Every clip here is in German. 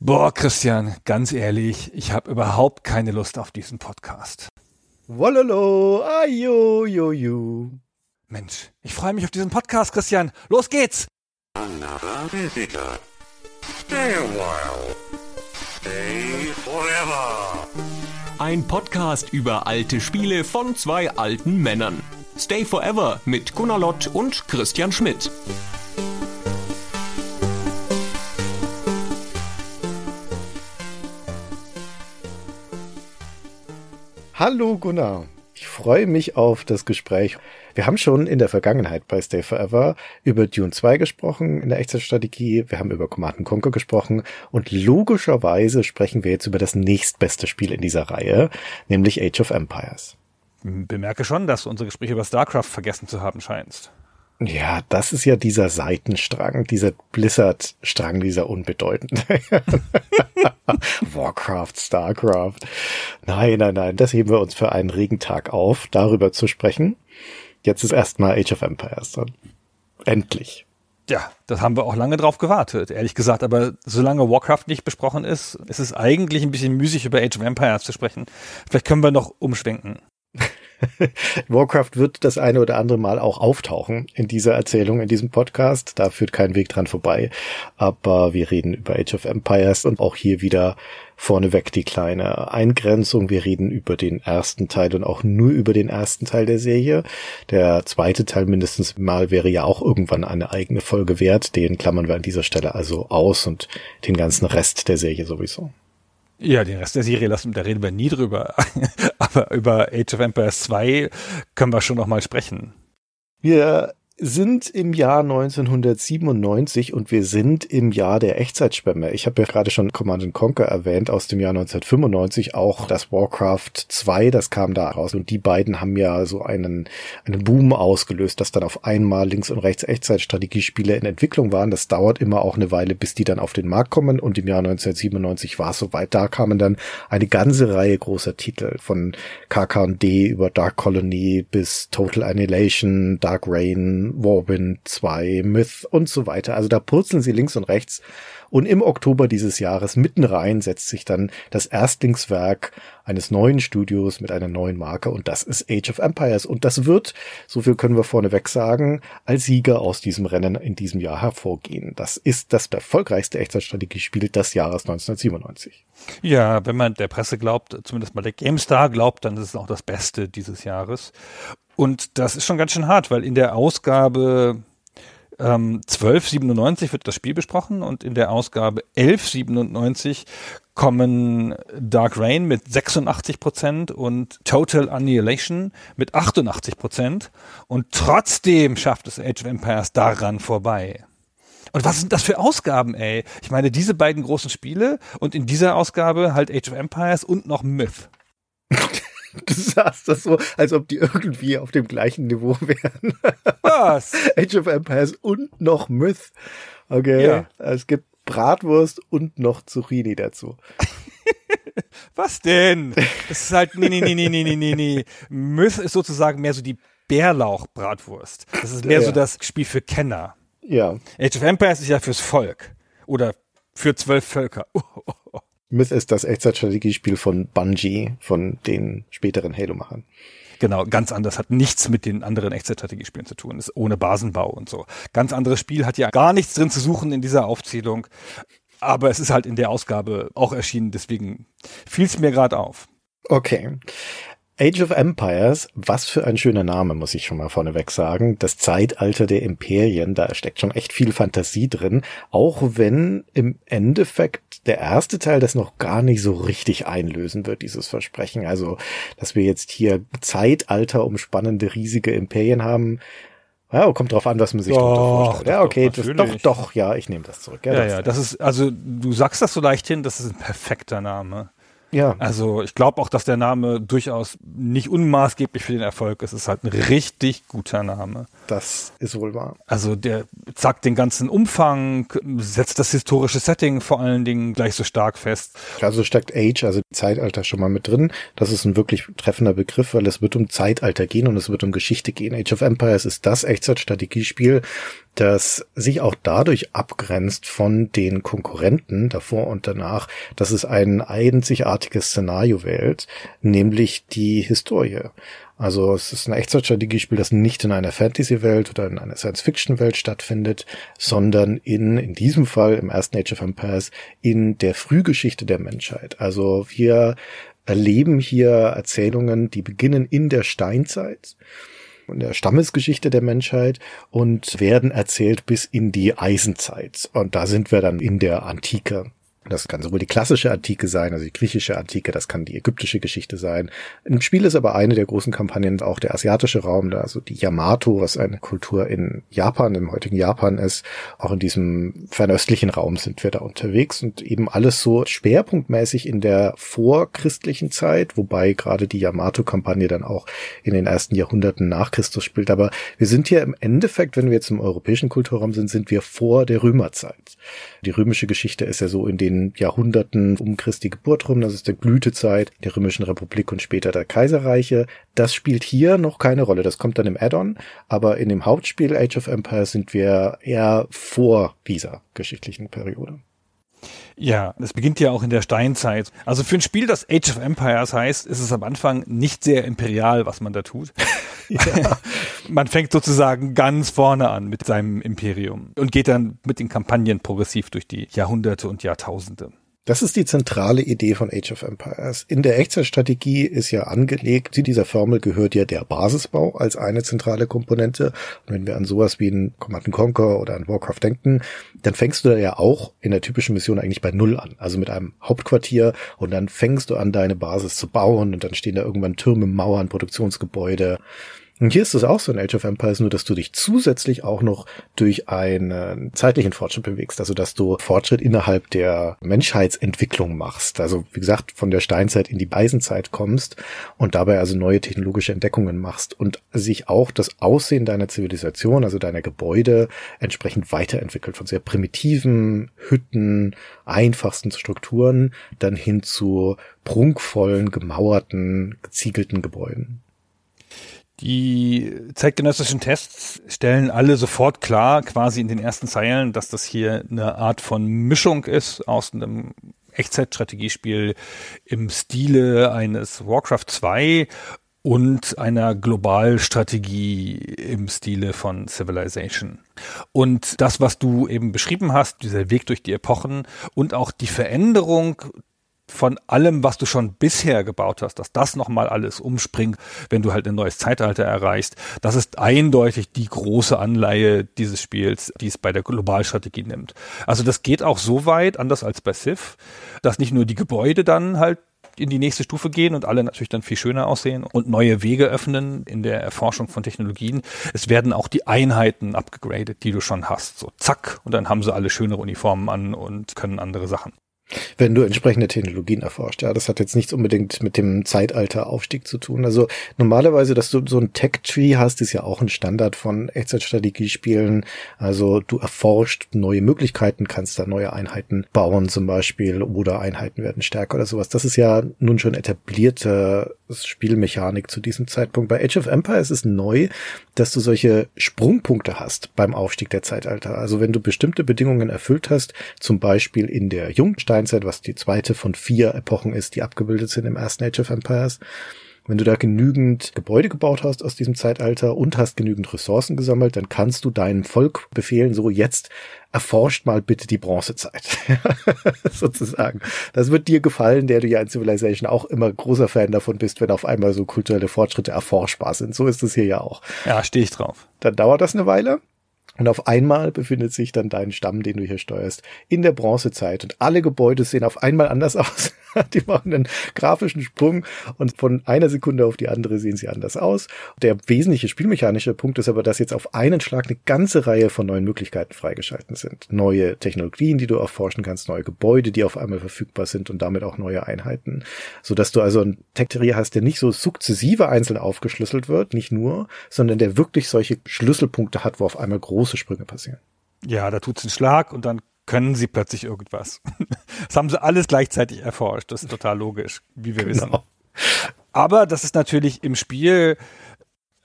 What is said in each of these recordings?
Boah, Christian, ganz ehrlich, ich habe überhaupt keine Lust auf diesen Podcast. Wololo, ayo, yo, yo. Mensch, ich freue mich auf diesen Podcast, Christian. Los geht's! Another visitor. Stay a while. Stay forever. Ein Podcast über alte Spiele von zwei alten Männern. Stay Forever mit Gunnar Lott und Christian Schmidt. Hallo Gunnar. Ich freue mich auf das Gespräch. Wir haben schon in der Vergangenheit bei Stay Forever über Dune 2 gesprochen in der Echtzeitstrategie. Wir haben über Command Conquer gesprochen und logischerweise sprechen wir jetzt über das nächstbeste Spiel in dieser Reihe, nämlich Age of Empires. Bemerke schon, dass du unsere Gespräche über StarCraft vergessen zu haben scheinst. Ja, das ist ja dieser Seitenstrang, dieser Blizzard-Strang, dieser unbedeutende. Warcraft, Starcraft. Nein, nein, nein, das heben wir uns für einen Regentag auf, darüber zu sprechen. Jetzt ist erstmal Age of Empires dann. Endlich. Ja, das haben wir auch lange drauf gewartet, ehrlich gesagt. Aber solange Warcraft nicht besprochen ist, ist es eigentlich ein bisschen müßig, über Age of Empires zu sprechen. Vielleicht können wir noch umschwenken. Warcraft wird das eine oder andere Mal auch auftauchen in dieser Erzählung, in diesem Podcast. Da führt kein Weg dran vorbei. Aber wir reden über Age of Empires und auch hier wieder vorneweg die kleine Eingrenzung. Wir reden über den ersten Teil und auch nur über den ersten Teil der Serie. Der zweite Teil mindestens mal wäre ja auch irgendwann eine eigene Folge wert. Den klammern wir an dieser Stelle also aus und den ganzen Rest der Serie sowieso. Ja, den Rest der Serie lassen, da reden wir nie drüber. Aber über Age of Empires 2 können wir schon noch mal sprechen. Wir sind im Jahr 1997 und wir sind im Jahr der Echtzeitschwemme. Ich habe ja gerade schon Command Conquer erwähnt aus dem Jahr 1995, auch das Warcraft 2, das kam da raus und die beiden haben ja so einen, einen Boom ausgelöst, dass dann auf einmal links und rechts Echtzeitstrategiespiele in Entwicklung waren. Das dauert immer auch eine Weile, bis die dann auf den Markt kommen und im Jahr 1997 war es soweit. Da kamen dann eine ganze Reihe großer Titel von KK&D über Dark Colony bis Total Annihilation, Dark Warwind 2, Myth und so weiter. Also da purzeln sie links und rechts. Und im Oktober dieses Jahres mitten rein setzt sich dann das Erstlingswerk eines neuen Studios mit einer neuen Marke und das ist Age of Empires. Und das wird, so viel können wir vorneweg sagen, als Sieger aus diesem Rennen in diesem Jahr hervorgehen. Das ist das erfolgreichste Echtzeitstrategiespiel des Jahres 1997. Ja, wenn man der Presse glaubt, zumindest mal der GameStar glaubt, dann ist es auch das Beste dieses Jahres. Und das ist schon ganz schön hart, weil in der Ausgabe ähm, 1297 wird das Spiel besprochen und in der Ausgabe 1197 kommen Dark Rain mit 86 Prozent und Total Annihilation mit 88 Prozent und trotzdem schafft es Age of Empires daran vorbei. Und was sind das für Ausgaben, ey? Ich meine, diese beiden großen Spiele und in dieser Ausgabe halt Age of Empires und noch Myth. Das so, als ob die irgendwie auf dem gleichen Niveau wären. Was? Age of Empires und noch Myth. Okay. Ja. Es gibt Bratwurst und noch Zucchini dazu. Was denn? Das ist halt, nee, nee, nee, nee, nee, nee, nee. Myth ist sozusagen mehr so die Bärlauch-Bratwurst. Das ist mehr ja. so das Spiel für Kenner. Ja. Age of Empires ist ja fürs Volk. Oder für zwölf Völker. Myth ist das Echtzeitstrategiespiel von Bungie, von den späteren Halo-Machern. Genau, ganz anders, hat nichts mit den anderen Echtzeitstrategiespielen zu tun, ist ohne Basenbau und so. Ganz anderes Spiel, hat ja gar nichts drin zu suchen in dieser Aufzählung, aber es ist halt in der Ausgabe auch erschienen, deswegen fiel es mir gerade auf. Okay. Age of Empires, was für ein schöner Name, muss ich schon mal vorneweg sagen. Das Zeitalter der Imperien, da steckt schon echt viel Fantasie drin, auch wenn im Endeffekt der erste Teil das noch gar nicht so richtig einlösen wird, dieses Versprechen. Also, dass wir jetzt hier Zeitalter umspannende riesige Imperien haben, ja, kommt drauf an, was man sich doch, darunter vorstellt. Ja, okay, doch, doch, doch, ja, ich nehme das zurück. Ja, ja, das, ja, das ist, also du sagst das so leicht hin, das ist ein perfekter Name. Ja. Also ich glaube auch, dass der Name durchaus nicht unmaßgeblich für den Erfolg ist. Es ist halt ein richtig guter Name. Das ist wohl wahr. Also der sagt den ganzen Umfang, setzt das historische Setting vor allen Dingen gleich so stark fest. Also steckt Age, also Zeitalter schon mal mit drin. Das ist ein wirklich treffender Begriff, weil es wird um Zeitalter gehen und es wird um Geschichte gehen. Age of Empires ist das Echtzeitstrategiespiel, das sich auch dadurch abgrenzt von den Konkurrenten davor und danach, dass es ein einzigartiges Szenario wählt, nämlich die Historie. Also es ist ein Echtzeitstrategiespiel, das nicht in einer Fantasy-Welt oder in einer Science-Fiction-Welt stattfindet, sondern in, in diesem Fall im ersten Age of Empires, in der Frühgeschichte der Menschheit. Also wir erleben hier Erzählungen, die beginnen in der Steinzeit in der Stammesgeschichte der Menschheit und werden erzählt bis in die Eisenzeit. Und da sind wir dann in der Antike. Das kann sowohl die klassische Antike sein, also die griechische Antike, das kann die ägyptische Geschichte sein. Im Spiel ist aber eine der großen Kampagnen auch der asiatische Raum, also die Yamato, was eine Kultur in Japan, im heutigen Japan ist. Auch in diesem fernöstlichen Raum sind wir da unterwegs und eben alles so schwerpunktmäßig in der vorchristlichen Zeit, wobei gerade die Yamato-Kampagne dann auch in den ersten Jahrhunderten nach Christus spielt. Aber wir sind hier im Endeffekt, wenn wir jetzt im europäischen Kulturraum sind, sind wir vor der Römerzeit. Die römische Geschichte ist ja so in den Jahrhunderten um Christi Geburt rum. Das ist der Blütezeit der Römischen Republik und später der Kaiserreiche. Das spielt hier noch keine Rolle. Das kommt dann im Add-on. Aber in dem Hauptspiel Age of Empires sind wir eher vor dieser geschichtlichen Periode. Ja, es beginnt ja auch in der Steinzeit. Also für ein Spiel, das Age of Empires heißt, ist es am Anfang nicht sehr imperial, was man da tut. ja. man fängt sozusagen ganz vorne an mit seinem Imperium und geht dann mit den Kampagnen progressiv durch die Jahrhunderte und Jahrtausende. Das ist die zentrale Idee von Age of Empires. In der Echtzeitstrategie ist ja angelegt, zu dieser Formel gehört ja der Basisbau als eine zentrale Komponente. Und wenn wir an sowas wie ein Command Conquer oder ein Warcraft denken, dann fängst du da ja auch in der typischen Mission eigentlich bei Null an. Also mit einem Hauptquartier und dann fängst du an, deine Basis zu bauen und dann stehen da irgendwann Türme, Mauern, Produktionsgebäude. Und hier ist es auch so in Age of Empires, nur dass du dich zusätzlich auch noch durch einen zeitlichen Fortschritt bewegst, also dass du Fortschritt innerhalb der Menschheitsentwicklung machst. Also wie gesagt, von der Steinzeit in die Eisenzeit kommst und dabei also neue technologische Entdeckungen machst und sich auch das Aussehen deiner Zivilisation, also deiner Gebäude entsprechend weiterentwickelt von sehr primitiven Hütten, einfachsten Strukturen dann hin zu prunkvollen, gemauerten, geziegelten Gebäuden. Die zeitgenössischen Tests stellen alle sofort klar, quasi in den ersten Zeilen, dass das hier eine Art von Mischung ist aus einem Echtzeitstrategiespiel im Stile eines Warcraft 2 und einer Globalstrategie im Stile von Civilization. Und das, was du eben beschrieben hast, dieser Weg durch die Epochen und auch die Veränderung von allem, was du schon bisher gebaut hast, dass das nochmal alles umspringt, wenn du halt ein neues Zeitalter erreichst. Das ist eindeutig die große Anleihe dieses Spiels, die es bei der Globalstrategie nimmt. Also das geht auch so weit, anders als bei Civ, dass nicht nur die Gebäude dann halt in die nächste Stufe gehen und alle natürlich dann viel schöner aussehen und neue Wege öffnen in der Erforschung von Technologien. Es werden auch die Einheiten abgegradet, die du schon hast. So zack, und dann haben sie alle schönere Uniformen an und können andere Sachen. Wenn du entsprechende Technologien erforscht, ja, das hat jetzt nichts unbedingt mit dem Zeitalteraufstieg zu tun. Also normalerweise, dass du so ein Tech-Tree hast, ist ja auch ein Standard von Echtzeitstrategiespielen. Also du erforscht neue Möglichkeiten, kannst da neue Einheiten bauen zum Beispiel oder Einheiten werden stärker oder sowas. Das ist ja nun schon etablierte Spielmechanik zu diesem Zeitpunkt. Bei Age of Empires ist neu, dass du solche Sprungpunkte hast beim Aufstieg der Zeitalter. Also wenn du bestimmte Bedingungen erfüllt hast, zum Beispiel in der Jungsteinzeit, was die zweite von vier Epochen ist, die abgebildet sind im ersten Age of Empires, wenn du da genügend Gebäude gebaut hast aus diesem Zeitalter und hast genügend Ressourcen gesammelt, dann kannst du deinem Volk befehlen, so jetzt erforscht mal bitte die Bronzezeit. Sozusagen. Das wird dir gefallen, der du ja in Civilization auch immer großer Fan davon bist, wenn auf einmal so kulturelle Fortschritte erforschbar sind. So ist es hier ja auch. Ja, stehe ich drauf. Dann dauert das eine Weile. Und auf einmal befindet sich dann dein Stamm, den du hier steuerst, in der Bronzezeit. Und alle Gebäude sehen auf einmal anders aus. die machen einen grafischen Sprung und von einer Sekunde auf die andere sehen sie anders aus. Der wesentliche spielmechanische Punkt ist aber, dass jetzt auf einen Schlag eine ganze Reihe von neuen Möglichkeiten freigeschalten sind. Neue Technologien, die du erforschen kannst, neue Gebäude, die auf einmal verfügbar sind und damit auch neue Einheiten. Sodass du also ein Tech-Tree hast, der nicht so sukzessive einzeln aufgeschlüsselt wird, nicht nur, sondern der wirklich solche Schlüsselpunkte hat, wo auf einmal große große Sprünge passieren. Ja, da tut's einen Schlag und dann können sie plötzlich irgendwas. Das haben sie alles gleichzeitig erforscht. Das ist total logisch, wie wir genau. wissen. Aber das ist natürlich im Spiel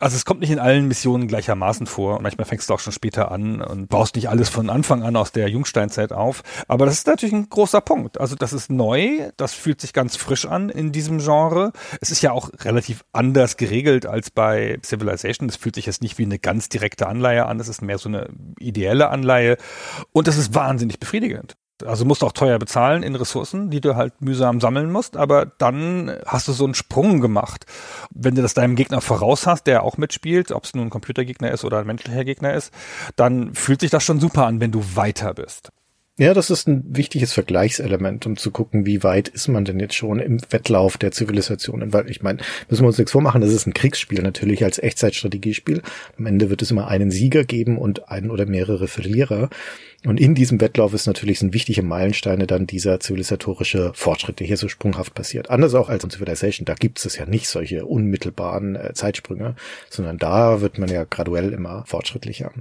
Also es kommt nicht in allen Missionen gleichermaßen vor. Manchmal fängst du auch schon später an und baust nicht alles von Anfang an aus der Jungsteinzeit auf. Aber das ist natürlich ein großer Punkt. Also das ist neu, das fühlt sich ganz frisch an in diesem Genre. Es ist ja auch relativ anders geregelt als bei Civilization. Es fühlt sich jetzt nicht wie eine ganz direkte Anleihe an. Es ist mehr so eine ideelle Anleihe. Und das ist wahnsinnig befriedigend. Also musst du auch teuer bezahlen in Ressourcen, die du halt mühsam sammeln musst, aber dann hast du so einen Sprung gemacht. Wenn du das deinem Gegner voraus hast, der auch mitspielt, ob es nun ein Computergegner ist oder ein menschlicher Gegner ist, dann fühlt sich das schon super an, wenn du weiter bist. Ja, das ist ein wichtiges Vergleichselement, um zu gucken, wie weit ist man denn jetzt schon im Wettlauf der Zivilisationen. Weil ich meine, müssen wir uns nichts vormachen, das ist ein Kriegsspiel natürlich als Echtzeitstrategiespiel. Am Ende wird es immer einen Sieger geben und einen oder mehrere Verlierer. Und in diesem Wettlauf ist natürlich sind wichtige Meilensteine dann dieser zivilisatorische Fortschritt, der hier so sprunghaft passiert. Anders auch als in Civilization, da gibt es ja nicht solche unmittelbaren äh, Zeitsprünge, sondern da wird man ja graduell immer fortschrittlicher.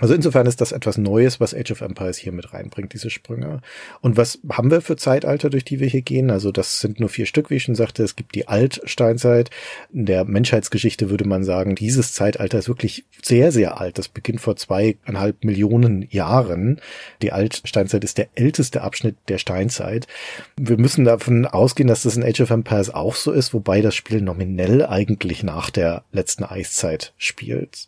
Also insofern ist das etwas Neues, was Age of Empires hier mit reinbringt, diese Sprünge. Und was haben wir für Zeitalter, durch die wir hier gehen? Also das sind nur vier Stück, wie ich schon sagte. Es gibt die Altsteinzeit. In der Menschheitsgeschichte würde man sagen, dieses Zeitalter ist wirklich sehr, sehr alt. Das beginnt vor zweieinhalb Millionen Jahren. Die Altsteinzeit ist der älteste Abschnitt der Steinzeit. Wir müssen davon ausgehen, dass das in Age of Empires auch so ist, wobei das Spiel nominell eigentlich nach der letzten Eiszeit spielt.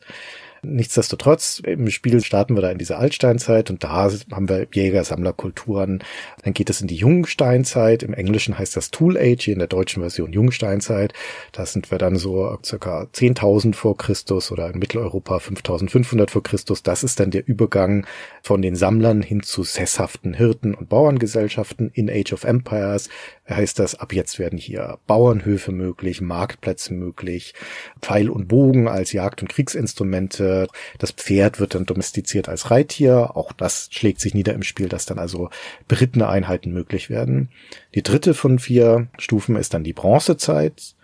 Nichtsdestotrotz, im Spiel starten wir da in diese Altsteinzeit und da haben wir Jäger-Sammler-Kulturen. Dann geht es in die Jungsteinzeit. Im Englischen heißt das Tool Age, in der deutschen Version Jungsteinzeit. Da sind wir dann so circa 10.000 vor Christus oder in Mitteleuropa 5.500 vor Christus. Das ist dann der Übergang von den Sammlern hin zu sesshaften Hirten- und Bauerngesellschaften in Age of Empires heißt das, ab jetzt werden hier Bauernhöfe möglich, Marktplätze möglich, Pfeil und Bogen als Jagd- und Kriegsinstrumente. Das Pferd wird dann domestiziert als Reittier. Auch das schlägt sich nieder im Spiel, dass dann also berittene Einheiten möglich werden. Die dritte von vier Stufen ist dann die Bronzezeit.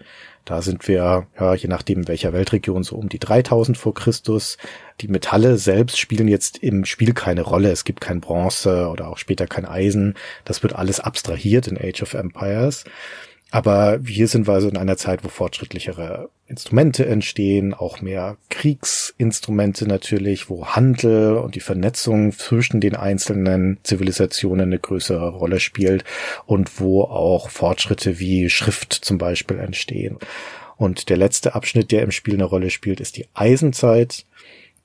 Da sind wir, ja, je nachdem in welcher Weltregion, so um die 3000 vor Christus. Die Metalle selbst spielen jetzt im Spiel keine Rolle. Es gibt kein Bronze oder auch später kein Eisen. Das wird alles abstrahiert in Age of Empires. Aber hier sind wir also in einer Zeit, wo fortschrittlichere Instrumente entstehen, auch mehr Kriegsinstrumente natürlich, wo Handel und die Vernetzung zwischen den einzelnen Zivilisationen eine größere Rolle spielt und wo auch Fortschritte wie Schrift zum Beispiel entstehen. Und der letzte Abschnitt, der im Spiel eine Rolle spielt, ist die Eisenzeit.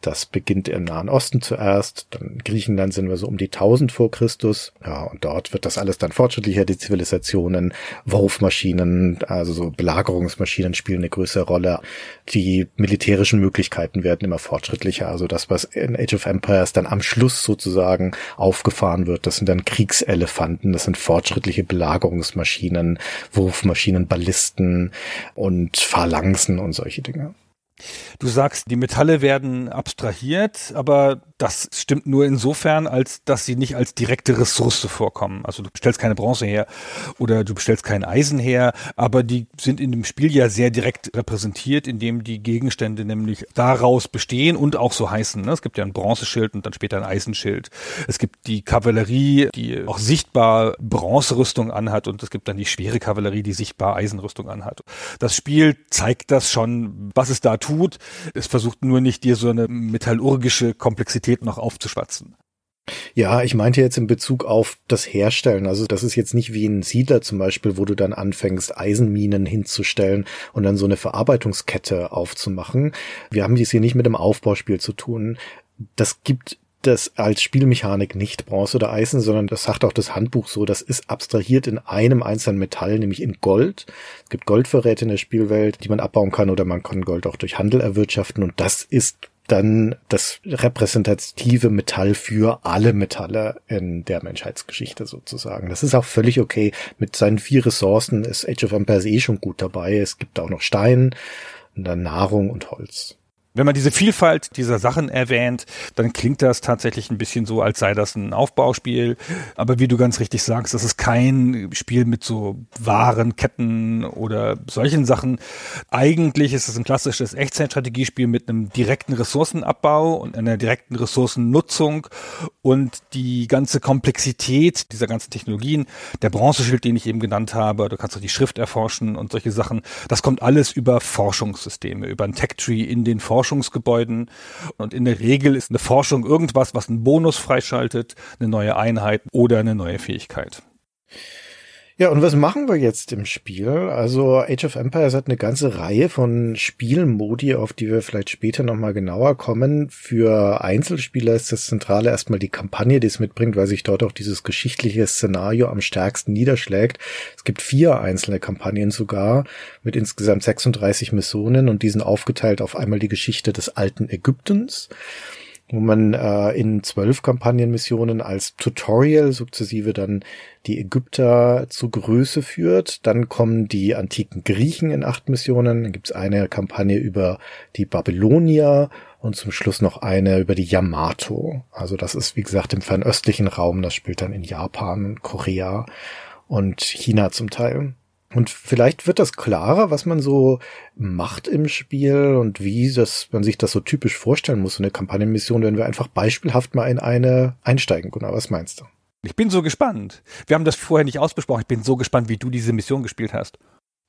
Das beginnt im Nahen Osten zuerst, dann in Griechenland sind wir so um die 1000 vor Christus. Ja, und dort wird das alles dann fortschrittlicher, die Zivilisationen, Wurfmaschinen, also so Belagerungsmaschinen spielen eine größere Rolle. Die militärischen Möglichkeiten werden immer fortschrittlicher. Also das, was in Age of Empires dann am Schluss sozusagen aufgefahren wird, das sind dann Kriegselefanten, das sind fortschrittliche Belagerungsmaschinen, Wurfmaschinen, Ballisten und Phalanxen und solche Dinge. Du sagst, die Metalle werden abstrahiert, aber das stimmt nur insofern, als dass sie nicht als direkte Ressource vorkommen. Also du bestellst keine Bronze her oder du bestellst kein Eisen her, aber die sind in dem Spiel ja sehr direkt repräsentiert, indem die Gegenstände nämlich daraus bestehen und auch so heißen. Ne? Es gibt ja ein Bronzeschild und dann später ein Eisenschild. Es gibt die Kavallerie, die auch sichtbar Bronzerüstung anhat und es gibt dann die schwere Kavallerie, die sichtbar Eisenrüstung anhat. Das Spiel zeigt das schon, was es da tut. Es versucht nur nicht dir so eine metallurgische Komplexität noch aufzuschwatzen. Ja, ich meinte jetzt in Bezug auf das Herstellen. Also das ist jetzt nicht wie ein Siedler zum Beispiel, wo du dann anfängst, Eisenminen hinzustellen und dann so eine Verarbeitungskette aufzumachen. Wir haben dies hier nicht mit einem Aufbauspiel zu tun. Das gibt das als Spielmechanik nicht Bronze oder Eisen, sondern das sagt auch das Handbuch so, das ist abstrahiert in einem einzelnen Metall, nämlich in Gold. Es gibt Goldverräte in der Spielwelt, die man abbauen kann oder man kann Gold auch durch Handel erwirtschaften und das ist dann das repräsentative Metall für alle Metalle in der Menschheitsgeschichte sozusagen. Das ist auch völlig okay. Mit seinen vier Ressourcen ist Age of Empires eh schon gut dabei. Es gibt auch noch Stein, dann Nahrung und Holz. Wenn man diese Vielfalt dieser Sachen erwähnt, dann klingt das tatsächlich ein bisschen so, als sei das ein Aufbauspiel. Aber wie du ganz richtig sagst, das ist kein Spiel mit so wahren Ketten oder solchen Sachen. Eigentlich ist es ein klassisches Echtzeitstrategiespiel mit einem direkten Ressourcenabbau und einer direkten Ressourcennutzung und die ganze Komplexität dieser ganzen Technologien, der Bronzeschild, den ich eben genannt habe, du kannst auch die Schrift erforschen und solche Sachen, das kommt alles über Forschungssysteme, über ein Tech-Tree in den Forschungssystemen Forschungsgebäuden. Und in der Regel ist eine Forschung irgendwas, was einen Bonus freischaltet, eine neue Einheit oder eine neue Fähigkeit. Ja, und was machen wir jetzt im Spiel? Also Age of Empires hat eine ganze Reihe von Spielmodi, auf die wir vielleicht später nochmal genauer kommen. Für Einzelspieler ist das Zentrale erstmal die Kampagne, die es mitbringt, weil sich dort auch dieses geschichtliche Szenario am stärksten niederschlägt. Es gibt vier einzelne Kampagnen sogar mit insgesamt 36 Missionen und die sind aufgeteilt auf einmal die Geschichte des alten Ägyptens wo man äh, in zwölf Kampagnenmissionen als Tutorial sukzessive dann die Ägypter zu Größe führt. Dann kommen die antiken Griechen in acht Missionen. Dann gibt es eine Kampagne über die Babylonier und zum Schluss noch eine über die Yamato. Also das ist, wie gesagt, im fernöstlichen Raum. Das spielt dann in Japan, Korea und China zum Teil. Und vielleicht wird das klarer, was man so macht im Spiel und wie das, man sich das so typisch vorstellen muss, so eine Kampagnenmission, wenn wir einfach beispielhaft mal in eine einsteigen. Gunnar, was meinst du? Ich bin so gespannt. Wir haben das vorher nicht ausbesprochen. Ich bin so gespannt, wie du diese Mission gespielt hast.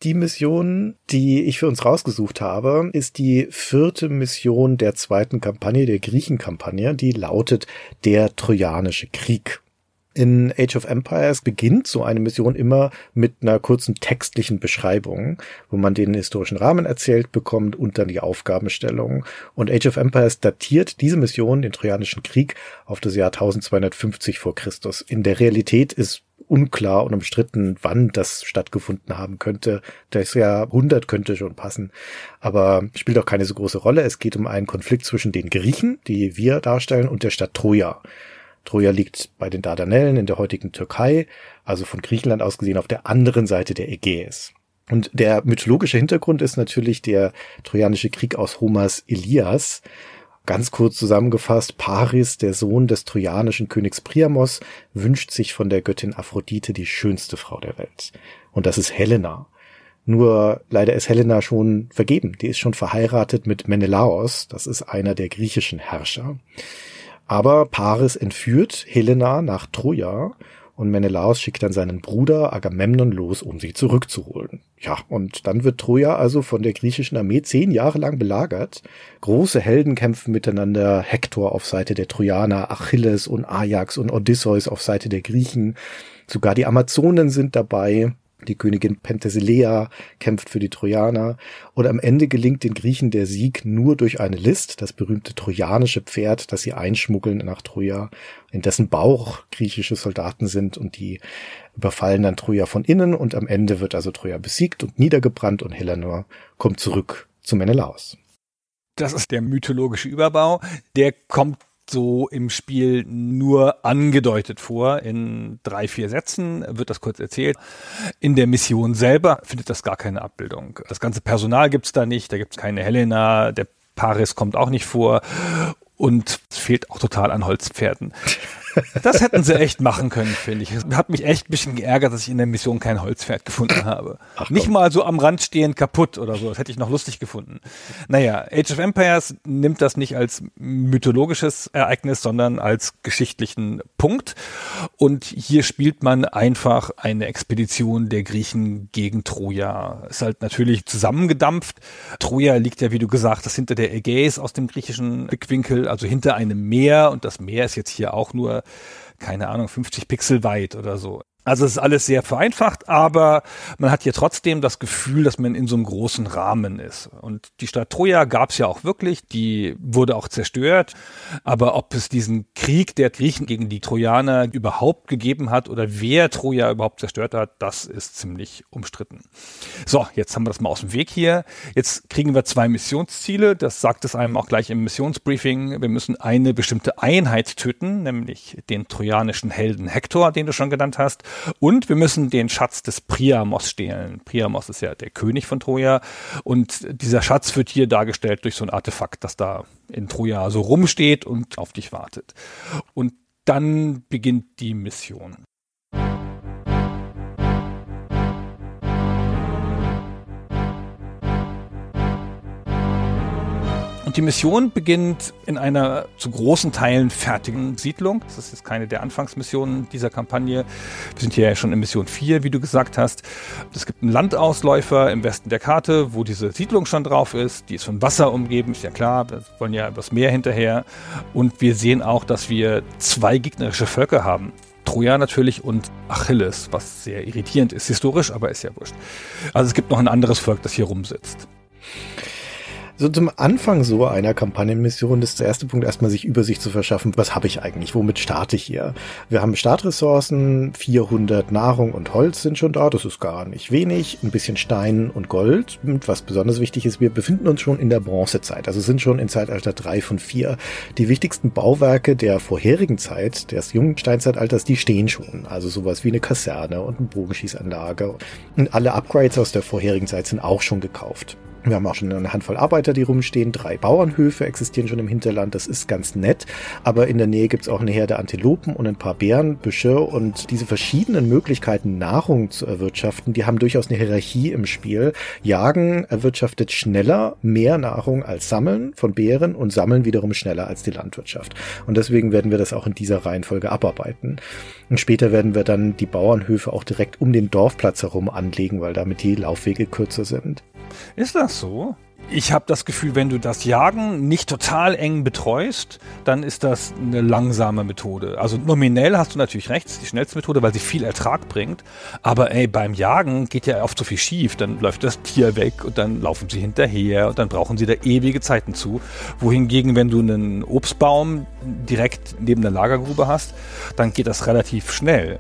Die Mission, die ich für uns rausgesucht habe, ist die vierte Mission der zweiten Kampagne, der Griechenkampagne. Die lautet der Trojanische Krieg. In Age of Empires beginnt so eine Mission immer mit einer kurzen textlichen Beschreibung, wo man den historischen Rahmen erzählt bekommt und dann die Aufgabenstellung. Und Age of Empires datiert diese Mission, den Trojanischen Krieg, auf das Jahr 1250 vor Christus. In der Realität ist unklar und umstritten, wann das stattgefunden haben könnte. Das Jahr 100 könnte schon passen, aber spielt auch keine so große Rolle. Es geht um einen Konflikt zwischen den Griechen, die wir darstellen, und der Stadt Troja. Troja liegt bei den Dardanellen in der heutigen Türkei, also von Griechenland aus gesehen auf der anderen Seite der Ägäis. Und der mythologische Hintergrund ist natürlich der Trojanische Krieg aus Homers Elias. Ganz kurz zusammengefasst, Paris, der Sohn des trojanischen Königs Priamos, wünscht sich von der Göttin Aphrodite die schönste Frau der Welt. Und das ist Helena. Nur leider ist Helena schon vergeben. Die ist schon verheiratet mit Menelaos. Das ist einer der griechischen Herrscher. Aber Paris entführt Helena nach Troja und Menelaos schickt dann seinen Bruder Agamemnon los, um sie zurückzuholen. Ja, und dann wird Troja also von der griechischen Armee zehn Jahre lang belagert. Große Helden kämpfen miteinander, Hektor auf Seite der Trojaner, Achilles und Ajax und Odysseus auf Seite der Griechen. Sogar die Amazonen sind dabei. Die Königin Penthesilea kämpft für die Trojaner und am Ende gelingt den Griechen der Sieg nur durch eine List, das berühmte trojanische Pferd, das sie einschmuggeln nach Troja, in dessen Bauch griechische Soldaten sind und die überfallen dann Troja von innen und am Ende wird also Troja besiegt und niedergebrannt und Helena kommt zurück zu Menelaos. Das ist der mythologische Überbau. Der kommt so im Spiel nur angedeutet vor. In drei, vier Sätzen wird das kurz erzählt. In der Mission selber findet das gar keine Abbildung. Das ganze Personal gibt's da nicht, da gibt's keine Helena, der Paris kommt auch nicht vor und es fehlt auch total an Holzpferden. Das hätten sie echt machen können, finde ich. Es hat mich echt ein bisschen geärgert, dass ich in der Mission kein Holzpferd gefunden habe. Ach, Nicht mal so am Rand stehend kaputt oder so. Das hätte ich noch lustig gefunden. Naja, Age of Empires nimmt das nicht als mythologisches Ereignis, sondern als geschichtlichen Punkt. Und hier spielt man einfach eine Expedition der Griechen gegen Troja. Ist halt natürlich zusammengedampft. Troja liegt ja, wie du gesagt hast, hinter der Ägäis aus dem griechischen Blickwinkel, also hinter einem Meer. Und das Meer ist jetzt hier auch nur keine Ahnung, 50 Pixel weit oder so. Also es ist alles sehr vereinfacht, aber man hat hier trotzdem das Gefühl, dass man in so einem großen Rahmen ist. Und die Stadt Troja gab es ja auch wirklich, die wurde auch zerstört. Aber ob es diesen Krieg der Griechen gegen die Trojaner überhaupt gegeben hat oder wer Troja überhaupt zerstört hat, das ist ziemlich umstritten. So, jetzt haben wir das mal aus dem Weg hier. Jetzt kriegen wir zwei Missionsziele. Das sagt es einem auch gleich im Missionsbriefing. Wir müssen eine bestimmte Einheit töten, nämlich den trojanischen Helden Hektor, den du schon genannt hast Und wir müssen den Schatz des Priamos stehlen. Priamos ist ja der König von Troja und dieser Schatz wird hier dargestellt durch so ein Artefakt, das da in Troja so rumsteht und auf dich wartet. Und dann beginnt die Mission. Die Mission beginnt in einer zu großen Teilen fertigen Siedlung. Das ist jetzt keine der Anfangsmissionen dieser Kampagne. Wir sind hier ja schon in Mission 4, wie du gesagt hast. Es gibt einen Landausläufer im Westen der Karte, wo diese Siedlung schon drauf ist. Die ist von Wasser umgeben, ist ja klar. Wir wollen ja übers Meer hinterher. Und wir sehen auch, dass wir zwei gegnerische Völker haben. Troja natürlich und Achilles, was sehr irritierend ist historisch, aber ist ja wurscht. Also es gibt noch ein anderes Volk, das hier rumsitzt. So zum Anfang so einer Kampagnenmission ist der erste Punkt erstmal sich Übersicht zu verschaffen. Was habe ich eigentlich? Womit starte ich hier? Wir haben Startressourcen, 400 Nahrung und Holz sind schon da. Das ist gar nicht wenig. Ein bisschen Stein und Gold. Und was besonders wichtig ist, wir befinden uns schon in der Bronzezeit. Also sind schon in Zeitalter 3 von 4. Die wichtigsten Bauwerke der vorherigen Zeit, des jungen Steinzeitalters, die stehen schon. Also sowas wie eine Kaserne und eine Bogenschießanlage. Und alle Upgrades aus der vorherigen Zeit sind auch schon gekauft. Wir haben auch schon eine Handvoll Arbeiter, die rumstehen. Drei Bauernhöfe existieren schon im Hinterland. Das ist ganz nett. Aber in der Nähe gibt's auch eine Herde Antilopen und ein paar Bärenbüsche. Und diese verschiedenen Möglichkeiten, Nahrung zu erwirtschaften, die haben durchaus eine Hierarchie im Spiel. Jagen erwirtschaftet schneller mehr Nahrung als Sammeln von Bären und Sammeln wiederum schneller als die Landwirtschaft. Und deswegen werden wir das auch in dieser Reihenfolge abarbeiten. Und später werden wir dann die Bauernhöfe auch direkt um den Dorfplatz herum anlegen, weil damit die Laufwege kürzer sind. Ist das so? Ich habe das Gefühl, wenn du das Jagen nicht total eng betreust, dann ist das eine langsame Methode. Also nominell hast du natürlich recht, die schnellste Methode, weil sie viel Ertrag bringt. Aber ey, beim Jagen geht ja oft so viel schief. Dann läuft das Tier weg und dann laufen sie hinterher und dann brauchen sie da ewige Zeiten zu. Wohingegen, wenn du einen Obstbaum direkt neben der Lagergrube hast, dann geht das relativ schnell.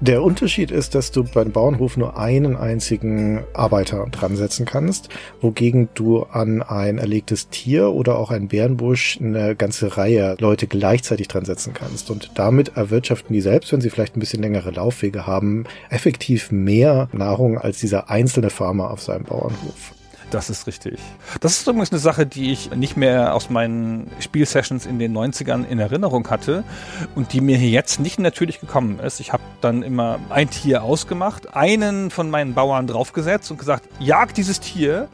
Der Unterschied ist, dass du beim Bauernhof nur einen einzigen Arbeiter dran setzen kannst, wogegen du an ein erlegtes Tier oder auch ein Bärenbusch eine ganze Reihe Leute gleichzeitig dran setzen kannst. Und damit erwirtschaften die selbst, wenn sie vielleicht ein bisschen längere Laufwege haben, effektiv mehr Nahrung als dieser einzelne Farmer auf seinem Bauernhof. Das ist richtig. Das ist übrigens eine Sache, die ich nicht mehr aus meinen Spielsessions in den 90ern in Erinnerung hatte und die mir jetzt nicht natürlich gekommen ist. Ich habe dann immer ein Tier ausgemacht, einen von meinen Bauern draufgesetzt und gesagt, jag dieses Tier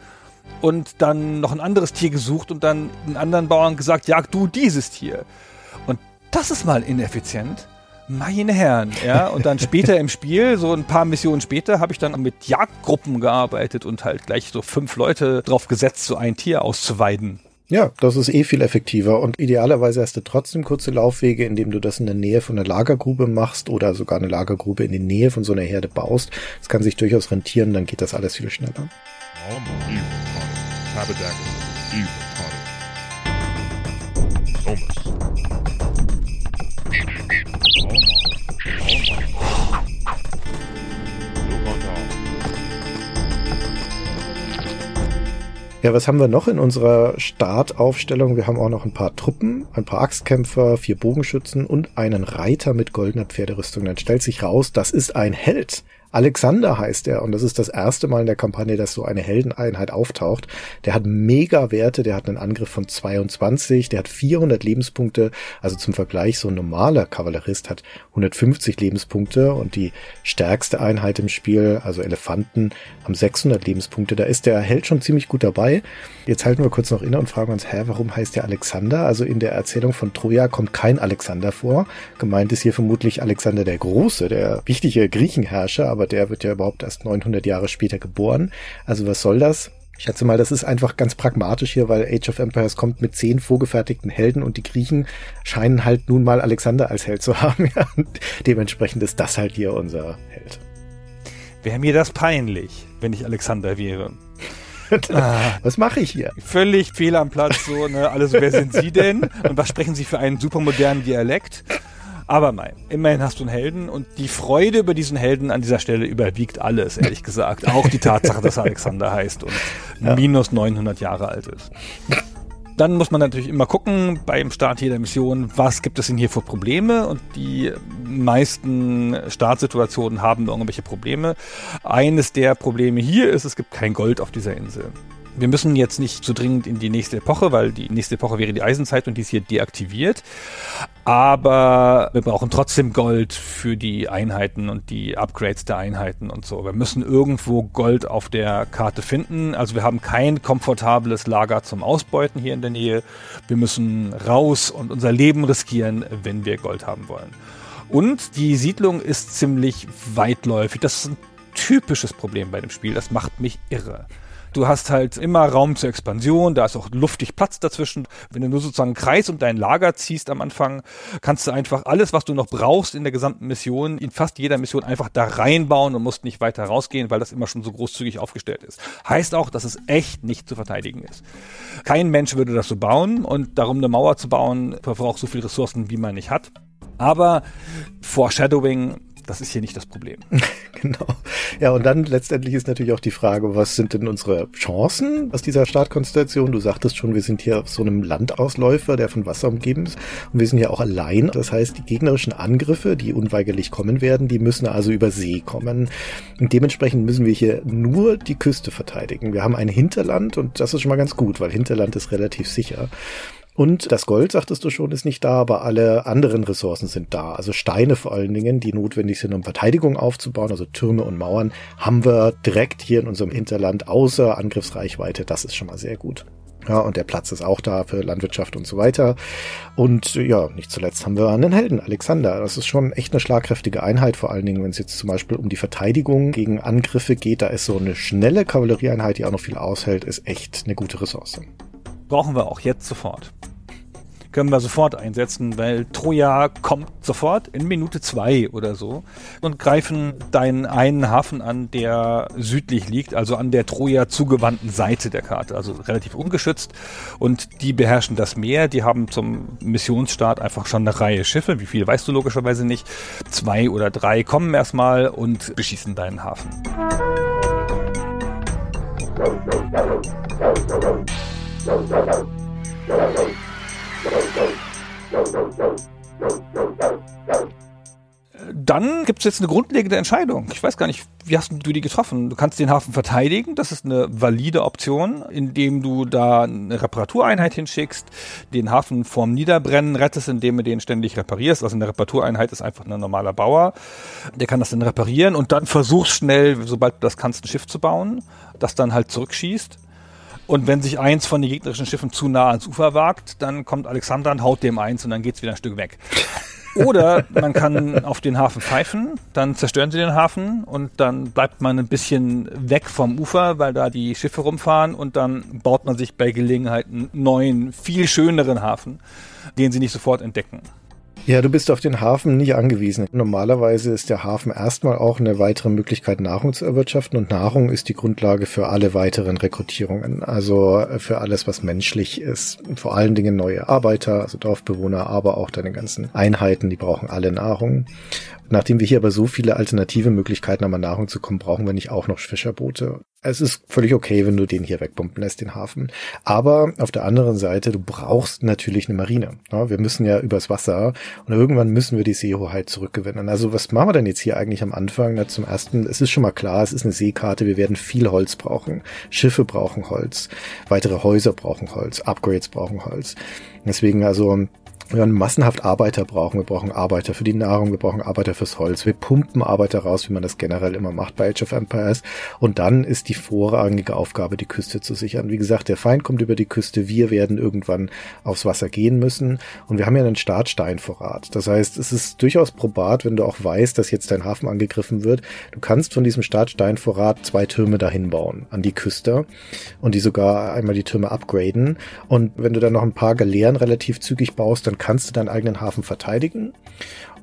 und dann noch ein anderes Tier gesucht und dann einen anderen Bauern gesagt, jag du dieses Tier. Und das ist mal ineffizient. Meine Herren, ja. Und dann später im Spiel, so ein paar Missionen später, habe ich dann mit Jagdgruppen gearbeitet und halt gleich so fünf Leute drauf gesetzt, so ein Tier auszuweiden. Ja, das ist eh viel effektiver und idealerweise hast du trotzdem kurze Laufwege, indem du das in der Nähe von einer Lagergrube machst oder sogar eine Lagergrube in der Nähe von so einer Herde baust. Das kann sich durchaus rentieren, dann geht das alles viel schneller. Ja, was haben wir noch in unserer Startaufstellung? Wir haben auch noch ein paar Truppen, ein paar Axtkämpfer, vier Bogenschützen und einen Reiter mit goldener Pferderüstung. Dann stellt sich raus, das ist ein Held. Alexander heißt er und das ist das erste Mal in der Kampagne, dass so eine Heldeneinheit auftaucht. Der hat mega Werte, der hat einen Angriff von 22, der hat 400 Lebenspunkte, also zum Vergleich so ein normaler Kavallerist hat 150 Lebenspunkte und die stärkste Einheit im Spiel, also Elefanten, haben 600 Lebenspunkte. Da ist der Held schon ziemlich gut dabei. Jetzt halten wir kurz noch inne und fragen uns, hä, warum heißt der Alexander? Also in der Erzählung von Troja kommt kein Alexander vor. Gemeint ist hier vermutlich Alexander der Große, der wichtige Griechenherrscher, aber der wird ja überhaupt erst 900 Jahre später geboren. Also was soll das? Ich schätze mal, das ist einfach ganz pragmatisch hier, weil Age of Empires kommt mit zehn vorgefertigten Helden und die Griechen scheinen halt nun mal Alexander als Held zu haben. Ja, dementsprechend ist das halt hier unser Held. Wäre mir das peinlich, wenn ich Alexander wäre. Ah. was mache ich hier? Völlig fehl am Platz, so, ne? Also, wer sind Sie denn? Und was sprechen Sie für einen supermodernen Dialekt? Aber nein, immerhin hast du einen Helden und die Freude über diesen Helden an dieser Stelle überwiegt alles, ehrlich gesagt. Auch die Tatsache, dass er Alexander heißt und ja. minus 900 Jahre alt ist. Dann muss man natürlich immer gucken beim Start jeder Mission, was gibt es denn hier für Probleme und die meisten Startsituationen haben irgendwelche Probleme. Eines der Probleme hier ist, es gibt kein Gold auf dieser Insel. Wir müssen jetzt nicht so dringend in die nächste Epoche, weil die nächste Epoche wäre die Eisenzeit und die ist hier deaktiviert. Aber wir brauchen trotzdem Gold für die Einheiten und die Upgrades der Einheiten und so. Wir müssen irgendwo Gold auf der Karte finden. Also wir haben kein komfortables Lager zum Ausbeuten hier in der Nähe. Wir müssen raus und unser Leben riskieren, wenn wir Gold haben wollen. Und die Siedlung ist ziemlich weitläufig. Das ist ein typisches Problem bei dem Spiel. Das macht mich irre. Du hast halt immer Raum zur Expansion, da ist auch luftig Platz dazwischen. Wenn du nur sozusagen einen Kreis um dein Lager ziehst am Anfang, kannst du einfach alles, was du noch brauchst in der gesamten Mission, in fast jeder Mission einfach da reinbauen und musst nicht weiter rausgehen, weil das immer schon so großzügig aufgestellt ist. Heißt auch, dass es echt nicht zu verteidigen ist. Kein Mensch würde das so bauen und darum eine Mauer zu bauen, verbraucht so viele Ressourcen, wie man nicht hat. Aber Foreshadowing das ist hier nicht das Problem. genau. Ja, und dann letztendlich ist natürlich auch die Frage, was sind denn unsere Chancen aus dieser Startkonstellation? Du sagtest schon, wir sind hier auf so einem Landausläufer, der von Wasser umgeben ist. Und wir sind ja auch allein. Das heißt, die gegnerischen Angriffe, die unweigerlich kommen werden, die müssen also über See kommen. Und dementsprechend müssen wir hier nur die Küste verteidigen. Wir haben ein Hinterland und das ist schon mal ganz gut, weil Hinterland ist relativ sicher. Und das Gold, sagtest du schon, ist nicht da, aber alle anderen Ressourcen sind da. Also Steine vor allen Dingen, die notwendig sind, um Verteidigung aufzubauen, also Türme und Mauern, haben wir direkt hier in unserem Hinterland außer Angriffsreichweite. Das ist schon mal sehr gut. Ja, und der Platz ist auch da für Landwirtschaft und so weiter. Und ja, nicht zuletzt haben wir einen Helden, Alexander. Das ist schon echt eine schlagkräftige Einheit, vor allen Dingen, wenn es jetzt zum Beispiel um die Verteidigung gegen Angriffe geht. Da ist so eine schnelle Kavallerieeinheit, die auch noch viel aushält, ist echt eine gute Ressource brauchen wir auch jetzt sofort. Können wir sofort einsetzen, weil Troja kommt sofort in Minute zwei oder so und greifen deinen einen Hafen an, der südlich liegt, also an der Troja zugewandten Seite der Karte, also relativ ungeschützt. Und die beherrschen das Meer, die haben zum Missionsstart einfach schon eine Reihe Schiffe, wie viel weißt du logischerweise nicht. Zwei oder drei kommen erstmal und beschießen deinen Hafen. Dann gibt es jetzt eine grundlegende Entscheidung. Ich weiß gar nicht, wie hast du die getroffen? Du kannst den Hafen verteidigen, das ist eine valide Option, indem du da eine Reparatureinheit hinschickst, den Hafen vorm Niederbrennen rettest, indem du den ständig reparierst. Also eine Reparatureinheit ist einfach ein normaler Bauer, der kann das dann reparieren und dann versuchst schnell, sobald du das kannst, ein Schiff zu bauen, das dann halt zurückschießt und wenn sich eins von den gegnerischen Schiffen zu nah ans Ufer wagt, dann kommt Alexander und haut dem eins und dann geht's wieder ein Stück weg. Oder man kann auf den Hafen pfeifen, dann zerstören sie den Hafen und dann bleibt man ein bisschen weg vom Ufer, weil da die Schiffe rumfahren und dann baut man sich bei Gelegenheit einen neuen, viel schöneren Hafen, den sie nicht sofort entdecken. Ja, du bist auf den Hafen nicht angewiesen. Normalerweise ist der Hafen erstmal auch eine weitere Möglichkeit, Nahrung zu erwirtschaften und Nahrung ist die Grundlage für alle weiteren Rekrutierungen. Also für alles, was menschlich ist. Vor allen Dingen neue Arbeiter, also Dorfbewohner, aber auch deine ganzen Einheiten, die brauchen alle Nahrung. Nachdem wir hier aber so viele alternative Möglichkeiten haben, an Nahrung zu kommen, brauchen wir nicht auch noch Fischerboote. Es ist völlig okay, wenn du den hier wegbomben lässt, den Hafen. Aber auf der anderen Seite, du brauchst natürlich eine Marine. Ja, wir müssen ja übers Wasser und irgendwann müssen wir die Seehoheit zurückgewinnen. Also was machen wir denn jetzt hier eigentlich am Anfang? Na, zum ersten, es ist schon mal klar, es ist eine Seekarte, wir werden viel Holz brauchen. Schiffe brauchen Holz, weitere Häuser brauchen Holz, Upgrades brauchen Holz. Deswegen also wir werden massenhaft Arbeiter brauchen. Wir brauchen Arbeiter für die Nahrung, wir brauchen Arbeiter fürs Holz. Wir pumpen Arbeiter raus, wie man das generell immer macht bei Age of Empires. Und dann ist die vorrangige Aufgabe, die Küste zu sichern. Wie gesagt, der Feind kommt über die Küste. Wir werden irgendwann aufs Wasser gehen müssen. Und wir haben ja einen Startsteinvorrat. Das heißt, es ist durchaus probat, wenn du auch weißt, dass jetzt dein Hafen angegriffen wird. Du kannst von diesem Startsteinvorrat zwei Türme dahin bauen, an die Küste. Und die sogar einmal die Türme upgraden. Und wenn du dann noch ein paar Galeeren relativ zügig baust, dann dann kannst du deinen eigenen Hafen verteidigen.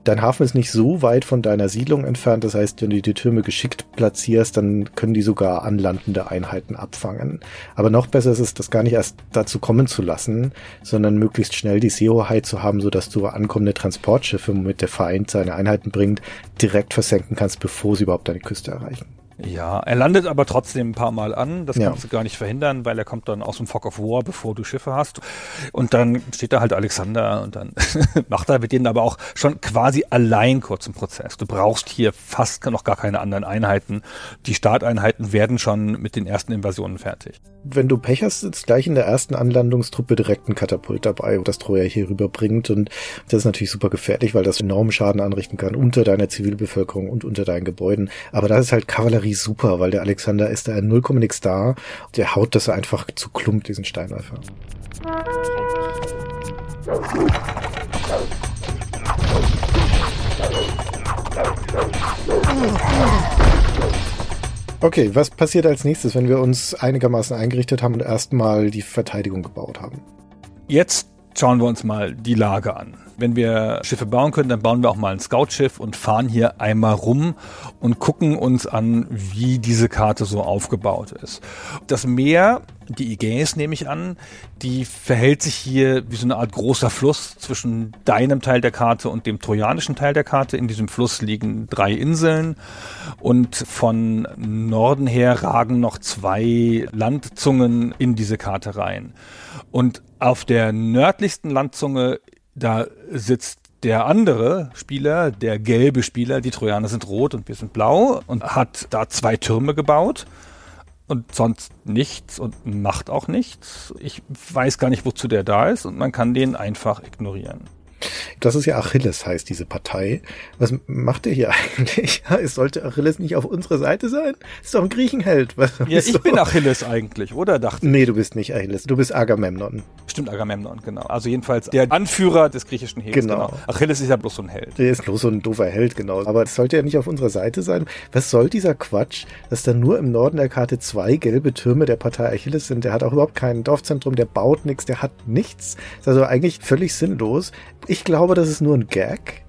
Dein Hafen ist nicht so weit von deiner Siedlung entfernt. Das heißt, wenn du die Türme geschickt platzierst, dann können die sogar anlandende Einheiten abfangen. Aber noch besser ist es, das gar nicht erst dazu kommen zu lassen, sondern möglichst schnell die Seehoheit zu haben, sodass du ankommende Transportschiffe, womit der Feind seine Einheiten bringt, direkt versenken kannst, bevor sie überhaupt deine Küste erreichen. Ja, er landet aber trotzdem ein paar Mal an. Das Ja. kannst du gar nicht verhindern, weil er kommt dann aus dem Fog of War, bevor du Schiffe hast. Und dann steht da halt Alexander und dann macht er mit denen aber auch schon quasi allein kurzen Prozess. Du brauchst hier fast noch gar keine anderen Einheiten. Die Starteinheiten werden schon mit den ersten Invasionen fertig. Wenn du Pech hast, ist gleich in der ersten Anlandungstruppe direkt ein Katapult dabei, das Troja hier rüberbringt. Und das ist natürlich super gefährlich, weil das enormen Schaden anrichten kann unter deiner Zivilbevölkerung und unter deinen Gebäuden. Aber da ist halt Kavallerie super, weil der Alexander ist da in 0, nix da. Der haut das einfach zu Klump, diesen Steinläufer. Okay, was passiert als nächstes, wenn wir uns einigermaßen eingerichtet haben und erstmal die Verteidigung gebaut haben? Jetzt schauen wir uns mal die Lage an. Wenn wir Schiffe bauen können, dann bauen wir auch mal ein Scoutschiff und fahren hier einmal rum und gucken uns an, wie diese Karte so aufgebaut ist. Das Meer, die Ägäis nehme ich an, die verhält sich hier wie so eine Art großer Fluss zwischen deinem Teil der Karte und dem trojanischen Teil der Karte. In diesem Fluss liegen drei Inseln und von Norden her ragen noch zwei Landzungen in diese Karte rein. Und auf der nördlichsten Landzunge, da sitzt der andere Spieler, der gelbe Spieler, die Trojaner sind rot und wir sind blau und hat da zwei Türme gebaut und sonst nichts und macht auch nichts. Ich weiß gar nicht, wozu der da ist und man kann den einfach ignorieren. Das ist ja Achilles, heißt diese Partei. Was macht ihr hier eigentlich? Es sollte Achilles nicht auf unserer Seite sein? Ist doch ein Griechenheld. Was Ja, ich bin Achilles eigentlich, oder? Dachte Nee, du bist nicht Achilles. Du bist Agamemnon. Stimmt, Agamemnon, genau. Also jedenfalls der Anführer des griechischen Heeres. Genau. Achilles ist ja bloß so ein Held. Der ist bloß so ein doofer Held, genau. Aber das sollte ja nicht auf unserer Seite sein. Was soll dieser Quatsch, dass da nur im Norden der Karte zwei gelbe Türme der Partei Achilles sind? Der hat auch überhaupt kein Dorfzentrum, der baut nichts, der hat nichts. Ist also eigentlich völlig sinnlos. Ich glaube, das ist nur ein Gag.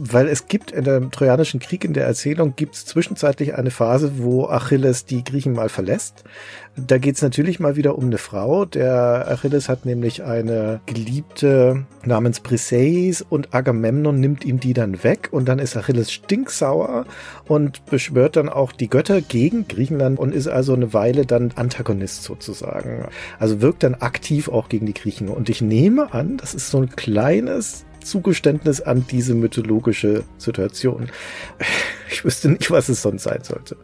Weil es gibt in dem Trojanischen Krieg in der Erzählung gibt es zwischenzeitlich eine Phase, wo Achilles die Griechen mal verlässt. Da geht es natürlich mal wieder um eine Frau. Der Achilles hat nämlich eine Geliebte namens Briseis und Agamemnon nimmt ihm die dann weg und dann ist Achilles stinksauer und beschwört dann auch die Götter gegen Griechenland und ist also eine Weile dann Antagonist sozusagen. Also wirkt dann aktiv auch gegen die Griechen. Und ich nehme an, das ist so ein kleines Zugeständnis an diese mythologische Situation. Ich wüsste nicht, was es sonst sein sollte.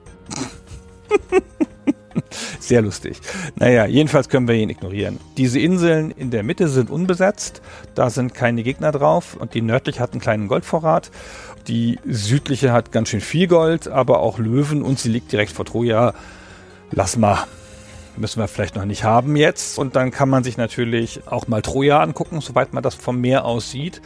Sehr lustig. Naja, jedenfalls können wir ihn ignorieren. Diese Inseln in der Mitte sind unbesetzt, da sind keine Gegner drauf und die nördliche hat einen kleinen Goldvorrat. Die südliche hat ganz schön viel Gold, aber auch Löwen und sie liegt direkt vor Troja. Lass mal. Müssen wir vielleicht noch nicht haben jetzt. Und dann kann man sich natürlich auch mal Troja angucken, soweit man das vom Meer aus sieht.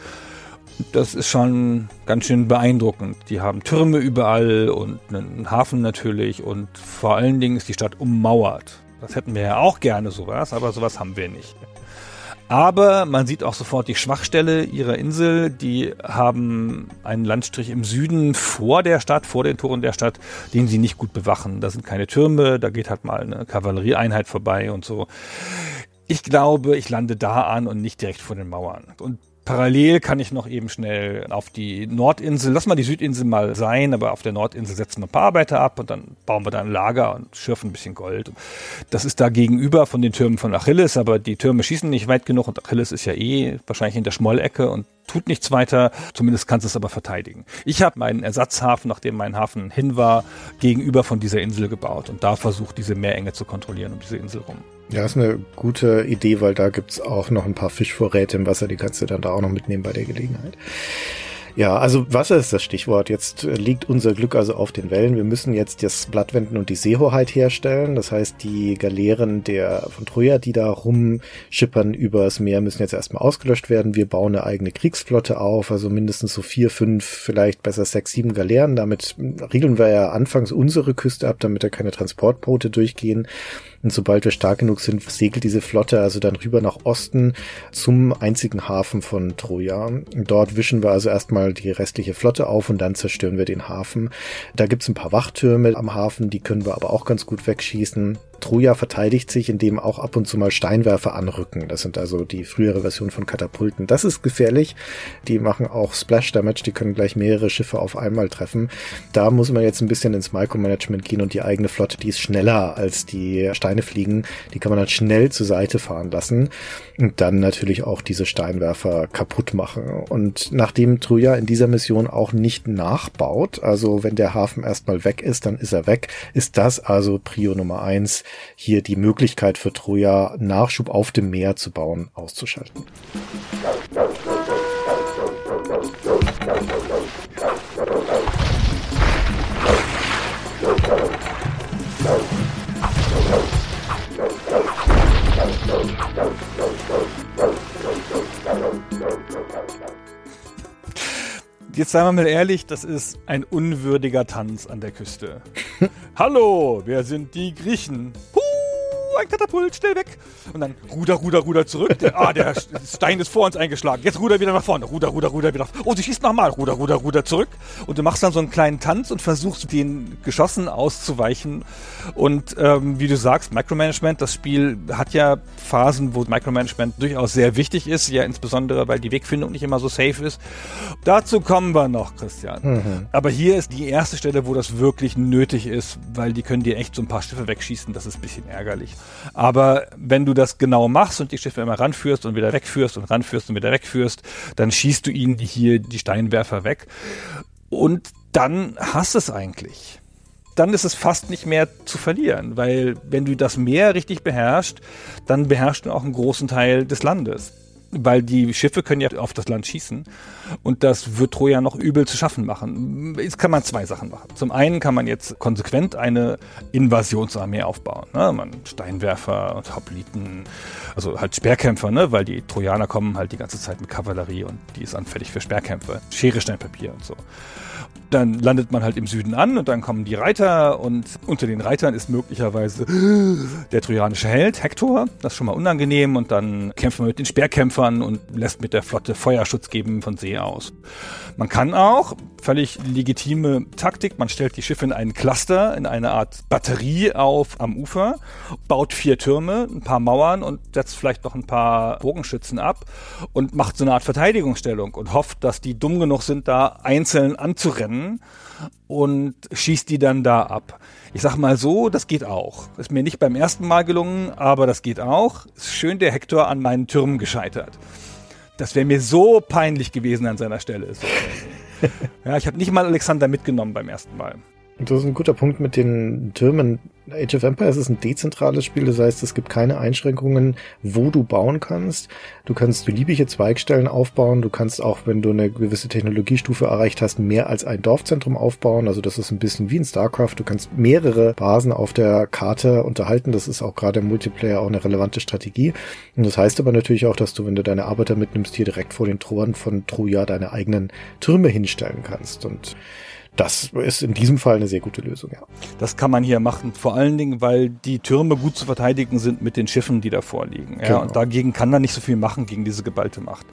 Das ist schon ganz schön beeindruckend. Die haben Türme überall und einen Hafen natürlich und vor allen Dingen ist die Stadt ummauert. Das hätten wir ja auch gerne sowas, aber sowas haben wir nicht. Aber man sieht auch sofort die Schwachstelle ihrer Insel. Die haben einen Landstrich im Süden vor der Stadt, vor den Toren der Stadt, den sie nicht gut bewachen. Da sind keine Türme, da geht halt mal eine Kavallerieeinheit vorbei und so. Ich glaube, ich lande da an und nicht direkt vor den Mauern. Und parallel kann ich noch eben schnell auf die Nordinsel, lass mal die Südinsel mal sein, aber auf der Nordinsel setzen wir ein paar Arbeiter ab und dann bauen wir da ein Lager und schürfen ein bisschen Gold. Das ist da gegenüber von den Türmen von Achilles, aber die Türme schießen nicht weit genug und Achilles ist ja eh wahrscheinlich in der Schmollecke und tut nichts weiter. Zumindest kannst du es aber verteidigen. Ich habe meinen Ersatzhafen, nachdem mein Hafen hin war, gegenüber von dieser Insel gebaut und da versucht, diese Meerenge zu kontrollieren um diese Insel rum. Ja, ist eine gute Idee, weil da gibt's auch noch ein paar Fischvorräte im Wasser, die kannst du dann da auch noch mitnehmen bei der Gelegenheit. Ja, also Wasser ist das Stichwort. Jetzt äh, liegt unser Glück also auf den Wellen. Wir müssen jetzt das Blattwenden und die Seehoheit herstellen. Das heißt, die Galeeren der von Troja, die da rumschippern übers Meer, müssen jetzt erstmal ausgelöscht werden. Wir bauen eine eigene Kriegsflotte auf, also mindestens so vier, fünf, vielleicht besser sechs, sieben Galeeren. Damit regeln wir ja anfangs unsere Küste ab, damit da keine Transportboote durchgehen. Und sobald wir stark genug sind, segelt diese Flotte also dann rüber nach Osten zum einzigen Hafen von Troja. Dort wischen wir also erstmal die restliche Flotte auf und dann zerstören wir den Hafen. Da gibt's ein paar Wachtürme am Hafen, die können wir aber auch ganz gut wegschießen. Troja verteidigt sich, indem auch ab und zu mal Steinwerfer anrücken. Das sind also die frühere Version von Katapulten. Das ist gefährlich. Die machen auch Splash Damage, die können gleich mehrere Schiffe auf einmal treffen. Da muss man jetzt ein bisschen ins Micromanagement gehen und die eigene Flotte, die ist schneller als die Steine fliegen. Die kann man dann schnell zur Seite fahren lassen und dann natürlich auch diese Steinwerfer kaputt machen. Und nachdem Troja in dieser Mission auch nicht nachbaut, also wenn der Hafen erstmal weg ist, dann ist er weg, ist das also Prio Nummer eins, hier die Möglichkeit für Troja Nachschub auf dem Meer zu bauen, auszuschalten. Jetzt seien wir mal ehrlich, das ist ein unwürdiger Tanz an der Küste. Hallo, wer sind die Griechen? Ein Katapult, schnell weg. Und dann Ruder, Ruder, Ruder zurück. Ah, der Stein ist vor uns eingeschlagen. Jetzt Ruder wieder nach vorne. Ruder, Ruder, Ruder wieder nach vorne. Oh, sie schießt nochmal. Ruder, Ruder, Ruder zurück. Und du machst dann so einen kleinen Tanz und versuchst den Geschossen auszuweichen. Und ähm, wie du sagst, Micromanagement, das Spiel hat ja Phasen, wo Micromanagement durchaus sehr wichtig ist. Ja, insbesondere, weil die Wegfindung nicht immer so safe ist. Dazu kommen wir noch, Christian. Mhm. Aber hier ist die erste Stelle, wo das wirklich nötig ist, weil die können dir echt so ein paar Schiffe wegschießen. Das ist ein bisschen ärgerlich. Aber wenn du das genau machst und die Schiffe immer ranführst und wieder wegführst und ranführst und wieder wegführst, dann schießt du ihnen hier die Steinwerfer weg. Und dann hast es eigentlich. Dann ist es fast nicht mehr zu verlieren, weil wenn du das Meer richtig beherrschst, dann beherrschst du auch einen großen Teil des Landes weil die Schiffe können ja auf das Land schießen und das wird Troja noch übel zu schaffen machen. Jetzt kann man zwei Sachen machen. Zum einen kann man jetzt konsequent eine Invasionsarmee aufbauen. Ne? Man Steinwerfer und Hopliten, also halt Speerkämpfer, ne? weil die Trojaner kommen halt die ganze Zeit mit Kavallerie und die ist anfällig für Speerkämpfe. Schere, Stein, Papier und so. Dann landet man halt im Süden an und dann kommen die Reiter und unter den Reitern ist möglicherweise der trojanische Held Hektor. Das ist schon mal unangenehm und dann kämpft man mit den Speerkämpfern und lässt mit der Flotte Feuerschutz geben von See aus. Man kann auch, völlig legitime Taktik, man stellt die Schiffe in einen Cluster, in eine Art Batterie auf am Ufer, baut vier Türme, ein paar Mauern und setzt vielleicht noch ein paar Bogenschützen ab und macht so eine Art Verteidigungsstellung und hofft, dass die dumm genug sind, da einzeln anzurennen an und schießt die dann da ab. Ich sag mal so, das geht auch. Ist mir nicht beim ersten Mal gelungen, aber das geht auch. Ist schön der Hektor an meinen Türmen gescheitert. Das wäre mir so peinlich gewesen an seiner Stelle. So. ja, ich habe nicht mal Alexander mitgenommen beim ersten Mal. Das ist ein guter Punkt mit den Türmen. Age of Empires ist ein dezentrales Spiel, das heißt, es gibt keine Einschränkungen, wo du bauen kannst. Du kannst beliebige Zweigstellen aufbauen, du kannst auch, wenn du eine gewisse Technologiestufe erreicht hast, mehr als ein Dorfzentrum aufbauen. Also das ist ein bisschen wie in StarCraft. Du kannst mehrere Basen auf der Karte unterhalten. Das ist auch gerade im Multiplayer auch eine relevante Strategie. Und das heißt aber natürlich auch, dass du, wenn du deine Arbeiter mitnimmst, hier direkt vor den Toren von Troja deine eigenen Türme hinstellen kannst. Und das ist in diesem Fall eine sehr gute Lösung, ja. Das kann man hier machen, vor allen Dingen, weil die Türme gut zu verteidigen sind mit den Schiffen, die davor liegen. Ja, genau. und dagegen kann er nicht so viel machen gegen diese geballte Macht.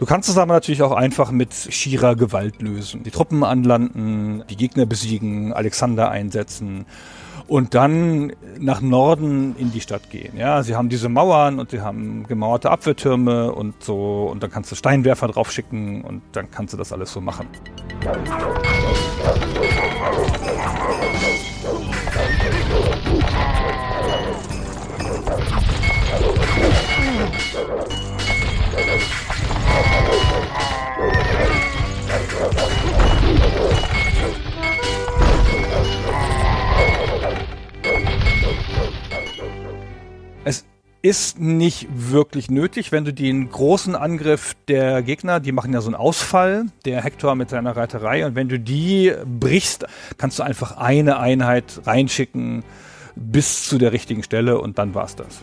Du kannst es aber natürlich auch einfach mit schierer Gewalt lösen. Die Truppen anlanden, die Gegner besiegen, Alexander einsetzen und dann nach Norden in die Stadt gehen. Ja, sie haben diese Mauern und sie haben gemauerte Abwehrtürme und so und dann kannst du Steinwerfer drauf schicken und dann kannst du das alles so machen. Ist nicht wirklich nötig, wenn du den großen Angriff der Gegner, die machen ja so einen Ausfall, der Hektor mit seiner Reiterei, und wenn du die brichst, kannst du einfach eine Einheit reinschicken bis zu der richtigen Stelle und dann war's das.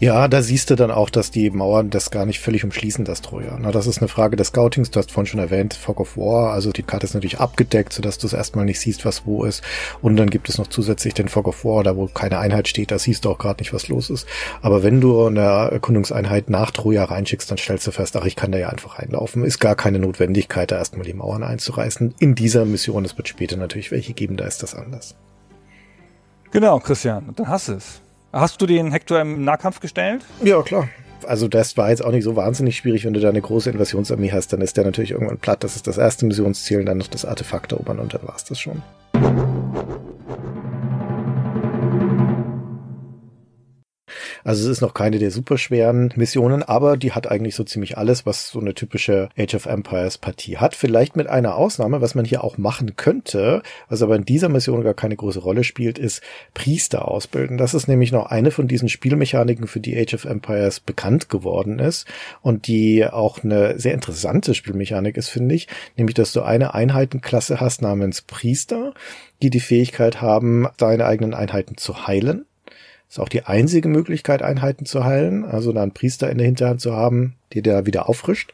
Ja, da siehst du dann auch, dass die Mauern das gar nicht völlig umschließen, das Troja. Na, das ist eine Frage des Scoutings. Du hast vorhin schon erwähnt, Fog of War. Also die Karte ist natürlich abgedeckt, sodass du es erstmal nicht siehst, was wo ist. Und dann gibt es noch zusätzlich den Fog of War, da wo keine Einheit steht, da siehst du auch gerade nicht, was los ist. Aber wenn du eine Erkundungseinheit nach Troja reinschickst, dann stellst du fest, ach, ich kann da ja einfach reinlaufen. Ist gar keine Notwendigkeit, da erstmal die Mauern einzureißen. In dieser Mission, es wird später natürlich welche geben, da ist das anders. Genau, Christian. Dann hast du es. Hast du den Hector im Nahkampf gestellt? Ja, klar. Also das war jetzt auch nicht so wahnsinnig schwierig, wenn du da eine große Invasionsarmee hast, dann ist der natürlich irgendwann platt. Das ist das erste Missionsziel, dann noch das Artefakt erobern und dann war's das schon. Also es ist noch keine der superschweren Missionen, aber die hat eigentlich so ziemlich alles, was so eine typische Age of Empires Partie hat. Vielleicht mit einer Ausnahme, was man hier auch machen könnte, was aber in dieser Mission gar keine große Rolle spielt, ist Priester ausbilden. Das ist nämlich noch eine von diesen Spielmechaniken, für die Age of Empires bekannt geworden ist und die auch eine sehr interessante Spielmechanik ist, finde ich, nämlich dass du eine Einheitenklasse hast namens Priester, die die Fähigkeit haben, deine eigenen Einheiten zu heilen ist auch die einzige Möglichkeit, Einheiten zu heilen, also da einen Priester in der Hinterhand zu haben, der da wieder auffrischt.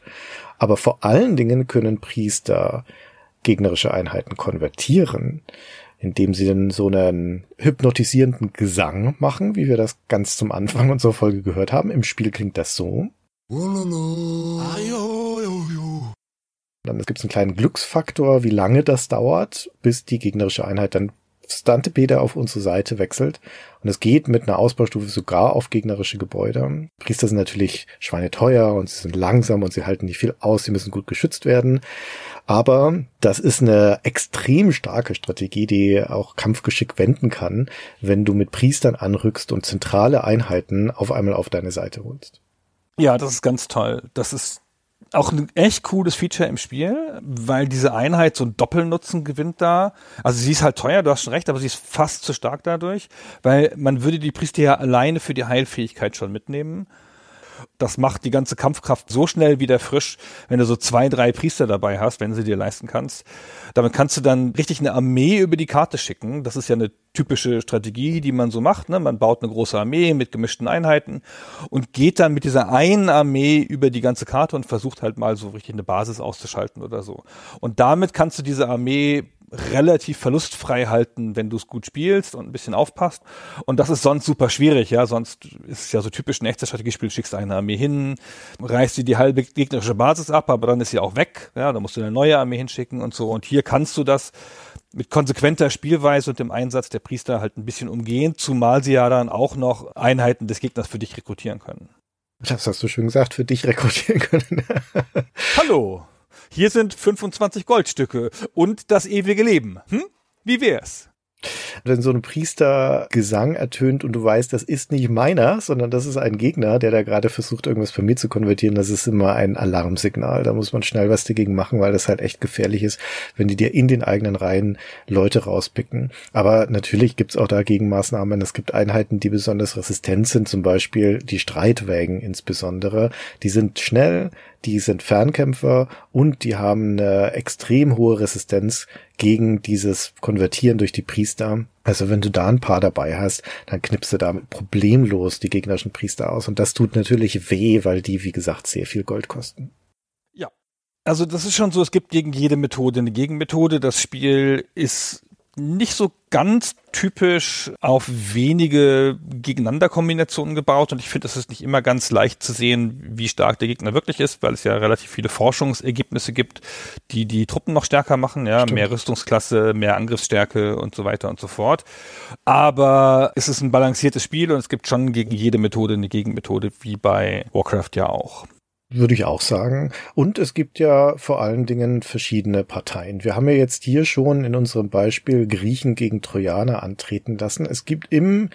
Aber vor allen Dingen können Priester gegnerische Einheiten konvertieren, indem sie dann so einen hypnotisierenden Gesang machen, wie wir das ganz zum Anfang unserer Folge gehört haben. Im Spiel klingt das so. Dann gibt es einen kleinen Glücksfaktor, wie lange das dauert, bis die gegnerische Einheit dann Stantepede auf unsere Seite wechselt. Und es geht mit einer Ausbaustufe sogar auf gegnerische Gebäude. Priester sind natürlich schweineteuer und sie sind langsam und sie halten nicht viel aus, sie müssen gut geschützt werden. Aber das ist eine extrem starke Strategie, die auch Kampfgeschick wenden kann, wenn du mit Priestern anrückst und zentrale Einheiten auf einmal auf deine Seite holst. Ja, das ist ganz toll. Das ist auch ein echt cooles Feature im Spiel, weil diese Einheit so einen Doppelnutzen gewinnt da. Also sie ist halt teuer, du hast schon recht, aber sie ist fast zu stark dadurch, weil man würde die Priester ja alleine für die Heilfähigkeit schon mitnehmen. Das macht die ganze Kampfkraft so schnell wieder frisch, wenn du so zwei, drei Priester dabei hast, wenn sie dir leisten kannst. Damit kannst du dann richtig eine Armee über die Karte schicken. Das ist ja eine typische Strategie, die man so macht. Ne? Man baut eine große Armee mit gemischten Einheiten und geht dann mit dieser einen Armee über die ganze Karte und versucht halt mal so richtig eine Basis auszuschalten oder so. Und damit kannst du diese Armee relativ verlustfrei halten, wenn du es gut spielst und ein bisschen aufpasst. Und das ist sonst super schwierig, ja. Sonst ist es ja so typisch ein echtes Strategiespiel, schickst eine Armee hin, reißt dir die halbe gegnerische Basis ab, aber dann ist sie auch weg. Ja, da musst du eine neue Armee hinschicken und so. Und hier kannst du das mit konsequenter Spielweise und dem Einsatz der Priester halt ein bisschen umgehen, zumal sie ja dann auch noch Einheiten des Gegners für dich rekrutieren können. Das hast du schön gesagt, für dich rekrutieren können. Hallo! Hier sind 25 Goldstücke und das ewige Leben. Hm? Wie wär's? Wenn so ein Priester Gesang ertönt und du weißt, das ist nicht meiner, sondern das ist ein Gegner, der da gerade versucht, irgendwas von mir zu konvertieren, das ist immer ein Alarmsignal. Da muss man schnell was dagegen machen, weil das halt echt gefährlich ist, wenn die dir in den eigenen Reihen Leute rauspicken. Aber natürlich gibt's auch da Gegenmaßnahmen. Es gibt Einheiten, die besonders resistent sind, zum Beispiel die Streitwägen insbesondere. Die sind schnell, die sind Fernkämpfer und die haben eine extrem hohe Resistenz gegen dieses Konvertieren durch die Priester. Also wenn du da ein paar dabei hast, dann knippst du damit problemlos die gegnerischen Priester aus. Und das tut natürlich weh, weil die, wie gesagt, sehr viel Gold kosten. Ja. Also das ist schon so, es gibt gegen jede Methode eine Gegenmethode. Das Spiel ist nicht so ganz typisch auf wenige Gegeneinanderkombinationen gebaut und ich finde, es ist nicht immer ganz leicht zu sehen, wie stark der Gegner wirklich ist, weil es ja relativ viele Forschungsergebnisse gibt, die die Truppen noch stärker machen, ja, Stimmt. mehr Rüstungsklasse, mehr Angriffsstärke und so weiter und so fort. Aber es ist ein balanciertes Spiel und es gibt schon gegen jede Methode eine Gegenmethode, wie bei Warcraft ja auch. Würde ich auch sagen. Und es gibt ja vor allen Dingen verschiedene Parteien. Wir haben ja jetzt hier schon in unserem Beispiel Griechen gegen Trojaner antreten lassen. Es gibt im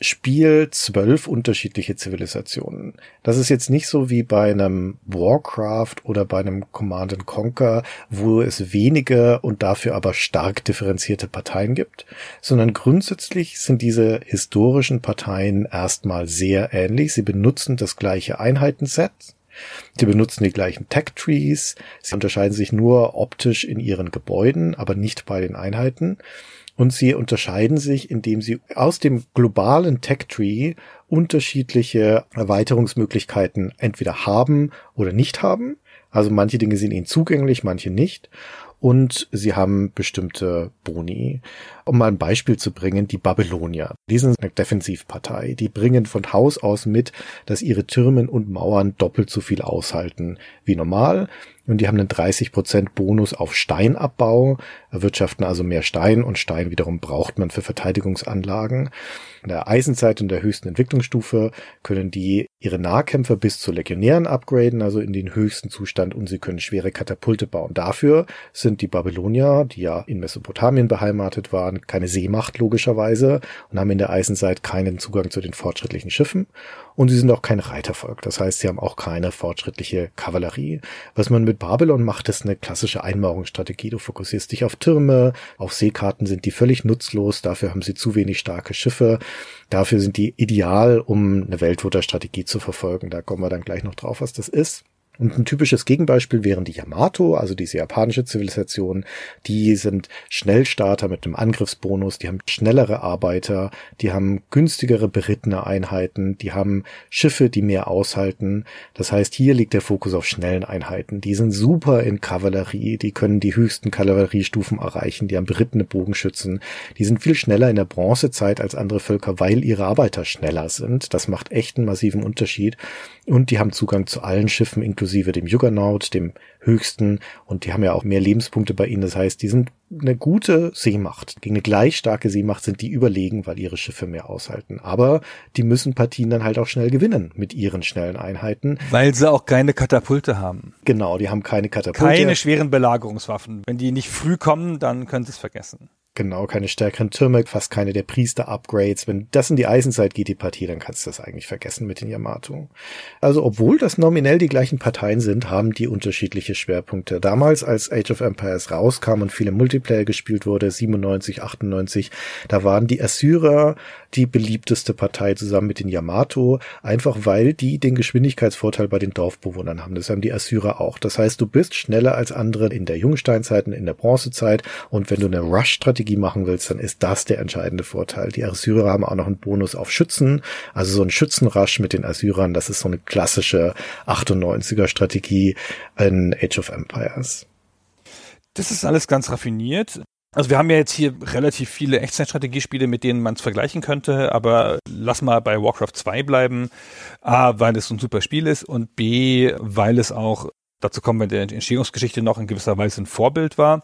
Spiel zwölf unterschiedliche Zivilisationen. Das ist jetzt nicht so wie bei einem Warcraft oder bei einem Command Conquer, wo es wenige und dafür aber stark differenzierte Parteien gibt, sondern grundsätzlich sind diese historischen Parteien erstmal sehr ähnlich. Sie benutzen das gleiche Einheitenset, Sie benutzen die gleichen Tech-Trees. Sie unterscheiden sich nur optisch in ihren Gebäuden, aber nicht bei den Einheiten. Und sie unterscheiden sich, indem sie aus dem globalen Tech-Tree unterschiedliche Erweiterungsmöglichkeiten entweder haben oder nicht haben. Also manche Dinge sind ihnen zugänglich, manche nicht und sie haben bestimmte Boni. Um mal ein Beispiel zu bringen, die Babylonier. Die sind eine Defensivpartei. Die bringen von Haus aus mit, dass ihre Türmen und Mauern doppelt so viel aushalten wie normal. Und die haben einen 30% Bonus auf Steinabbau, erwirtschaften also mehr Stein und Stein wiederum braucht man für Verteidigungsanlagen. In der Eisenzeit und der höchsten Entwicklungsstufe können die ihre Nahkämpfer bis zu Legionären upgraden, also in den höchsten Zustand und sie können schwere Katapulte bauen. Dafür sind die Babylonier, die ja in Mesopotamien beheimatet waren, keine Seemacht logischerweise und haben in der Eisenzeit keinen Zugang zu den fortschrittlichen Schiffen und sie sind auch kein Reitervolk. Das heißt, sie haben auch keine fortschrittliche Kavallerie. Was man mit Babylon macht, ist eine klassische Einmauerungsstrategie. Du fokussierst dich auf Türme, auf Seekarten sind die völlig nutzlos, dafür haben sie zu wenig starke Schiffe. Dafür sind die ideal, um eine Weltwunder-Strategie zu verfolgen. Da kommen wir dann gleich noch drauf, was das ist. Und ein typisches Gegenbeispiel wären die Yamato, also diese japanische Zivilisation. Die sind Schnellstarter mit einem Angriffsbonus, die haben schnellere Arbeiter, die haben günstigere berittene Einheiten, die haben Schiffe, die mehr aushalten. Das heißt, hier liegt der Fokus auf schnellen Einheiten. Die sind super in Kavallerie, die können die höchsten Kavalleriestufen erreichen, die haben berittene Bogenschützen, die sind viel schneller in der Bronzezeit als andere Völker, weil ihre Arbeiter schneller sind. Das macht echt einen massiven Unterschied. Und die haben Zugang zu allen Schiffen, inklusive dem Juggernaut, dem höchsten. Und die haben ja auch mehr Lebenspunkte bei ihnen. Das heißt, die sind eine gute Seemacht. Gegen eine gleich starke Seemacht sind die überlegen, weil ihre Schiffe mehr aushalten. Aber die müssen Partien dann halt auch schnell gewinnen mit ihren schnellen Einheiten. Weil sie auch keine Katapulte haben. Genau, die haben keine Katapulte. Keine schweren Belagerungswaffen. Wenn die nicht früh kommen, dann können sie es vergessen. Genau, keine stärkeren Türme, fast keine der Priester-Upgrades. Wenn das in die Eisenzeit geht, die Partie, dann kannst du das eigentlich vergessen mit den Yamato. Also, obwohl das nominell die gleichen Parteien sind, haben die unterschiedliche Schwerpunkte. Damals, als Age of Empires rauskam und viele Multiplayer gespielt wurde, 97, 98, da waren die Assyrer die beliebteste Partei zusammen mit den Yamato, einfach weil die den Geschwindigkeitsvorteil bei den Dorfbewohnern haben. Das haben die Assyrer auch. Das heißt, du bist schneller als andere in der Jungsteinzeit und in der Bronzezeit und wenn du eine Rush-Strategie machen willst, dann ist das der entscheidende Vorteil. Die Assyrer haben auch noch einen Bonus auf Schützen, also so ein Schützenrush mit den Assyrern, das ist so eine klassische 98er Strategie in Age of Empires. Das ist alles ganz raffiniert. Also wir haben ja jetzt hier relativ viele Echtzeitstrategiespiele, mit denen man es vergleichen könnte, aber lass mal bei Warcraft 2 bleiben. A, weil es ein super Spiel ist und B, weil es auch Dazu kommen wir in der Entstehungsgeschichte noch in gewisser Weise ein Vorbild war.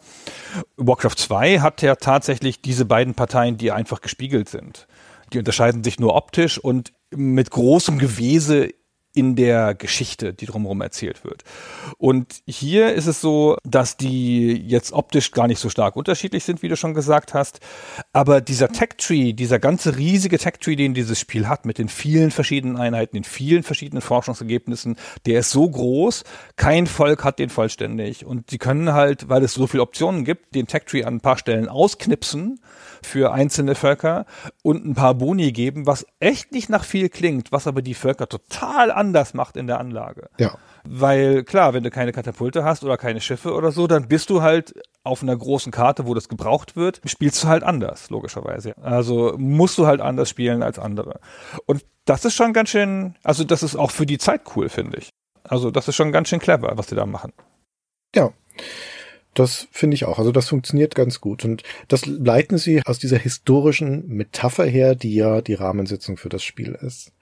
Warcraft 2 hat ja tatsächlich diese beiden Parteien, die einfach gespiegelt sind. Die unterscheiden sich nur optisch und mit großem Gewese in der Geschichte, die drumherum erzählt wird. Und hier ist es so, dass die jetzt optisch gar nicht so stark unterschiedlich sind, wie du schon gesagt hast. Aber dieser Tech-Tree, dieser ganze riesige Tech-Tree, den dieses Spiel hat, mit den vielen verschiedenen Einheiten, den vielen verschiedenen Forschungsergebnissen, der ist so groß, kein Volk hat den vollständig. Und sie können halt, weil es so viele Optionen gibt, den Tech-Tree an ein paar Stellen ausknipsen für einzelne Völker und ein paar Boni geben, was echt nicht nach viel klingt, was aber die Völker total anders macht in der Anlage. Ja. Weil klar, wenn du keine Katapulte hast oder keine Schiffe oder so, dann bist du halt auf einer großen Karte, wo das gebraucht wird, spielst du halt anders, logischerweise. Also musst du halt anders spielen als andere. Und das ist schon ganz schön, also das ist auch für die Zeit cool, finde ich. Also das ist schon ganz schön clever, was die da machen. Ja. Das finde ich auch. Also das funktioniert ganz gut. Und das leiten sie aus dieser historischen Metapher her, die ja die Rahmensetzung für das Spiel ist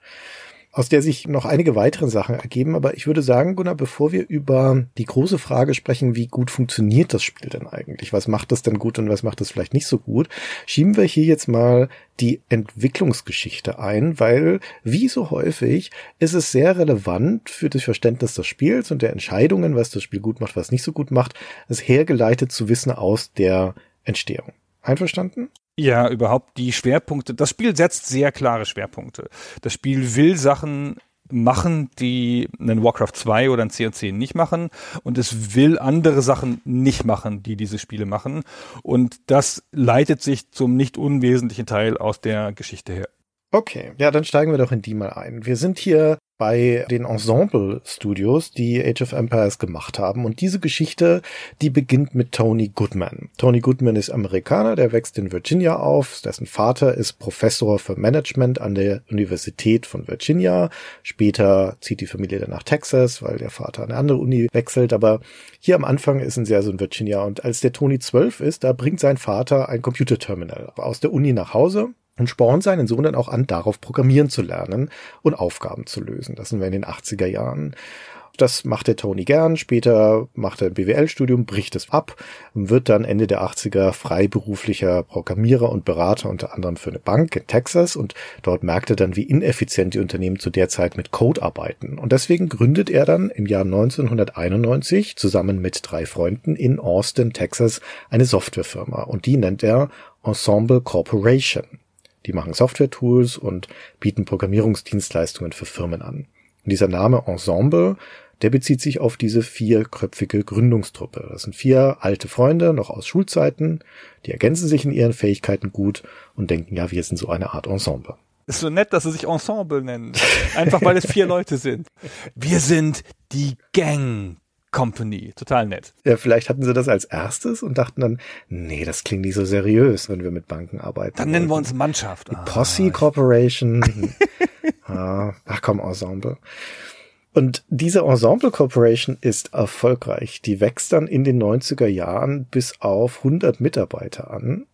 aus der sich noch einige weitere Sachen ergeben. Aber ich würde sagen, Gunnar, bevor wir über die große Frage sprechen, wie gut funktioniert das Spiel denn eigentlich? Was macht das denn gut und was macht das vielleicht nicht so gut? Schieben wir hier jetzt mal die Entwicklungsgeschichte ein, weil wie so häufig ist es sehr relevant für das Verständnis des Spiels und der Entscheidungen, was das Spiel gut macht, was nicht so gut macht, es hergeleitet zu wissen aus der Entstehung. Einverstanden? Ja, überhaupt die Schwerpunkte. Das Spiel setzt sehr klare Schwerpunkte. Das Spiel will Sachen machen, die einen Warcraft 2 oder ein C&C nicht machen und es will andere Sachen nicht machen, die diese Spiele machen und das leitet sich zum nicht unwesentlichen Teil aus der Geschichte her. Okay, ja, dann steigen wir doch in die mal ein. Wir sind hier bei den Ensemble Studios, die Age of Empires gemacht haben. Und diese Geschichte, die beginnt mit Tony Goodman. Tony Goodman ist Amerikaner, der wächst in Virginia auf. Dessen Vater ist Professor für Management an der Universität von Virginia. Später zieht die Familie dann nach Texas, weil der Vater an eine andere Uni wechselt. Aber hier am Anfang ist sie also in Virginia. Und als der Tony zwölf ist, da bringt sein Vater ein Computerterminal aus der Uni nach Hause und spornt seinen Sohn dann auch an, darauf programmieren zu lernen und Aufgaben zu lösen. Das sind wir in den 80er Jahren. Das macht der Tony gern. Später macht er ein BWL-Studium, bricht es ab und wird dann Ende der 80er freiberuflicher Programmierer und Berater unter anderem für eine Bank in Texas und dort merkt er dann, wie ineffizient die Unternehmen zu der Zeit mit Code arbeiten. Und deswegen gründet er dann im Jahr 1991 zusammen mit drei Freunden in Austin, Texas eine Softwarefirma und die nennt er Ensemble Corporation. Die machen Software-Tools und bieten Programmierungsdienstleistungen für Firmen an. Und dieser Name Ensemble, der bezieht sich auf diese vierköpfige Gründungstruppe. Das sind vier alte Freunde, noch aus Schulzeiten, die ergänzen sich in ihren Fähigkeiten gut und denken, ja, wir sind so eine Art Ensemble. Ist so nett, dass sie sich Ensemble nennen. Einfach weil es vier Leute sind. Wir sind die Gang. Company. Total nett. Ja, vielleicht hatten sie das als erstes und dachten dann, nee, das klingt nicht so seriös, wenn wir mit Banken arbeiten. Dann nennen wir uns Mannschaft. Die Posse Corporation. ah, ach komm, Ensemble. Und diese Ensemble Corporation ist erfolgreich. Die wächst dann in den 90er Jahren bis auf 100 Mitarbeiter an.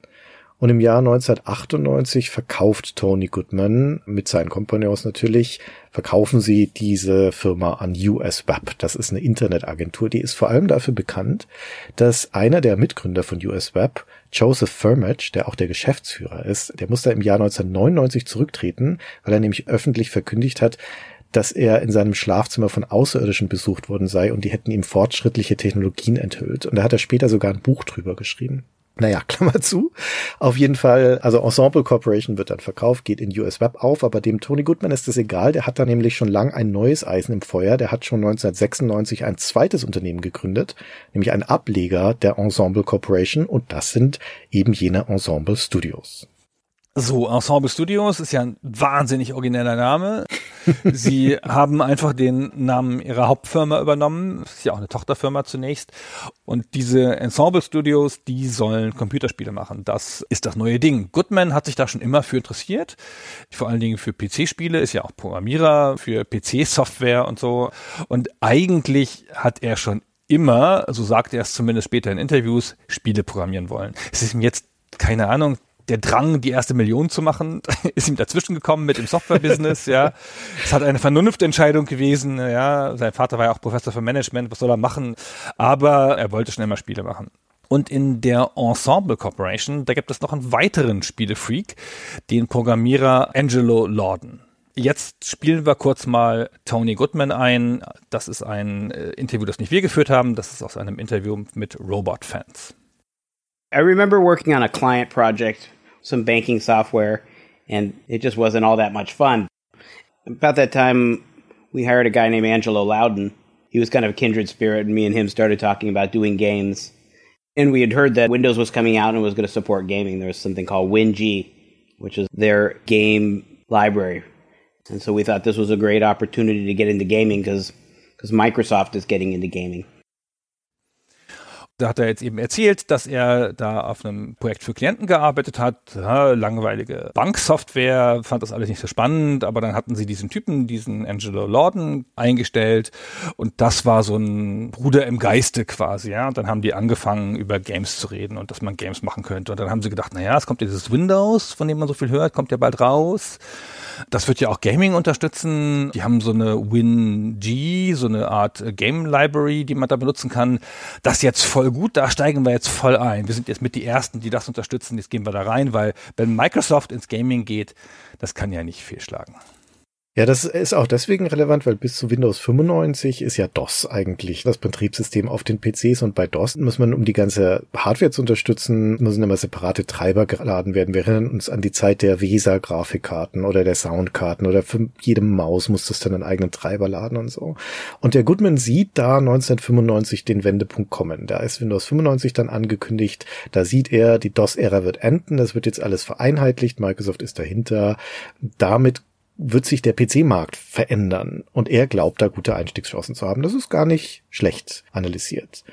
Und im Jahr 1998 verkauft Tony Goodman mit seinen Kompagnons natürlich, verkaufen sie diese Firma an US Web. Das ist eine Internetagentur, die ist vor allem dafür bekannt, dass einer der Mitgründer von US Web, Joseph Firmage, der auch der Geschäftsführer ist, der musste im Jahr 1999 zurücktreten, weil er nämlich öffentlich verkündigt hat, dass er in seinem Schlafzimmer von Außerirdischen besucht worden sei und die hätten ihm fortschrittliche Technologien enthüllt. Und da hat er später sogar ein Buch drüber geschrieben. Naja, Klammer zu. Auf jeden Fall, also Ensemble Corporation wird dann verkauft, geht in US Web auf, aber dem Tony Goodman ist das egal. Der hat da nämlich schon lang ein neues Eisen im Feuer. Der hat schon 1996 ein zweites Unternehmen gegründet, nämlich ein Ableger der Ensemble Corporation und das sind eben jene Ensemble Studios. So, Ensemble Studios ist ja ein wahnsinnig origineller Name. Sie haben einfach den Namen ihrer Hauptfirma übernommen. Das ist ja auch eine Tochterfirma zunächst. Und diese Ensemble Studios, die sollen Computerspiele machen. Das ist das neue Ding. Goodman hat sich da schon immer für interessiert. Vor allen Dingen für PC-Spiele, ist ja auch Programmierer für PC-Software und so. Und eigentlich hat er schon immer, so sagt er es zumindest später in Interviews, Spiele programmieren wollen. Es ist ihm jetzt keine Ahnung, der Drang, die erste Million zu machen, ist ihm dazwischen gekommen mit dem Software-Business, ja. Es hat eine Vernunftentscheidung gewesen, ja. Sein Vater war ja auch Professor für Management, was soll er machen? Aber er wollte schon immer Spiele machen. Und in der Ensemble Corporation, da gibt es noch einen weiteren Spielefreak, den Programmierer Angelo Lorden. Jetzt spielen wir kurz mal Tony Goodman ein. Das ist ein äh, Interview, das nicht wir geführt haben. Das ist aus einem Interview mit Robot Fans. I remember working on a client project some banking software, and it just wasn't all that much fun. About that time, we hired a guy named Angelo Loudon. He was kind of a kindred spirit, and me and him started talking about doing games. And we had heard that Windows was coming out and was going to support gaming. There was something called WinG, which is their game library. And so we thought this was a great opportunity to get into gaming because Microsoft is getting into gaming. Da hat er jetzt eben erzählt, dass er da auf einem Projekt für Klienten gearbeitet hat. Ja, langweilige Banksoftware, fand das alles nicht so spannend, aber dann hatten sie diesen Typen, diesen Angelo Lorden eingestellt und das war so ein Bruder im Geiste quasi, ja. Und dann haben die angefangen, über Games zu reden und dass man Games machen könnte. Und dann haben sie gedacht, naja, es kommt dieses Windows, von dem man so viel hört, kommt ja bald raus. Das wird ja auch Gaming unterstützen. Die haben so eine WinG, so eine Art Game Library, die man da benutzen kann. Das ist jetzt voll gut, da steigen wir jetzt voll ein. Wir sind jetzt mit die Ersten, die das unterstützen. Jetzt gehen wir da rein, weil wenn Microsoft ins Gaming geht, das kann ja nicht fehlschlagen. Ja, das ist auch deswegen relevant, weil bis zu Windows 95 ist ja DOS eigentlich das Betriebssystem auf den PCs und bei DOS muss man, um die ganze Hardware zu unterstützen, müssen immer separate Treiber geladen werden. Wir erinnern uns an die Zeit der VESA-Grafikkarten oder der Soundkarten oder für jede Maus muss das dann einen eigenen Treiber laden und so. Und der Goodman sieht da 1995 den Wendepunkt kommen. Da ist Windows 95 dann angekündigt. Da sieht er, die DOS-Ära wird enden. Das wird jetzt alles vereinheitlicht. Microsoft ist dahinter. Damit wird sich der PC-Markt verändern und er glaubt, da gute Einstiegschancen zu haben. Das ist gar nicht schlecht analysiert.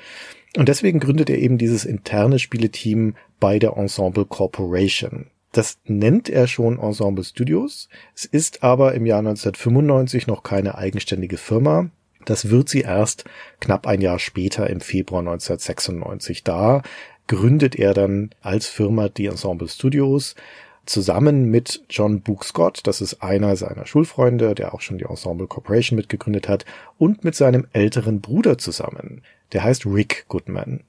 Und deswegen gründet er eben dieses interne Spieleteam bei der Ensemble Corporation. Das nennt er schon Ensemble Studios. Es ist aber im Jahr 1995 noch keine eigenständige Firma. Das wird sie erst knapp ein Jahr später im Februar 1996. Da gründet er dann als Firma die Ensemble Studios zusammen mit John Book Scott, das ist einer seiner Schulfreunde, der auch schon die Ensemble Corporation mitgegründet hat, und mit seinem älteren Bruder zusammen. Der heißt Rick Goodman.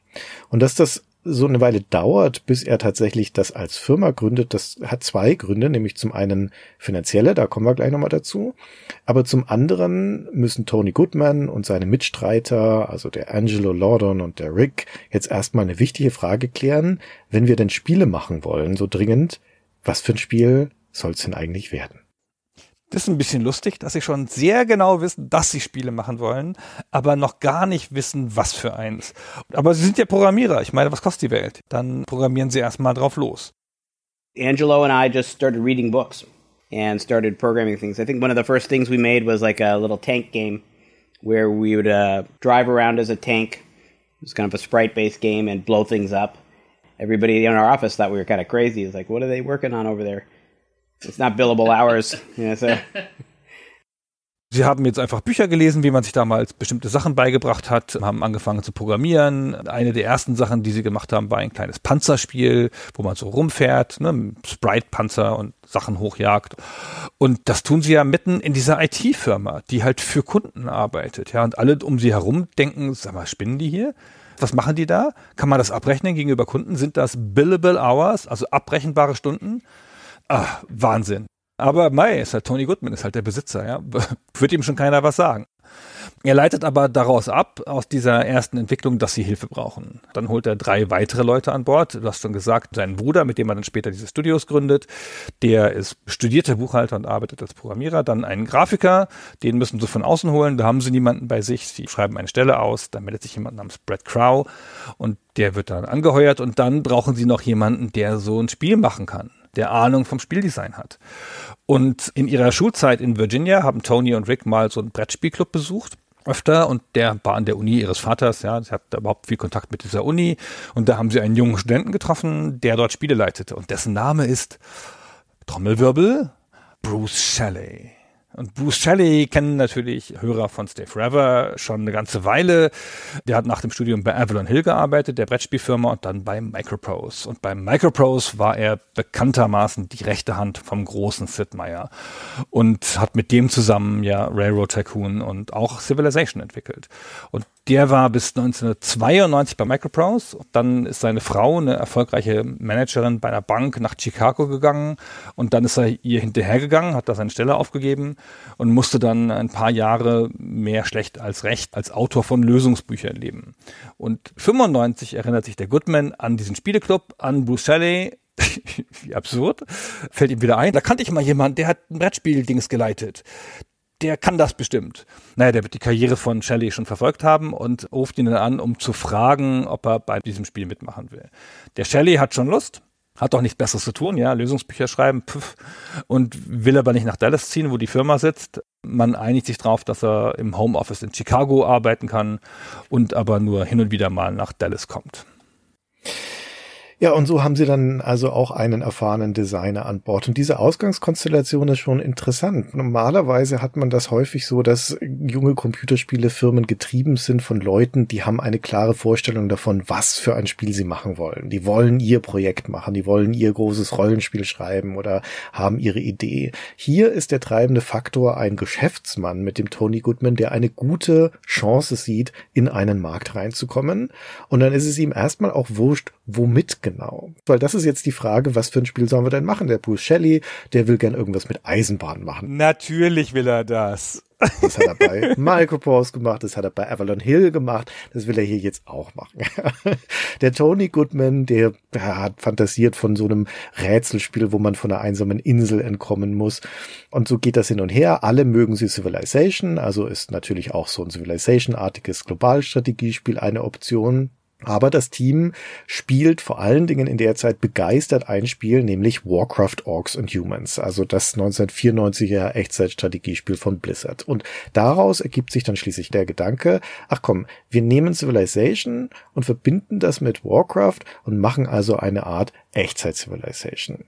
Und dass das so eine Weile dauert, bis er tatsächlich das als Firma gründet, das hat zwei Gründe, nämlich zum einen finanzielle, da kommen wir gleich nochmal dazu, aber zum anderen müssen Tony Goodman und seine Mitstreiter, also der Angelo Lordon und der Rick, jetzt erstmal eine wichtige Frage klären, wenn wir denn Spiele machen wollen, so dringend, was für ein Spiel soll es denn eigentlich werden? Das ist ein bisschen lustig, dass sie schon sehr genau wissen, dass sie Spiele machen wollen, aber noch gar nicht wissen, was für eins. Aber sie sind ja Programmierer. Ich meine, was kostet die Welt? Dann programmieren sie erstmal drauf los. Angelo and I just started reading books and started programming things. I think one of the first things we made was like a little tank game where we would uh, drive around as a tank. It was kind of a sprite based game and blow things up. Everybody in our office thought we were kind of crazy. It's like, what are they working on over there? It's not billable hours. Yeah, so. Sie haben jetzt einfach Bücher gelesen, wie man sich damals bestimmte Sachen beigebracht hat, haben angefangen zu programmieren. Eine der ersten Sachen, die sie gemacht haben, war ein kleines Panzerspiel, wo man so rumfährt, ne, Sprite-Panzer und Sachen hochjagt. Und das tun sie ja mitten in dieser IT-Firma, die halt für Kunden arbeitet. Ja, und alle um sie herum denken, sag mal, spinnen die hier? Was machen die da? Kann man das abrechnen gegenüber Kunden? Sind das billable hours, also abrechenbare Stunden? Ah, Wahnsinn. Aber Mai ist halt Tony Goodman, ist halt der Besitzer, ja. Wird ihm schon keiner was sagen. Er leitet aber daraus ab, aus dieser ersten Entwicklung, dass sie Hilfe brauchen. Dann holt er drei weitere Leute an Bord. Du hast schon gesagt, seinen Bruder, mit dem er dann später diese Studios gründet. Der ist studierter Buchhalter und arbeitet als Programmierer. Dann einen Grafiker, den müssen sie von außen holen. Da haben sie niemanden bei sich. Sie schreiben eine Stelle aus. Da meldet sich jemand namens Brad Crow und der wird dann angeheuert. Und dann brauchen sie noch jemanden, der so ein Spiel machen kann der Ahnung vom Spieldesign hat. Und in ihrer Schulzeit in Virginia haben Tony und Rick mal so einen Brettspielclub besucht öfter und der war an der Uni ihres Vaters, ja, sie hat überhaupt viel Kontakt mit dieser Uni und da haben sie einen jungen Studenten getroffen, der dort Spiele leitete und dessen Name ist Trommelwirbel Bruce Shelley. Und Bruce Shelley kennen natürlich Hörer von Stay Forever schon eine ganze Weile. Der hat nach dem Studium bei Avalon Hill gearbeitet, der Brettspielfirma, und dann bei Microprose. Und bei Microprose war er bekanntermaßen die rechte Hand vom großen Sid Meier und hat mit dem zusammen ja Railroad Tycoon und auch Civilization entwickelt. Und der war bis 1992 bei Microprose. Dann ist seine Frau, eine erfolgreiche Managerin bei einer Bank, nach Chicago gegangen. Und dann ist er ihr hinterhergegangen, hat da seine Stelle aufgegeben und musste dann ein paar Jahre mehr schlecht als recht als Autor von Lösungsbüchern leben. Und 95 erinnert sich der Goodman an diesen Spieleclub, an Bruce Shelley, wie absurd, fällt ihm wieder ein. Da kannte ich mal jemanden, der hat ein Brettspiel-Dings geleitet der kann das bestimmt. Naja, der wird die Karriere von Shelley schon verfolgt haben und ruft ihn dann an, um zu fragen, ob er bei diesem Spiel mitmachen will. Der Shelley hat schon Lust, hat doch nichts Besseres zu tun, ja, Lösungsbücher schreiben, pff, und will aber nicht nach Dallas ziehen, wo die Firma sitzt. Man einigt sich darauf, dass er im Homeoffice in Chicago arbeiten kann und aber nur hin und wieder mal nach Dallas kommt. Ja, und so haben sie dann also auch einen erfahrenen Designer an Bord. Und diese Ausgangskonstellation ist schon interessant. Normalerweise hat man das häufig so, dass junge Computerspielefirmen getrieben sind von Leuten, die haben eine klare Vorstellung davon, was für ein Spiel sie machen wollen. Die wollen ihr Projekt machen, die wollen ihr großes Rollenspiel schreiben oder haben ihre Idee. Hier ist der treibende Faktor ein Geschäftsmann mit dem Tony Goodman, der eine gute Chance sieht, in einen Markt reinzukommen. Und dann ist es ihm erstmal auch wurscht, womit genau? Weil das ist jetzt die Frage, was für ein Spiel sollen wir denn machen? Der Bruce Shelley, der will gern irgendwas mit Eisenbahn machen. Natürlich will er das. Das hat er bei Microprose gemacht, das hat er bei Avalon Hill gemacht, das will er hier jetzt auch machen. Der Tony Goodman, der, der hat fantasiert von so einem Rätselspiel, wo man von einer einsamen Insel entkommen muss. Und so geht das hin und her. Alle mögen sie Civilization, also ist natürlich auch so ein Civilization-artiges Globalstrategiespiel eine Option. Aber das Team spielt vor allen Dingen in der Zeit begeistert ein Spiel, nämlich Warcraft Orcs and Humans, also das 1994er Echtzeitstrategiespiel von Blizzard. Und daraus ergibt sich dann schließlich der Gedanke, ach komm, wir nehmen Civilization und verbinden das mit Warcraft und machen also eine Art Echtzeit-Civilization.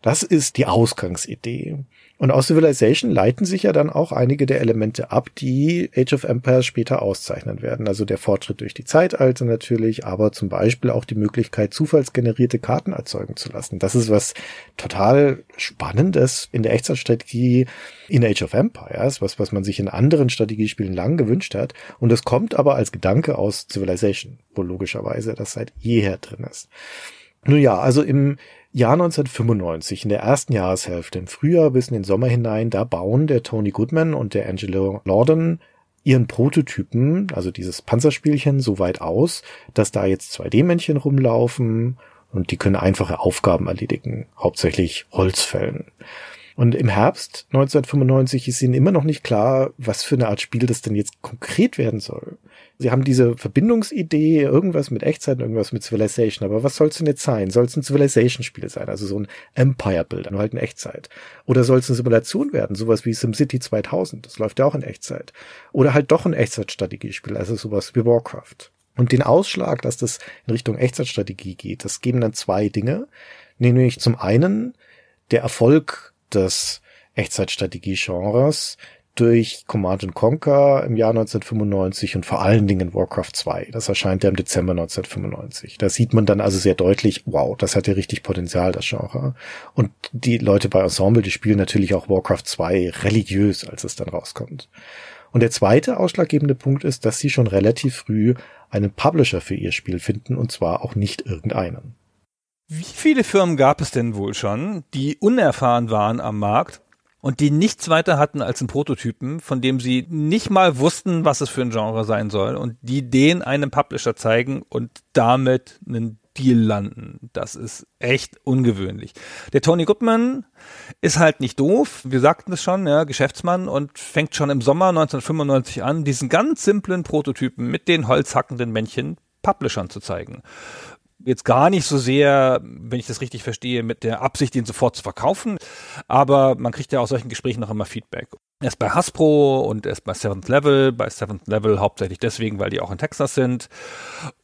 Das ist die Ausgangsidee. Und aus Civilization leiten sich ja dann auch einige der Elemente ab, die Age of Empires später auszeichnen werden. Also der Fortschritt durch die Zeitalter natürlich, aber zum Beispiel auch die Möglichkeit, zufallsgenerierte Karten erzeugen zu lassen. Das ist was total Spannendes in der Echtzeitstrategie in Age of Empires, was, was man sich in anderen Strategiespielen lang gewünscht hat. Und es kommt aber als Gedanke aus Civilization, wo logischerweise das seit jeher drin ist. Nun ja, also im Jahr 1995, in der ersten Jahreshälfte, im Frühjahr bis in den Sommer hinein, da bauen der Tony Goodman und der Angelo Lorden ihren Prototypen, also dieses Panzerspielchen, so weit aus, dass da jetzt 2D-Männchen rumlaufen und die können einfache Aufgaben erledigen, hauptsächlich Holzfällen. Und im Herbst 1995 ist ihnen immer noch nicht klar, was für eine Art Spiel das denn jetzt konkret werden soll. Sie haben diese Verbindungsidee, irgendwas mit Echtzeit, irgendwas mit Civilization, aber was soll es denn jetzt sein? Soll es ein Civilization-Spiel sein, also so ein Empire-Builder, nur halt in Echtzeit? Oder soll es eine Simulation werden, sowas wie SimCity 2000, das läuft ja auch in Echtzeit? Oder halt doch ein Echtzeitstrategiespiel, also sowas wie Warcraft? Und den Ausschlag, dass das in Richtung Echtzeitstrategie geht, das geben dann zwei Dinge. Nämlich zum einen der Erfolg des Echtzeitstrategie-Genres durch Command Conquer im Jahr 1995 und vor allen Dingen Warcraft 2. Das erscheint ja im Dezember 1995. Da sieht man dann also sehr deutlich, wow, das hat ja richtig Potenzial, das Genre. Und die Leute bei Ensemble, die spielen natürlich auch Warcraft 2 religiös, als es dann rauskommt. Und der zweite ausschlaggebende Punkt ist, dass sie schon relativ früh einen Publisher für ihr Spiel finden und zwar auch nicht irgendeinen. Wie viele Firmen gab es denn wohl schon, die unerfahren waren am Markt und die nichts weiter hatten als einen Prototypen, von dem sie nicht mal wussten, was es für ein Genre sein soll und die den einem Publisher zeigen und damit einen Deal landen. Das ist echt ungewöhnlich. Der Tony Goodman ist halt nicht doof. Wir sagten es schon, ja, Geschäftsmann und fängt schon im Sommer 1995 an, diesen ganz simplen Prototypen mit den holzhackenden Männchen Publishern zu zeigen jetzt gar nicht so sehr, wenn ich das richtig verstehe, mit der Absicht, ihn sofort zu verkaufen. Aber man kriegt ja aus solchen Gesprächen noch immer Feedback. Er ist bei Hasbro und er ist bei Seventh Level. Bei Seventh Level hauptsächlich deswegen, weil die auch in Texas sind.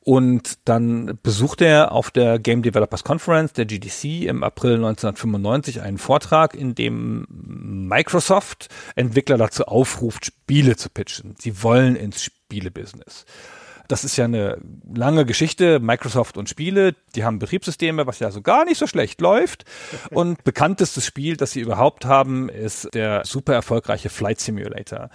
Und dann besucht er auf der Game Developers Conference, der GDC, im April 1995 einen Vortrag, in dem Microsoft Entwickler dazu aufruft, Spiele zu pitchen. Sie wollen ins Spielebusiness. Das ist ja eine lange Geschichte. Microsoft und Spiele, die haben Betriebssysteme, was ja so gar nicht so schlecht läuft. Und bekanntestes Spiel, das sie überhaupt haben, ist der super erfolgreiche Flight Simulator,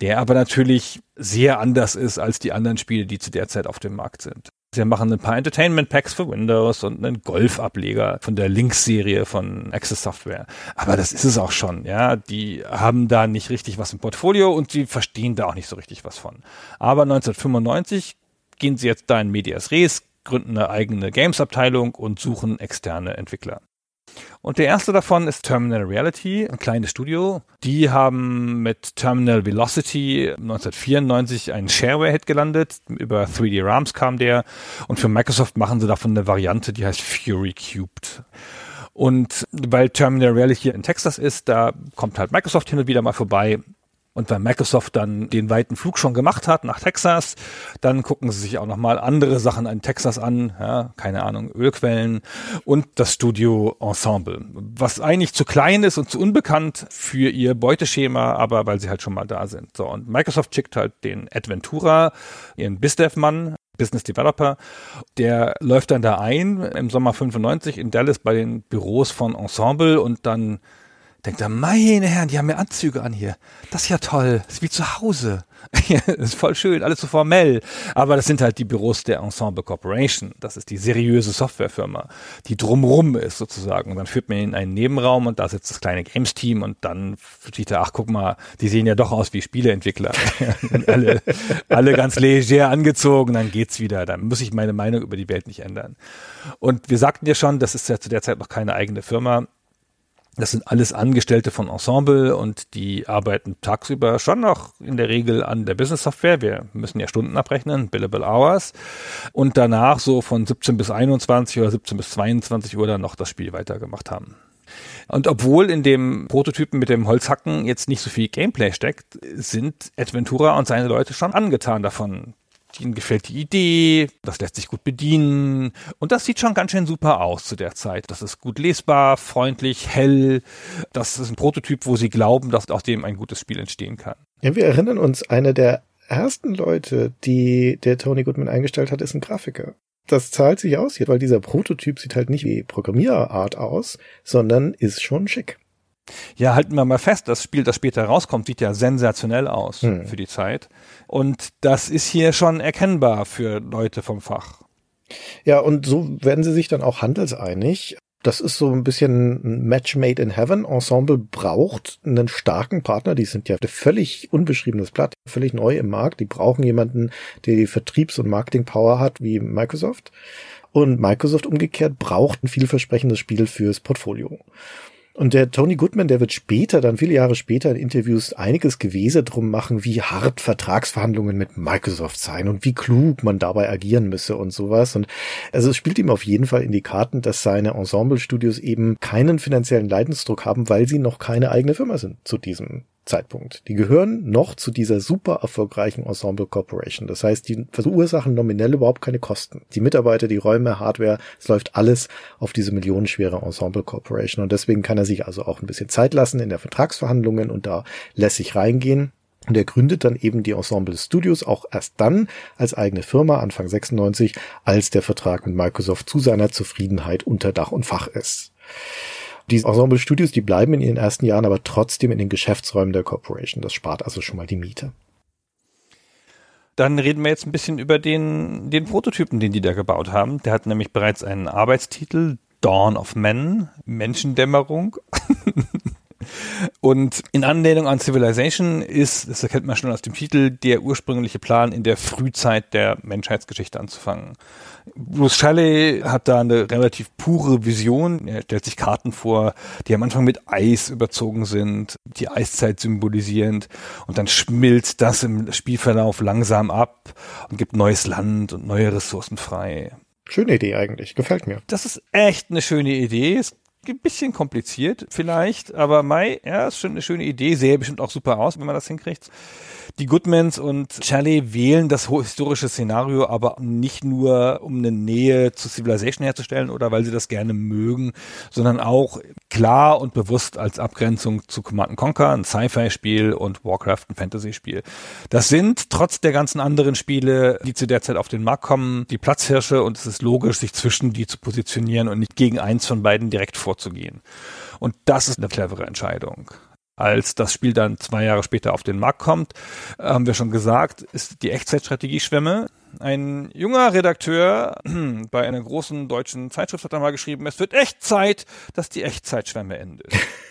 der aber natürlich sehr anders ist als die anderen Spiele, die zu der Zeit auf dem Markt sind. Sie machen ein paar Entertainment Packs für Windows und einen Golf-Ableger von der Lynx-Serie von Access Software. Aber das ist es auch schon, ja. Die haben da nicht richtig was im Portfolio und sie verstehen da auch nicht so richtig was von. Aber 1995 gehen sie jetzt da in Medias Res, gründen eine eigene Games-Abteilung und suchen externe Entwickler. Und der erste davon ist Terminal Reality, ein kleines Studio. Die haben mit Terminal Velocity 1994 einen Shareware-Hit gelandet. Über 3D Rams kam der. Und für Microsoft machen sie davon eine Variante, die heißt Fury Cubed. Und weil Terminal Reality in Texas ist, da kommt halt Microsoft hin und wieder mal vorbei und weil Microsoft dann den weiten Flug schon gemacht hat nach Texas, dann gucken sie sich auch nochmal andere Sachen in Texas an, ja, keine Ahnung, Ölquellen und das Studio Ensemble, was eigentlich zu klein ist und zu unbekannt für ihr Beuteschema, aber weil sie halt schon mal da sind. So, und Microsoft schickt halt den Adventura, ihren BizDev-Mann, Business Developer, der läuft dann da ein im Sommer 95 in Dallas bei den Büros von Ensemble und dann denkt er, meine Herren, die haben mir Anzüge an hier. Das ist ja toll. Das ist wie zu Hause. das ist voll schön, alles so formell. Aber das sind halt die Büros der Ensemble Corporation. Das ist die seriöse Softwarefirma, die drumrum ist sozusagen. Und dann führt man in einen Nebenraum und da sitzt das kleine Games-Team und dann sieht er, ach guck mal, die sehen ja doch aus wie Spieleentwickler. alle, alle ganz leger angezogen, dann geht's wieder. Dann muss ich meine Meinung über die Welt nicht ändern. Und wir sagten ja schon, das ist ja zu der Zeit noch keine eigene Firma. Das sind alles Angestellte von Ensemble und die arbeiten tagsüber schon noch in der Regel an der Business Software. Wir müssen ja Stunden abrechnen, billable hours. Und danach so von 17 bis 21 oder 17 bis 22 Uhr dann noch das Spiel weitergemacht haben. Und obwohl in dem Prototypen mit dem Holzhacken jetzt nicht so viel Gameplay steckt, sind Adventura und seine Leute schon angetan davon, Ihnen gefällt die Idee, das lässt sich gut bedienen und das sieht schon ganz schön super aus zu der Zeit. Das ist gut lesbar, freundlich, hell. Das ist ein Prototyp, wo Sie glauben, dass aus dem ein gutes Spiel entstehen kann. Ja, wir erinnern uns, einer der ersten Leute, die der Tony Goodman eingestellt hat, ist ein Grafiker. Das zahlt sich aus hier, weil dieser Prototyp sieht halt nicht wie Programmierart aus, sondern ist schon schick. Ja, halten wir mal fest, das Spiel, das später rauskommt, sieht ja sensationell aus Hm. für die Zeit. Und das ist hier schon erkennbar für Leute vom Fach. Ja, und so werden sie sich dann auch handelseinig. Das ist so ein bisschen ein Match made in heaven. Ensemble braucht einen starken Partner. Die sind ja völlig unbeschriebenes Blatt, völlig neu im Markt. Die brauchen jemanden, der die Vertriebs- und Marketing-Power hat, wie Microsoft. Und Microsoft umgekehrt braucht ein vielversprechendes Spiel fürs Portfolio. Und der Tony Goodman, der wird später, dann viele Jahre später in Interviews einiges Gewese drum machen, wie hart Vertragsverhandlungen mit Microsoft seien und wie klug man dabei agieren müsse und sowas. Und also es spielt ihm auf jeden Fall in die Karten, dass seine Ensemble-Studios eben keinen finanziellen Leidensdruck haben, weil sie noch keine eigene Firma sind zu diesem Zeitpunkt. Die gehören noch zu dieser super erfolgreichen Ensemble Corporation. Das heißt, die verursachen nominell überhaupt keine Kosten. Die Mitarbeiter, die Räume, Hardware, es läuft alles auf diese millionenschwere Ensemble Corporation. Und deswegen kann er sich also auch ein bisschen Zeit lassen in der Vertragsverhandlungen und da lässig reingehen. Und er gründet dann eben die Ensemble Studios auch erst dann als eigene Firma Anfang 96, als der Vertrag mit Microsoft zu seiner Zufriedenheit unter Dach und Fach ist. Die Ensemble Studios, die bleiben in ihren ersten Jahren aber trotzdem in den Geschäftsräumen der Corporation. Das spart also schon mal die Miete. Dann reden wir jetzt ein bisschen über den, den Prototypen, den die da gebaut haben. Der hat nämlich bereits einen Arbeitstitel, Dawn of Men, Menschendämmerung. Und in Anlehnung an Civilization ist, das erkennt man schon aus dem Titel, der ursprüngliche Plan, in der Frühzeit der Menschheitsgeschichte anzufangen. Bruce Shelley hat da eine relativ pure Vision. Er stellt sich Karten vor, die am Anfang mit Eis überzogen sind, die Eiszeit symbolisierend. Und dann schmilzt das im Spielverlauf langsam ab und gibt neues Land und neue Ressourcen frei. Schöne Idee eigentlich. Gefällt mir. Das ist echt eine schöne Idee. Ist ein bisschen kompliziert vielleicht, aber Mai, ja, ist schon eine schöne Idee. Sähe bestimmt auch super aus, wenn man das hinkriegt. Die Goodmans und Shelley wählen das historische Szenario aber nicht nur, um eine Nähe zu Civilization herzustellen oder weil sie das gerne mögen, sondern auch klar und bewusst als Abgrenzung zu Command Conquer, ein Sci-Fi-Spiel und Warcraft, ein Fantasy-Spiel. Das sind trotz der ganzen anderen Spiele, die zu der Zeit auf den Markt kommen, die Platzhirsche und es ist logisch, sich zwischen die zu positionieren und nicht gegen eins von beiden direkt vorzugehen. Und das ist eine clevere Entscheidung als das Spiel dann zwei Jahre später auf den Markt kommt, haben wir schon gesagt, ist die Echtzeitstrategie Schwemme. Ein junger Redakteur bei einer großen deutschen Zeitschrift hat einmal geschrieben, es wird echt Zeit, dass die Echtzeitschwemme endet.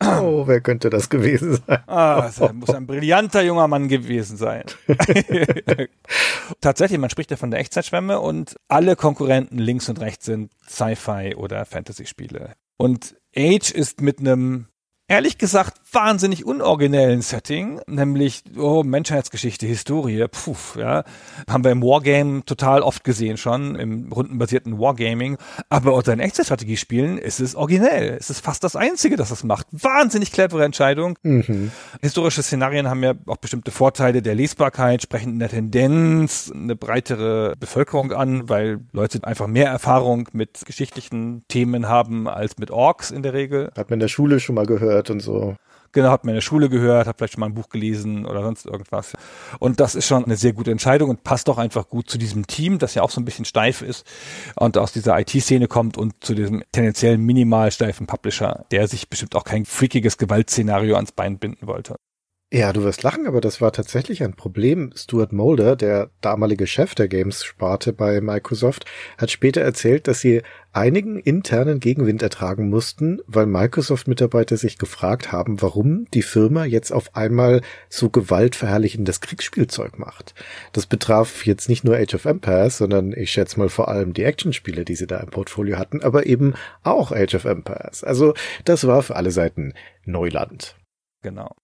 Oh, wer könnte das gewesen sein? Ah, das muss ein brillanter junger Mann gewesen sein. Tatsächlich, man spricht ja von der Echtzeitschwemme und alle Konkurrenten links und rechts sind Sci-Fi oder Fantasy-Spiele. Und Age ist mit einem ehrlich gesagt wahnsinnig unoriginellen Setting, nämlich oh, Menschheitsgeschichte, Historie, puh, ja, haben wir im Wargame total oft gesehen schon, im rundenbasierten Wargaming, aber unter den Echtzeitstrategiespielen ist es originell, es ist fast das Einzige, das es macht. Wahnsinnig clevere Entscheidung. Mhm. Historische Szenarien haben ja auch bestimmte Vorteile der Lesbarkeit, sprechen in der Tendenz eine breitere Bevölkerung an, weil Leute einfach mehr Erfahrung mit geschichtlichen Themen haben als mit Orks in der Regel. Hat man in der Schule schon mal gehört und so. Genau, hat man in der Schule gehört, hat vielleicht schon mal ein Buch gelesen oder sonst irgendwas. Und das ist schon eine sehr gute Entscheidung und passt auch einfach gut zu diesem Team, das ja auch so ein bisschen steif ist und aus dieser IT-Szene kommt und zu diesem tendenziell minimal steifen Publisher, der sich bestimmt auch kein freakiges Gewaltszenario ans Bein binden wollte. Ja, du wirst lachen, aber das war tatsächlich ein Problem. Stuart Mulder, der damalige Chef der Games-Sparte bei Microsoft, hat später erzählt, dass sie einigen internen Gegenwind ertragen mussten, weil Microsoft-Mitarbeiter sich gefragt haben, warum die Firma jetzt auf einmal so gewaltverherrlichendes Kriegsspielzeug macht. Das betraf jetzt nicht nur Age of Empires, sondern ich schätze mal vor allem die Actionspiele, die sie da im Portfolio hatten, aber eben auch Age of Empires. Also das war für alle Seiten Neuland. Genau.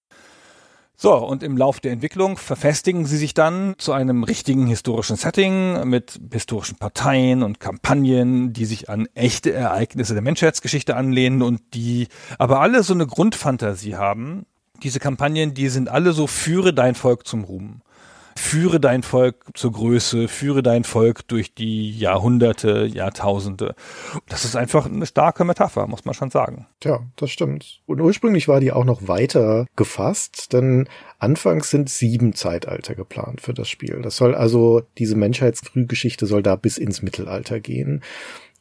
So, und im Lauf der Entwicklung verfestigen sie sich dann zu einem richtigen historischen Setting mit historischen Parteien und Kampagnen, die sich an echte Ereignisse der Menschheitsgeschichte anlehnen und die aber alle so eine Grundfantasie haben. Diese Kampagnen, die sind alle so führe dein Volk zum Ruhm. Führe dein Volk zur Größe, führe dein Volk durch die Jahrhunderte, Jahrtausende. Das ist einfach eine starke Metapher, muss man schon sagen. Tja, das stimmt. Und ursprünglich war die auch noch weiter gefasst, denn anfangs sind sieben Zeitalter geplant für das Spiel. Das soll also, diese Menschheitsfrühgeschichte soll da bis ins Mittelalter gehen.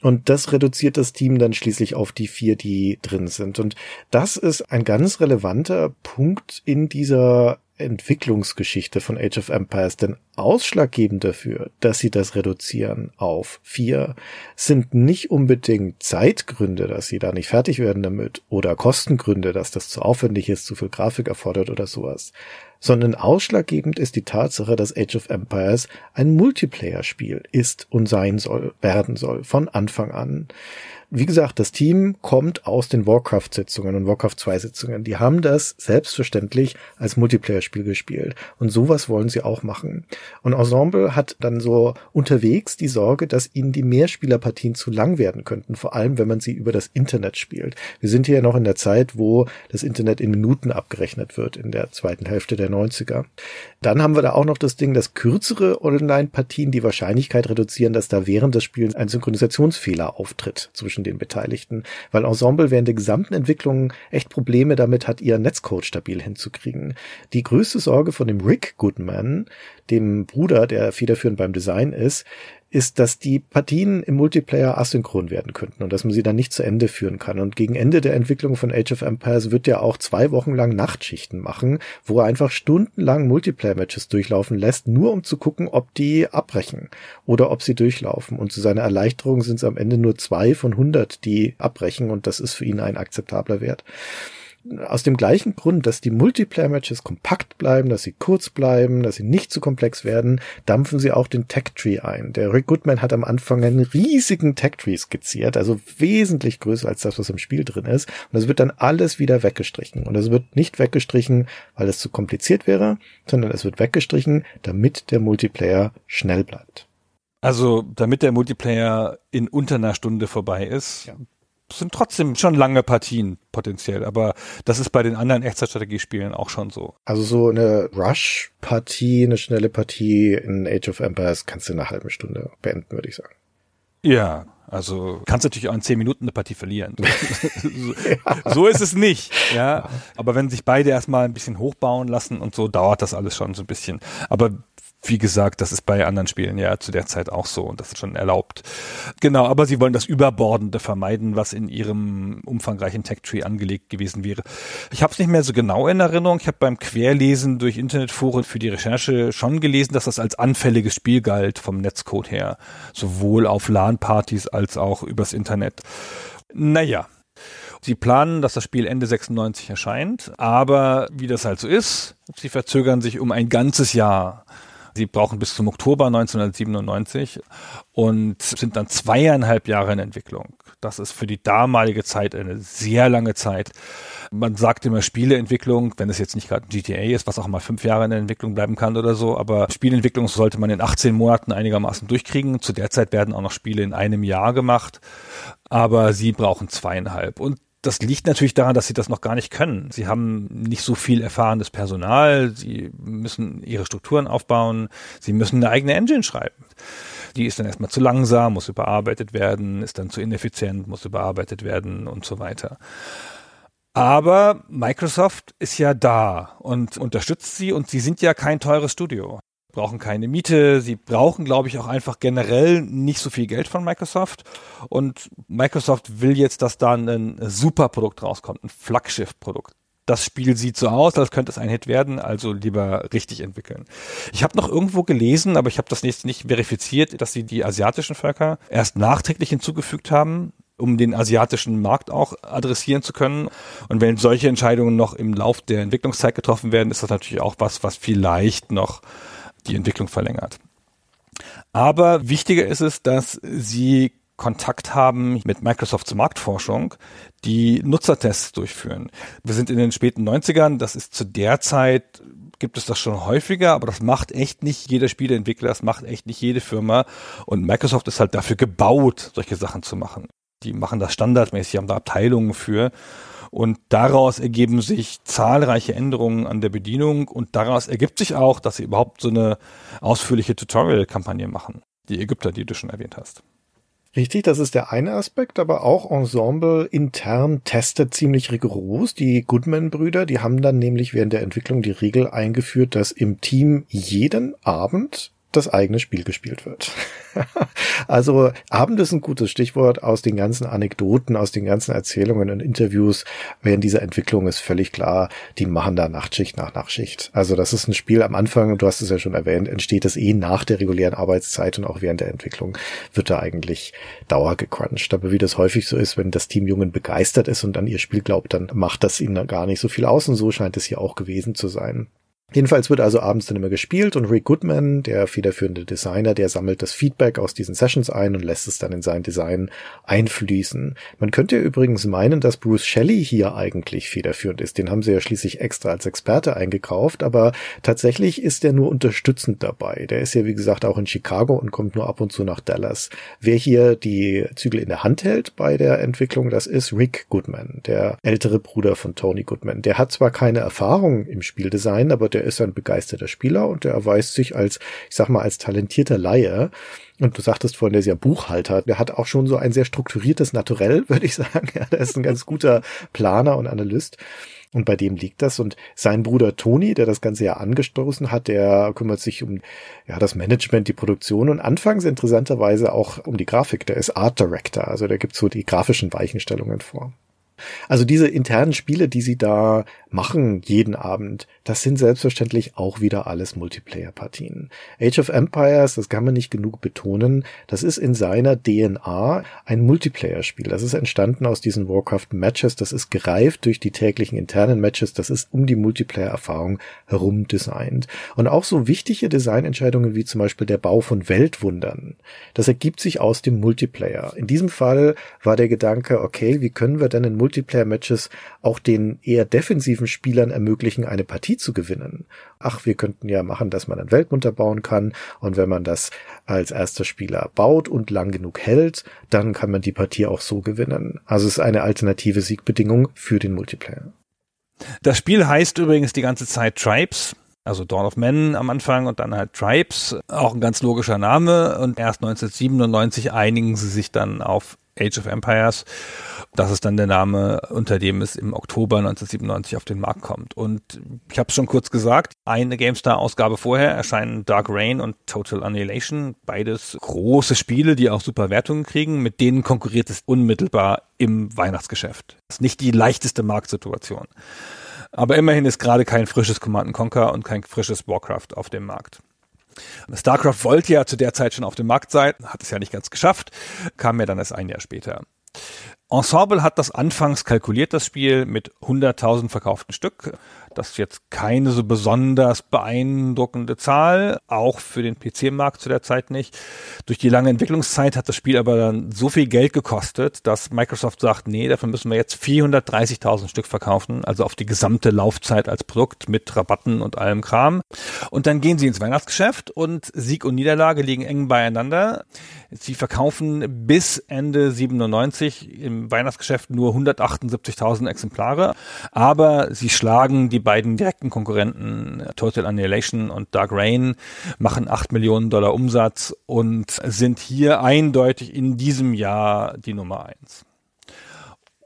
Und das reduziert das Team dann schließlich auf die vier, die drin sind. Und das ist ein ganz relevanter Punkt in dieser Entwicklungsgeschichte von Age of Empires, denn ausschlaggebend dafür, dass sie das reduzieren auf vier, sind nicht unbedingt Zeitgründe, dass sie da nicht fertig werden damit, oder Kostengründe, dass das zu aufwendig ist, zu viel Grafik erfordert oder sowas, sondern ausschlaggebend ist die Tatsache, dass Age of Empires ein Multiplayer-Spiel ist und sein soll, werden soll, von Anfang an wie gesagt, das Team kommt aus den Warcraft-Sitzungen und Warcraft 2-Sitzungen. Die haben das selbstverständlich als Multiplayer-Spiel gespielt. Und sowas wollen sie auch machen. Und Ensemble hat dann so unterwegs die Sorge, dass ihnen die Mehrspielerpartien zu lang werden könnten, vor allem wenn man sie über das Internet spielt. Wir sind hier noch in der Zeit, wo das Internet in Minuten abgerechnet wird, in der zweiten Hälfte der 90er. Dann haben wir da auch noch das Ding, dass kürzere Online-Partien die Wahrscheinlichkeit reduzieren, dass da während des Spiels ein Synchronisationsfehler auftritt zwischen zwischen den Beteiligten, weil Ensemble während der gesamten Entwicklung echt Probleme damit hat, ihr Netzcode stabil hinzukriegen. Die größte Sorge von dem Rick Goodman, dem Bruder, der federführend beim Design ist, ist, dass die Partien im Multiplayer asynchron werden könnten und dass man sie dann nicht zu Ende führen kann. Und gegen Ende der Entwicklung von Age of Empires wird er auch zwei Wochen lang Nachtschichten machen, wo er einfach stundenlang Multiplayer-Matches durchlaufen lässt, nur um zu gucken, ob die abbrechen oder ob sie durchlaufen. Und zu seiner Erleichterung sind es am Ende nur zwei von hundert, die abbrechen und das ist für ihn ein akzeptabler Wert aus dem gleichen Grund, dass die Multiplayer-Matches kompakt bleiben, dass sie kurz bleiben, dass sie nicht zu komplex werden, dampfen sie auch den Tech-Tree ein. Der Rick Goodman hat am Anfang einen riesigen Tech-Tree skizziert, also wesentlich größer als das, was im Spiel drin ist. Und das wird dann alles wieder weggestrichen. Und es wird nicht weggestrichen, weil es zu kompliziert wäre, sondern es wird weggestrichen, damit der Multiplayer schnell bleibt. Also, damit der Multiplayer in unter einer Stunde vorbei ist, ja sind trotzdem schon lange Partien potenziell, aber das ist bei den anderen Echtzeitstrategiespielen auch schon so. Also so eine Rush-Partie, eine schnelle Partie in Age of Empires kannst du in einer halben Stunde beenden, würde ich sagen. Ja, also kannst natürlich auch in zehn Minuten eine Partie verlieren. so, so ist es nicht, ja. Aber wenn sich beide erstmal ein bisschen hochbauen lassen und so, dauert das alles schon so ein bisschen. Aber wie gesagt, das ist bei anderen Spielen ja zu der Zeit auch so und das ist schon erlaubt. Genau, aber sie wollen das Überbordende vermeiden, was in ihrem umfangreichen Tech-Tree angelegt gewesen wäre. Ich habe es nicht mehr so genau in Erinnerung. Ich habe beim Querlesen durch Internetforen für die Recherche schon gelesen, dass das als anfälliges Spiel galt vom Netzcode her. Sowohl auf LAN-Partys als auch übers Internet. Naja, Sie planen, dass das Spiel Ende 96 erscheint, aber wie das halt so ist, sie verzögern sich um ein ganzes Jahr. Sie brauchen bis zum Oktober 1997 und sind dann zweieinhalb Jahre in Entwicklung. Das ist für die damalige Zeit eine sehr lange Zeit. Man sagt immer Spieleentwicklung, wenn es jetzt nicht gerade GTA ist, was auch mal fünf Jahre in der Entwicklung bleiben kann oder so, aber Spielentwicklung sollte man in 18 Monaten einigermaßen durchkriegen. Zu der Zeit werden auch noch Spiele in einem Jahr gemacht, aber sie brauchen zweieinhalb. Und das liegt natürlich daran, dass sie das noch gar nicht können. Sie haben nicht so viel erfahrenes Personal, sie müssen ihre Strukturen aufbauen, sie müssen eine eigene Engine schreiben. Die ist dann erstmal zu langsam, muss überarbeitet werden, ist dann zu ineffizient, muss überarbeitet werden und so weiter. Aber Microsoft ist ja da und unterstützt sie und sie sind ja kein teures Studio brauchen keine Miete, sie brauchen, glaube ich, auch einfach generell nicht so viel Geld von Microsoft. Und Microsoft will jetzt, dass da ein super Produkt rauskommt, ein Flaggschiff-Produkt. Das Spiel sieht so aus, als könnte es ein Hit werden, also lieber richtig entwickeln. Ich habe noch irgendwo gelesen, aber ich habe das nicht, nicht verifiziert, dass sie die asiatischen Völker erst nachträglich hinzugefügt haben, um den asiatischen Markt auch adressieren zu können. Und wenn solche Entscheidungen noch im Lauf der Entwicklungszeit getroffen werden, ist das natürlich auch was, was vielleicht noch die Entwicklung verlängert. Aber wichtiger ist es, dass sie Kontakt haben mit Microsofts Marktforschung, die Nutzertests durchführen. Wir sind in den späten 90ern, das ist zu der Zeit gibt es das schon häufiger, aber das macht echt nicht jeder Spieleentwickler, das macht echt nicht jede Firma und Microsoft ist halt dafür gebaut, solche Sachen zu machen. Die machen das standardmäßig, haben da Abteilungen für Und daraus ergeben sich zahlreiche Änderungen an der Bedienung und daraus ergibt sich auch, dass sie überhaupt so eine ausführliche Tutorial-Kampagne machen. Die Ägypter, die du schon erwähnt hast. Richtig, das ist der eine Aspekt, aber auch Ensemble intern testet ziemlich rigoros. Die Goodman-Brüder, die haben dann nämlich während der Entwicklung die Regel eingeführt, dass im Team jeden Abend das eigene Spiel gespielt wird. also Abend ist ein gutes Stichwort aus den ganzen Anekdoten, aus den ganzen Erzählungen und Interviews während dieser Entwicklung ist völlig klar, die machen da Nachtschicht nach Nachtschicht. Also das ist ein Spiel am Anfang, du hast es ja schon erwähnt, entsteht es eh nach der regulären Arbeitszeit und auch während der Entwicklung wird da eigentlich Dauer gecrunched. Aber wie das häufig so ist, wenn das Team Jungen begeistert ist und an ihr Spiel glaubt, dann macht das ihnen gar nicht so viel aus und so scheint es hier auch gewesen zu sein. Jedenfalls wird also abends dann immer gespielt und Rick Goodman, der federführende Designer, der sammelt das Feedback aus diesen Sessions ein und lässt es dann in sein Design einfließen. Man könnte ja übrigens meinen, dass Bruce Shelley hier eigentlich federführend ist. Den haben sie ja schließlich extra als Experte eingekauft, aber tatsächlich ist er nur unterstützend dabei. Der ist ja wie gesagt auch in Chicago und kommt nur ab und zu nach Dallas. Wer hier die Zügel in der Hand hält bei der Entwicklung, das ist Rick Goodman, der ältere Bruder von Tony Goodman. Der hat zwar keine Erfahrung im Spieldesign, aber der ist ein begeisterter Spieler und der erweist sich als, ich sag mal, als talentierter Laie. Und du sagtest vorhin, der ist ja Buchhalter. Der hat auch schon so ein sehr strukturiertes Naturell, würde ich sagen. Ja, der ist ein ganz guter Planer und Analyst. Und bei dem liegt das. Und sein Bruder Toni, der das Ganze ja angestoßen hat, der kümmert sich um ja, das Management, die Produktion und anfangs interessanterweise auch um die Grafik. Der ist Art Director, also der gibt so die grafischen Weichenstellungen vor. Also diese internen Spiele, die sie da machen jeden Abend, das sind selbstverständlich auch wieder alles Multiplayer-Partien. Age of Empires, das kann man nicht genug betonen, das ist in seiner DNA ein Multiplayer-Spiel. Das ist entstanden aus diesen Warcraft-Matches, das ist gereift durch die täglichen internen Matches, das ist um die Multiplayer-Erfahrung herum designt. Und auch so wichtige Designentscheidungen wie zum Beispiel der Bau von Weltwundern, das ergibt sich aus dem Multiplayer. In diesem Fall war der Gedanke, okay, wie können wir denn in Multiplayer-Matches auch den eher defensiven Spielern ermöglichen, eine Partie zu gewinnen. Ach, wir könnten ja machen, dass man einen Weltmunter bauen kann und wenn man das als erster Spieler baut und lang genug hält, dann kann man die Partie auch so gewinnen. Also es ist eine alternative Siegbedingung für den Multiplayer. Das Spiel heißt übrigens die ganze Zeit Tribes. Also Dawn of Men am Anfang und dann halt Tribes, auch ein ganz logischer Name. Und erst 1997 einigen sie sich dann auf Age of Empires. Das ist dann der Name, unter dem es im Oktober 1997 auf den Markt kommt. Und ich habe es schon kurz gesagt, eine GameStar-Ausgabe vorher erscheinen Dark Rain und Total Annihilation, beides große Spiele, die auch super Wertungen kriegen. Mit denen konkurriert es unmittelbar im Weihnachtsgeschäft. Das ist nicht die leichteste Marktsituation. Aber immerhin ist gerade kein frisches Command Conquer und kein frisches Warcraft auf dem Markt. StarCraft wollte ja zu der Zeit schon auf dem Markt sein, hat es ja nicht ganz geschafft, kam ja dann erst ein Jahr später. Ensemble hat das anfangs kalkuliert, das Spiel, mit 100.000 verkauften Stück. Das ist jetzt keine so besonders beeindruckende Zahl, auch für den PC-Markt zu der Zeit nicht. Durch die lange Entwicklungszeit hat das Spiel aber dann so viel Geld gekostet, dass Microsoft sagt, nee, davon müssen wir jetzt 430.000 Stück verkaufen, also auf die gesamte Laufzeit als Produkt mit Rabatten und allem Kram. Und dann gehen sie ins Weihnachtsgeschäft und Sieg und Niederlage liegen eng beieinander. Sie verkaufen bis Ende 97 im Weihnachtsgeschäft nur 178.000 Exemplare, aber sie schlagen die beiden direkten Konkurrenten Total Annihilation und Dark Rain, machen 8 Millionen Dollar Umsatz und sind hier eindeutig in diesem Jahr die Nummer eins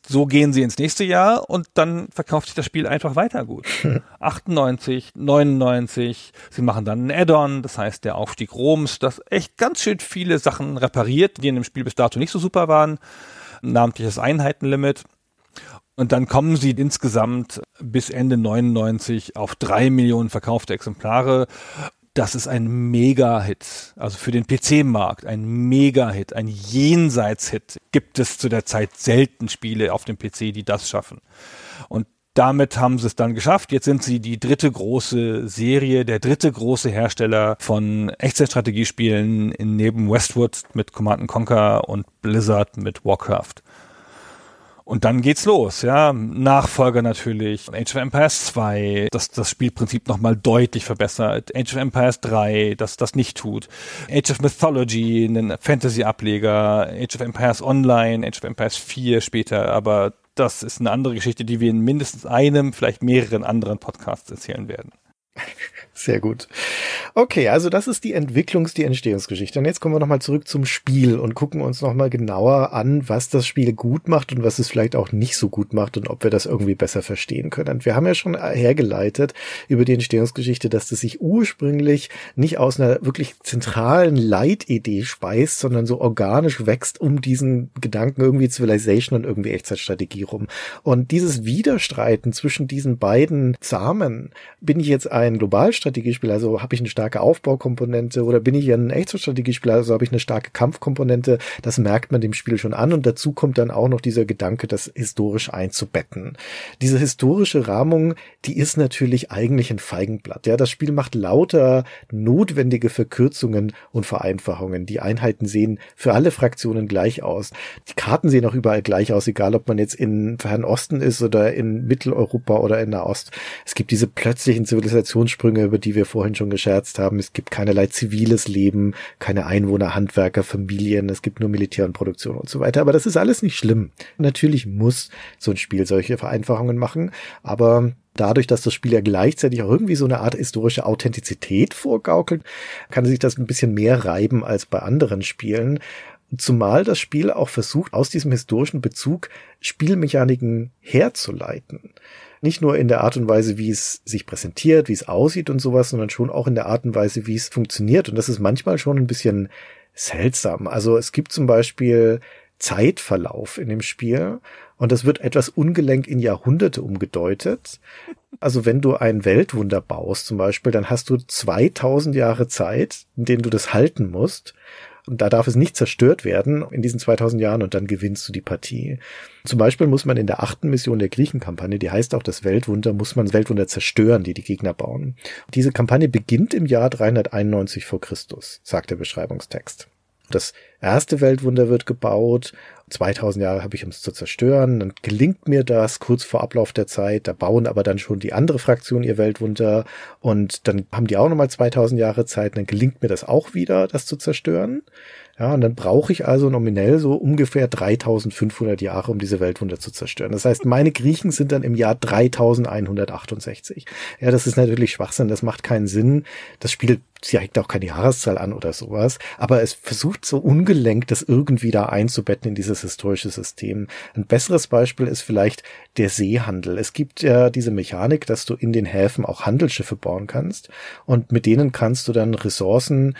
so gehen sie ins nächste Jahr und dann verkauft sich das Spiel einfach weiter gut. 98, 99, sie machen dann ein Add-on, das heißt der Aufstieg Roms, das echt ganz schön viele Sachen repariert, die in dem Spiel bis dato nicht so super waren, namentliches Einheitenlimit. Und dann kommen sie insgesamt bis Ende 99 auf drei Millionen verkaufte Exemplare das ist ein Mega-Hit. Also für den PC-Markt ein Mega-Hit, ein Jenseits-Hit. Gibt es zu der Zeit selten Spiele auf dem PC, die das schaffen. Und damit haben sie es dann geschafft. Jetzt sind sie die dritte große Serie, der dritte große Hersteller von Echtzeitstrategiespielen neben Westwood mit Command Conquer und Blizzard mit Warcraft. Und dann geht's los, ja. Nachfolger natürlich. Age of Empires 2, das das Spielprinzip nochmal deutlich verbessert. Age of Empires 3, das das nicht tut. Age of Mythology, ein Fantasy-Ableger. Age of Empires Online, Age of Empires 4 später, aber das ist eine andere Geschichte, die wir in mindestens einem, vielleicht mehreren anderen Podcasts erzählen werden. Sehr gut. Okay, also das ist die Entwicklungs-, die Entstehungsgeschichte. Und jetzt kommen wir nochmal zurück zum Spiel und gucken uns nochmal genauer an, was das Spiel gut macht und was es vielleicht auch nicht so gut macht und ob wir das irgendwie besser verstehen können. Wir haben ja schon hergeleitet über die Entstehungsgeschichte, dass das sich ursprünglich nicht aus einer wirklich zentralen Leitidee speist, sondern so organisch wächst um diesen Gedanken irgendwie Civilization und irgendwie Echtzeitstrategie rum. Und dieses Widerstreiten zwischen diesen beiden Samen, bin ich jetzt ein Globalstrategiespieler, also habe ich eine starke Aufbaukomponente oder bin ich ein Echtzeitstrategiespieler, also habe ich eine starke Kampfkomponente, das merkt man dem Spiel schon an und dazu kommt dann auch noch dieser Gedanke, das historisch einzubetten. Diese historische Rahmung, die ist natürlich eigentlich ein Feigenblatt. Ja, das Spiel macht lauter notwendige Verkürzungen und Vereinfachungen. Die Einheiten sehen für alle Fraktionen gleich aus. Die Karten sehen auch überall gleich aus, egal ob man jetzt in Fernen Osten ist oder in Mitteleuropa oder in Nahost. Es gibt diese plötzlichen Zivilisationssprünge, über die wir vorhin schon gescherzt haben. Es gibt keinerlei ziviles Leben, keine Einwohner, Handwerker, Familien. Es gibt nur Militär und Produktion und so weiter. Aber das ist alles nicht schlimm. Natürlich muss so ein Spiel solche Vereinfachungen machen, aber dadurch, dass das Spiel ja gleichzeitig auch irgendwie so eine Art historische Authentizität vorgaukelt, kann sich das ein bisschen mehr reiben als bei anderen Spielen. Zumal das Spiel auch versucht, aus diesem historischen Bezug Spielmechaniken herzuleiten. Nicht nur in der Art und Weise, wie es sich präsentiert, wie es aussieht und sowas, sondern schon auch in der Art und Weise, wie es funktioniert. Und das ist manchmal schon ein bisschen seltsam. Also es gibt zum Beispiel Zeitverlauf in dem Spiel und das wird etwas ungelenk in Jahrhunderte umgedeutet. Also wenn du ein Weltwunder baust zum Beispiel, dann hast du 2000 Jahre Zeit, in denen du das halten musst. Und da darf es nicht zerstört werden in diesen 2000 Jahren und dann gewinnst du die Partie. Zum Beispiel muss man in der achten Mission der Griechenkampagne, die heißt auch das Weltwunder, muss man das Weltwunder zerstören, die die Gegner bauen. Diese Kampagne beginnt im Jahr 391 vor Christus, sagt der Beschreibungstext. Das erste Weltwunder wird gebaut 2000 Jahre habe ich, um es zu zerstören. Dann gelingt mir das kurz vor Ablauf der Zeit. Da bauen aber dann schon die andere Fraktion ihr Weltwunder und dann haben die auch nochmal 2000 Jahre Zeit. Dann gelingt mir das auch wieder, das zu zerstören. Ja, und dann brauche ich also nominell so ungefähr 3500 Jahre, um diese Weltwunder zu zerstören. Das heißt, meine Griechen sind dann im Jahr 3168. Ja, das ist natürlich Schwachsinn, das macht keinen Sinn. Das Spiel zeigt auch keine Jahreszahl an oder sowas, aber es versucht so ungelenkt, das irgendwie da einzubetten in dieses historische System. Ein besseres Beispiel ist vielleicht der Seehandel. Es gibt ja diese Mechanik, dass du in den Häfen auch Handelsschiffe bauen kannst und mit denen kannst du dann Ressourcen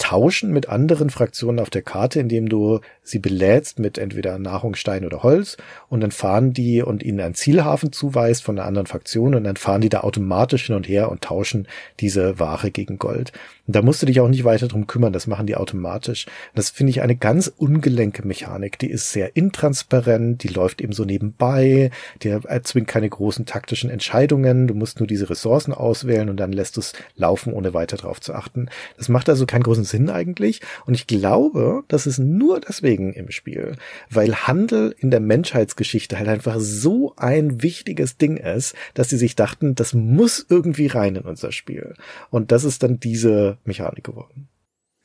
tauschen mit anderen Fraktionen auf der Karte, indem du sie belädst mit entweder Nahrung, Stein oder Holz und dann fahren die und ihnen einen Zielhafen zuweist von einer anderen Fraktion und dann fahren die da automatisch hin und her und tauschen diese Ware gegen Gold. Und da musst du dich auch nicht weiter drum kümmern, das machen die automatisch. Das finde ich eine ganz ungelenke Mechanik, die ist sehr intransparent, die läuft eben so nebenbei, die erzwingt keine großen taktischen Entscheidungen, du musst nur diese Ressourcen auswählen und dann lässt es laufen, ohne weiter drauf zu achten. Das macht also keinen großen Sinn eigentlich und ich glaube, das ist nur deswegen Deswegen im Spiel, weil Handel in der Menschheitsgeschichte halt einfach so ein wichtiges Ding ist, dass sie sich dachten, das muss irgendwie rein in unser Spiel. Und das ist dann diese Mechanik geworden.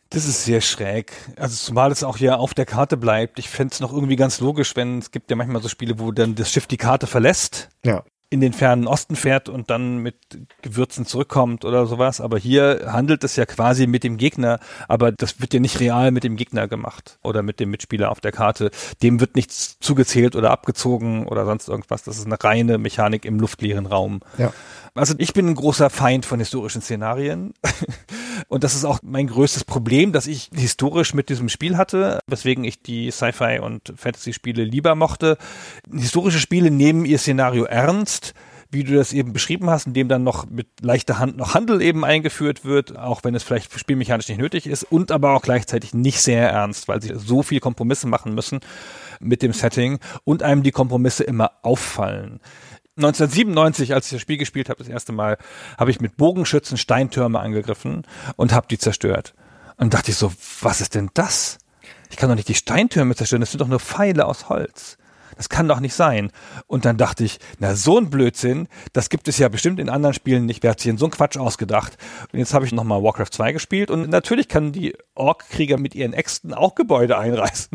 Das ist sehr schräg. Also zumal es auch hier auf der Karte bleibt. Ich fände es noch irgendwie ganz logisch, wenn es gibt ja manchmal so Spiele, wo dann das Schiff die Karte verlässt. Ja in den fernen Osten fährt und dann mit Gewürzen zurückkommt oder sowas. Aber hier handelt es ja quasi mit dem Gegner, aber das wird ja nicht real mit dem Gegner gemacht oder mit dem Mitspieler auf der Karte. Dem wird nichts zugezählt oder abgezogen oder sonst irgendwas. Das ist eine reine Mechanik im luftleeren Raum. Ja. Also ich bin ein großer Feind von historischen Szenarien. Und das ist auch mein größtes Problem, dass ich historisch mit diesem Spiel hatte, weswegen ich die Sci-Fi und Fantasy-Spiele lieber mochte. Historische Spiele nehmen ihr Szenario ernst wie du das eben beschrieben hast, indem dann noch mit leichter Hand noch Handel eben eingeführt wird, auch wenn es vielleicht spielmechanisch nicht nötig ist und aber auch gleichzeitig nicht sehr ernst, weil sie so viel Kompromisse machen müssen mit dem Setting und einem die Kompromisse immer auffallen. 1997, als ich das Spiel gespielt habe, das erste Mal, habe ich mit Bogenschützen Steintürme angegriffen und habe die zerstört. Und dachte ich so, was ist denn das? Ich kann doch nicht die Steintürme zerstören, das sind doch nur Pfeile aus Holz. Das kann doch nicht sein. Und dann dachte ich, na so ein Blödsinn, das gibt es ja bestimmt in anderen Spielen nicht. Wer hat sich denn so einen Quatsch ausgedacht? Und jetzt habe ich nochmal Warcraft 2 gespielt und natürlich kann die Ork-Krieger mit ihren Äxten auch Gebäude einreißen.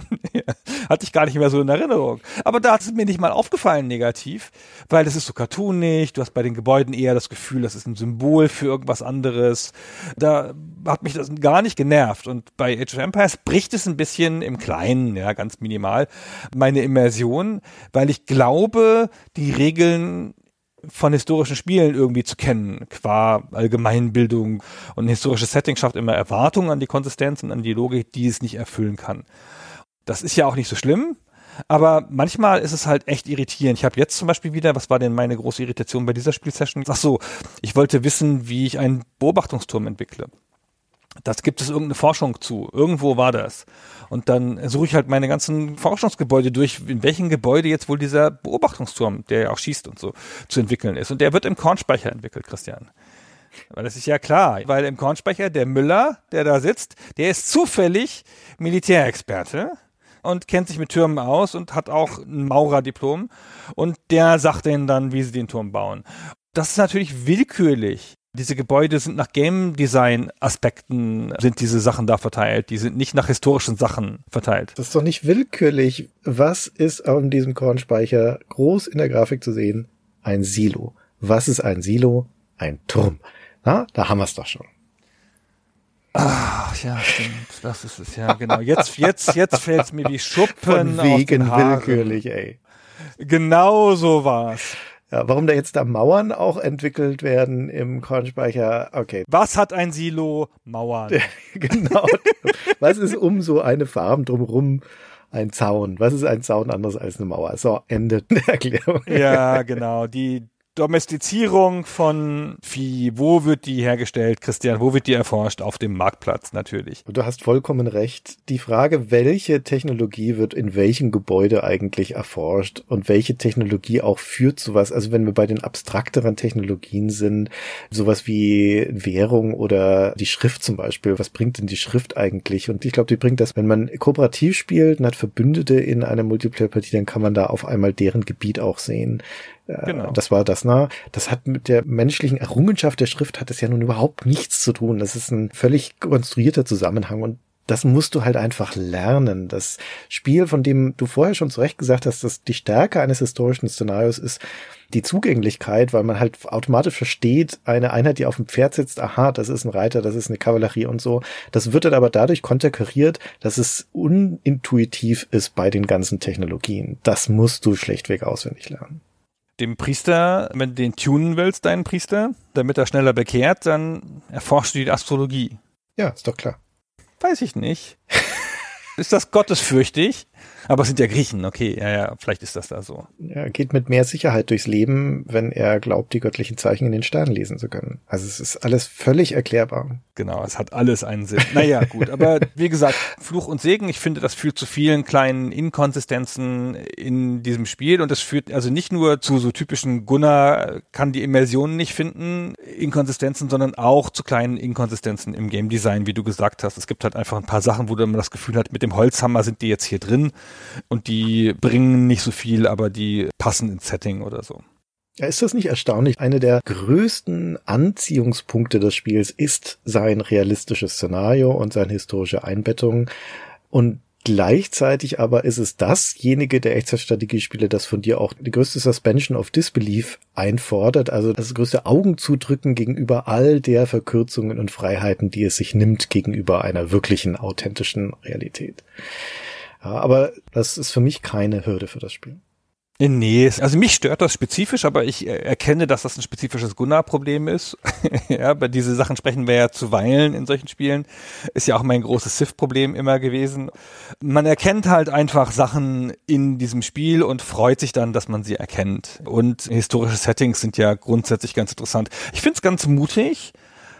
Hatte ich gar nicht mehr so in Erinnerung. Aber da hat es mir nicht mal aufgefallen negativ, weil es ist so cartoonig, du hast bei den Gebäuden eher das Gefühl, das ist ein Symbol für irgendwas anderes. Da hat mich das gar nicht genervt. Und bei Age of Empires bricht es ein bisschen im Kleinen, ja, ganz minimal, meine Immersion, weil ich glaube, die Regeln von historischen Spielen irgendwie zu kennen, qua Allgemeinbildung und ein historisches Setting schafft immer Erwartungen an die Konsistenz und an die Logik, die es nicht erfüllen kann. Das ist ja auch nicht so schlimm, aber manchmal ist es halt echt irritierend. Ich habe jetzt zum Beispiel wieder, was war denn meine große Irritation bei dieser Spielsession? Ach so, ich wollte wissen, wie ich einen Beobachtungsturm entwickle. Das gibt es irgendeine Forschung zu. Irgendwo war das. Und dann suche ich halt meine ganzen Forschungsgebäude durch, in welchem Gebäude jetzt wohl dieser Beobachtungsturm, der ja auch schießt und so, zu entwickeln ist. Und der wird im Kornspeicher entwickelt, Christian. Weil das ist ja klar, weil im Kornspeicher der Müller, der da sitzt, der ist zufällig Militärexperte und kennt sich mit Türmen aus und hat auch ein Maurerdiplom und der sagt denen dann, wie sie den Turm bauen. Das ist natürlich willkürlich. Diese Gebäude sind nach Game Design Aspekten sind diese Sachen da verteilt. Die sind nicht nach historischen Sachen verteilt. Das ist doch nicht willkürlich. Was ist an diesem Kornspeicher groß in der Grafik zu sehen? Ein Silo. Was ist ein Silo? Ein Turm. Na, da haben wir es doch schon. Ach, ja, stimmt. Das ist es, ja, genau. Jetzt, jetzt, jetzt fällt es mir wie Schuppen Von auf wegen willkürlich, ey. Genau so war's. Ja, warum da jetzt da Mauern auch entwickelt werden im Kornspeicher, okay. Was hat ein Silo? Mauern. genau. Was ist um so eine Farm drumherum ein Zaun? Was ist ein Zaun anderes als eine Mauer? So, Ende der Erklärung. Ja, genau. Die Domestizierung von Vieh, wo wird die hergestellt, Christian? Wo wird die erforscht? Auf dem Marktplatz natürlich. Du hast vollkommen recht. Die Frage, welche Technologie wird in welchem Gebäude eigentlich erforscht und welche Technologie auch führt zu was, also wenn wir bei den abstrakteren Technologien sind, sowas wie Währung oder die Schrift zum Beispiel, was bringt denn die Schrift eigentlich? Und ich glaube, die bringt das, wenn man kooperativ spielt und hat Verbündete in einer Multiplayer-Partie, dann kann man da auf einmal deren Gebiet auch sehen. Genau. Das war das, ne? Das hat mit der menschlichen Errungenschaft der Schrift hat es ja nun überhaupt nichts zu tun. Das ist ein völlig konstruierter Zusammenhang und das musst du halt einfach lernen. Das Spiel, von dem du vorher schon zu Recht gesagt hast, dass die Stärke eines historischen Szenarios ist die Zugänglichkeit, weil man halt automatisch versteht, eine Einheit, die auf dem Pferd sitzt, aha, das ist ein Reiter, das ist eine Kavallerie und so. Das wird dann aber dadurch konterkariert, dass es unintuitiv ist bei den ganzen Technologien. Das musst du schlechtweg auswendig lernen dem Priester, wenn du den tunen willst, deinen Priester, damit er schneller bekehrt, dann erforschst du die Astrologie. Ja, ist doch klar. Weiß ich nicht. ist das gottesfürchtig? Aber es sind ja Griechen, okay, ja, ja, vielleicht ist das da so. Er geht mit mehr Sicherheit durchs Leben, wenn er glaubt, die göttlichen Zeichen in den Sternen lesen zu können. Also es ist alles völlig erklärbar. Genau, es hat alles einen Sinn. Naja, gut, aber wie gesagt, Fluch und Segen, ich finde, das führt zu vielen kleinen Inkonsistenzen in diesem Spiel und es führt also nicht nur zu so typischen Gunnar kann die Immersion nicht finden, Inkonsistenzen, sondern auch zu kleinen Inkonsistenzen im Game Design, wie du gesagt hast. Es gibt halt einfach ein paar Sachen, wo man das Gefühl hat, mit dem Holzhammer sind die jetzt hier drin und die bringen nicht so viel, aber die passen ins Setting oder so. Ja, ist das nicht erstaunlich? Eine der größten Anziehungspunkte des Spiels ist sein realistisches Szenario und seine historische Einbettung. Und gleichzeitig aber ist es dasjenige der Echtzeitstrategiespiele, das von dir auch die größte Suspension of Disbelief einfordert, also das größte Augenzudrücken gegenüber all der Verkürzungen und Freiheiten, die es sich nimmt gegenüber einer wirklichen, authentischen Realität. Ja, aber das ist für mich keine Hürde für das Spiel. Nee, also mich stört das spezifisch, aber ich äh, erkenne, dass das ein spezifisches Gunnar-Problem ist. ja, bei diese Sachen sprechen wir ja zuweilen in solchen Spielen. Ist ja auch mein großes Civ-Problem immer gewesen. Man erkennt halt einfach Sachen in diesem Spiel und freut sich dann, dass man sie erkennt. Und historische Settings sind ja grundsätzlich ganz interessant. Ich finde es ganz mutig,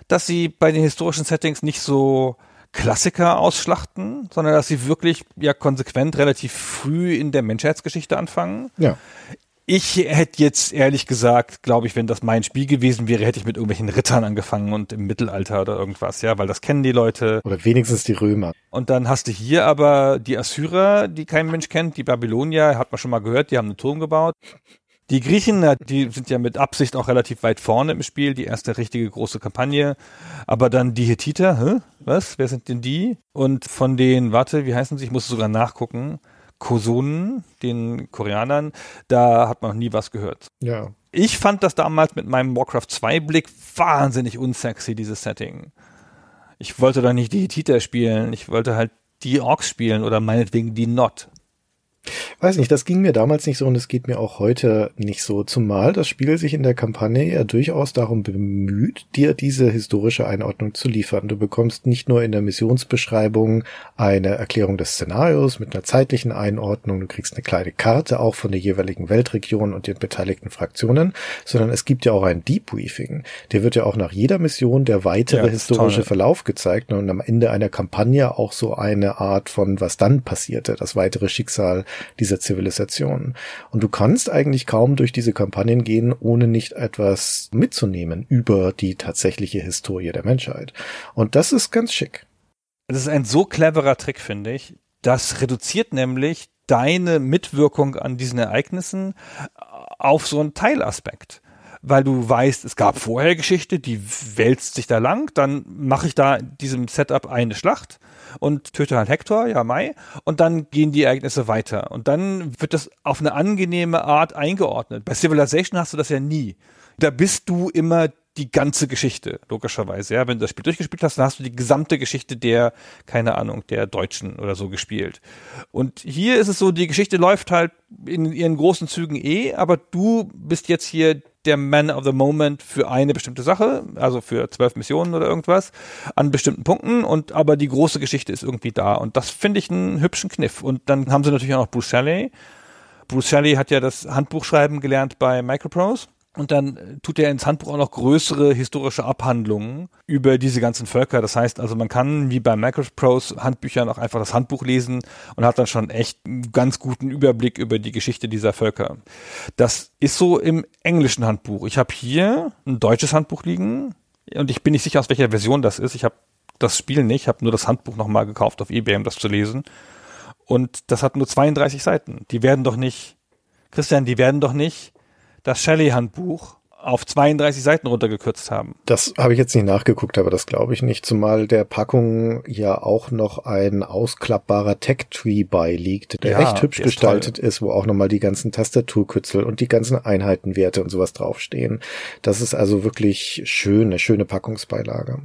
dass sie bei den historischen Settings nicht so Klassiker ausschlachten, sondern dass sie wirklich ja konsequent relativ früh in der Menschheitsgeschichte anfangen. Ja. Ich hätte jetzt ehrlich gesagt, glaube ich, wenn das mein Spiel gewesen wäre, hätte ich mit irgendwelchen Rittern angefangen und im Mittelalter oder irgendwas, ja, weil das kennen die Leute. Oder wenigstens die Römer. Und dann hast du hier aber die Assyrer, die kein Mensch kennt, die Babylonier, hat man schon mal gehört, die haben einen Turm gebaut. Die Griechen, die sind ja mit Absicht auch relativ weit vorne im Spiel, die erste richtige große Kampagne. Aber dann die Hethiter, hä? Was? Wer sind denn die? Und von den, warte, wie heißen sie? Ich muss sogar nachgucken. Kosunen, den Koreanern, da hat man noch nie was gehört. Ja. Ich fand das damals mit meinem Warcraft 2 Blick wahnsinnig unsexy, dieses Setting. Ich wollte doch nicht die Hittiter spielen, ich wollte halt die Orks spielen oder meinetwegen die Not. Weiß nicht, das ging mir damals nicht so und es geht mir auch heute nicht so, zumal das Spiel sich in der Kampagne ja durchaus darum bemüht, dir diese historische Einordnung zu liefern. Du bekommst nicht nur in der Missionsbeschreibung eine Erklärung des Szenarios mit einer zeitlichen Einordnung, du kriegst eine kleine Karte auch von der jeweiligen Weltregion und den beteiligten Fraktionen, sondern es gibt ja auch ein Debriefing. Dir wird ja auch nach jeder Mission der weitere Ja, historische toll. Verlauf gezeigt und am Ende einer Kampagne auch so eine Art von, was dann passierte, das weitere Schicksal dieser Zivilisation. Und du kannst eigentlich kaum durch diese Kampagnen gehen, ohne nicht etwas mitzunehmen über die tatsächliche Historie der Menschheit. Und das ist ganz schick. Das ist ein so cleverer Trick, finde ich. Das reduziert nämlich deine Mitwirkung an diesen Ereignissen auf so einen Teilaspekt. Weil du weißt, es gab vorher Geschichte, die wälzt sich da lang, dann mache ich da in diesem Setup eine Schlacht und töte halt Hector, ja Mai, und dann gehen die Ereignisse weiter. Und dann wird das auf eine angenehme Art eingeordnet. Bei Civilization hast du das ja nie. Da bist du immer die ganze Geschichte, logischerweise. Ja, wenn du das Spiel durchgespielt hast, dann hast du die gesamte Geschichte der, keine Ahnung, der Deutschen oder so gespielt. Und hier ist es so, die Geschichte läuft halt in ihren großen Zügen eh, aber du bist jetzt hier der Man of the Moment für eine bestimmte Sache, also für zwölf Missionen oder irgendwas, an bestimmten Punkten und aber die große Geschichte ist irgendwie da. Und das finde ich einen hübschen Kniff. Und dann haben sie natürlich auch noch Bruce Shelley. Bruce Shelley hat ja das Handbuchschreiben gelernt bei Microprose. Und dann äh, tut er ins Handbuch auch noch größere historische Abhandlungen über diese ganzen Völker. Das heißt also, man kann wie bei Microprose Handbüchern auch einfach das Handbuch lesen und hat dann schon echt einen ganz guten Überblick über die Geschichte dieser Völker. Das ist so im englischen Handbuch. Ich habe hier ein deutsches Handbuch liegen und ich bin nicht sicher, aus welcher Version das ist. Ich habe das Spiel nicht, habe nur das Handbuch nochmal gekauft auf eBay, um das zu lesen. Und das hat nur 32 Seiten. Die werden doch nicht, Christian, die werden doch nicht das Shelley-Handbuch auf 32 Seiten runtergekürzt haben. Das habe ich jetzt nicht nachgeguckt, aber das glaube ich nicht, zumal der Packung ja auch noch ein ausklappbarer Tech-Tree beiliegt, der Ja, echt hübsch gestaltet ist, wo auch nochmal die ganzen Tastaturkürzel und die ganzen Einheitenwerte und sowas draufstehen. Das ist also wirklich schön, eine schöne Packungsbeilage.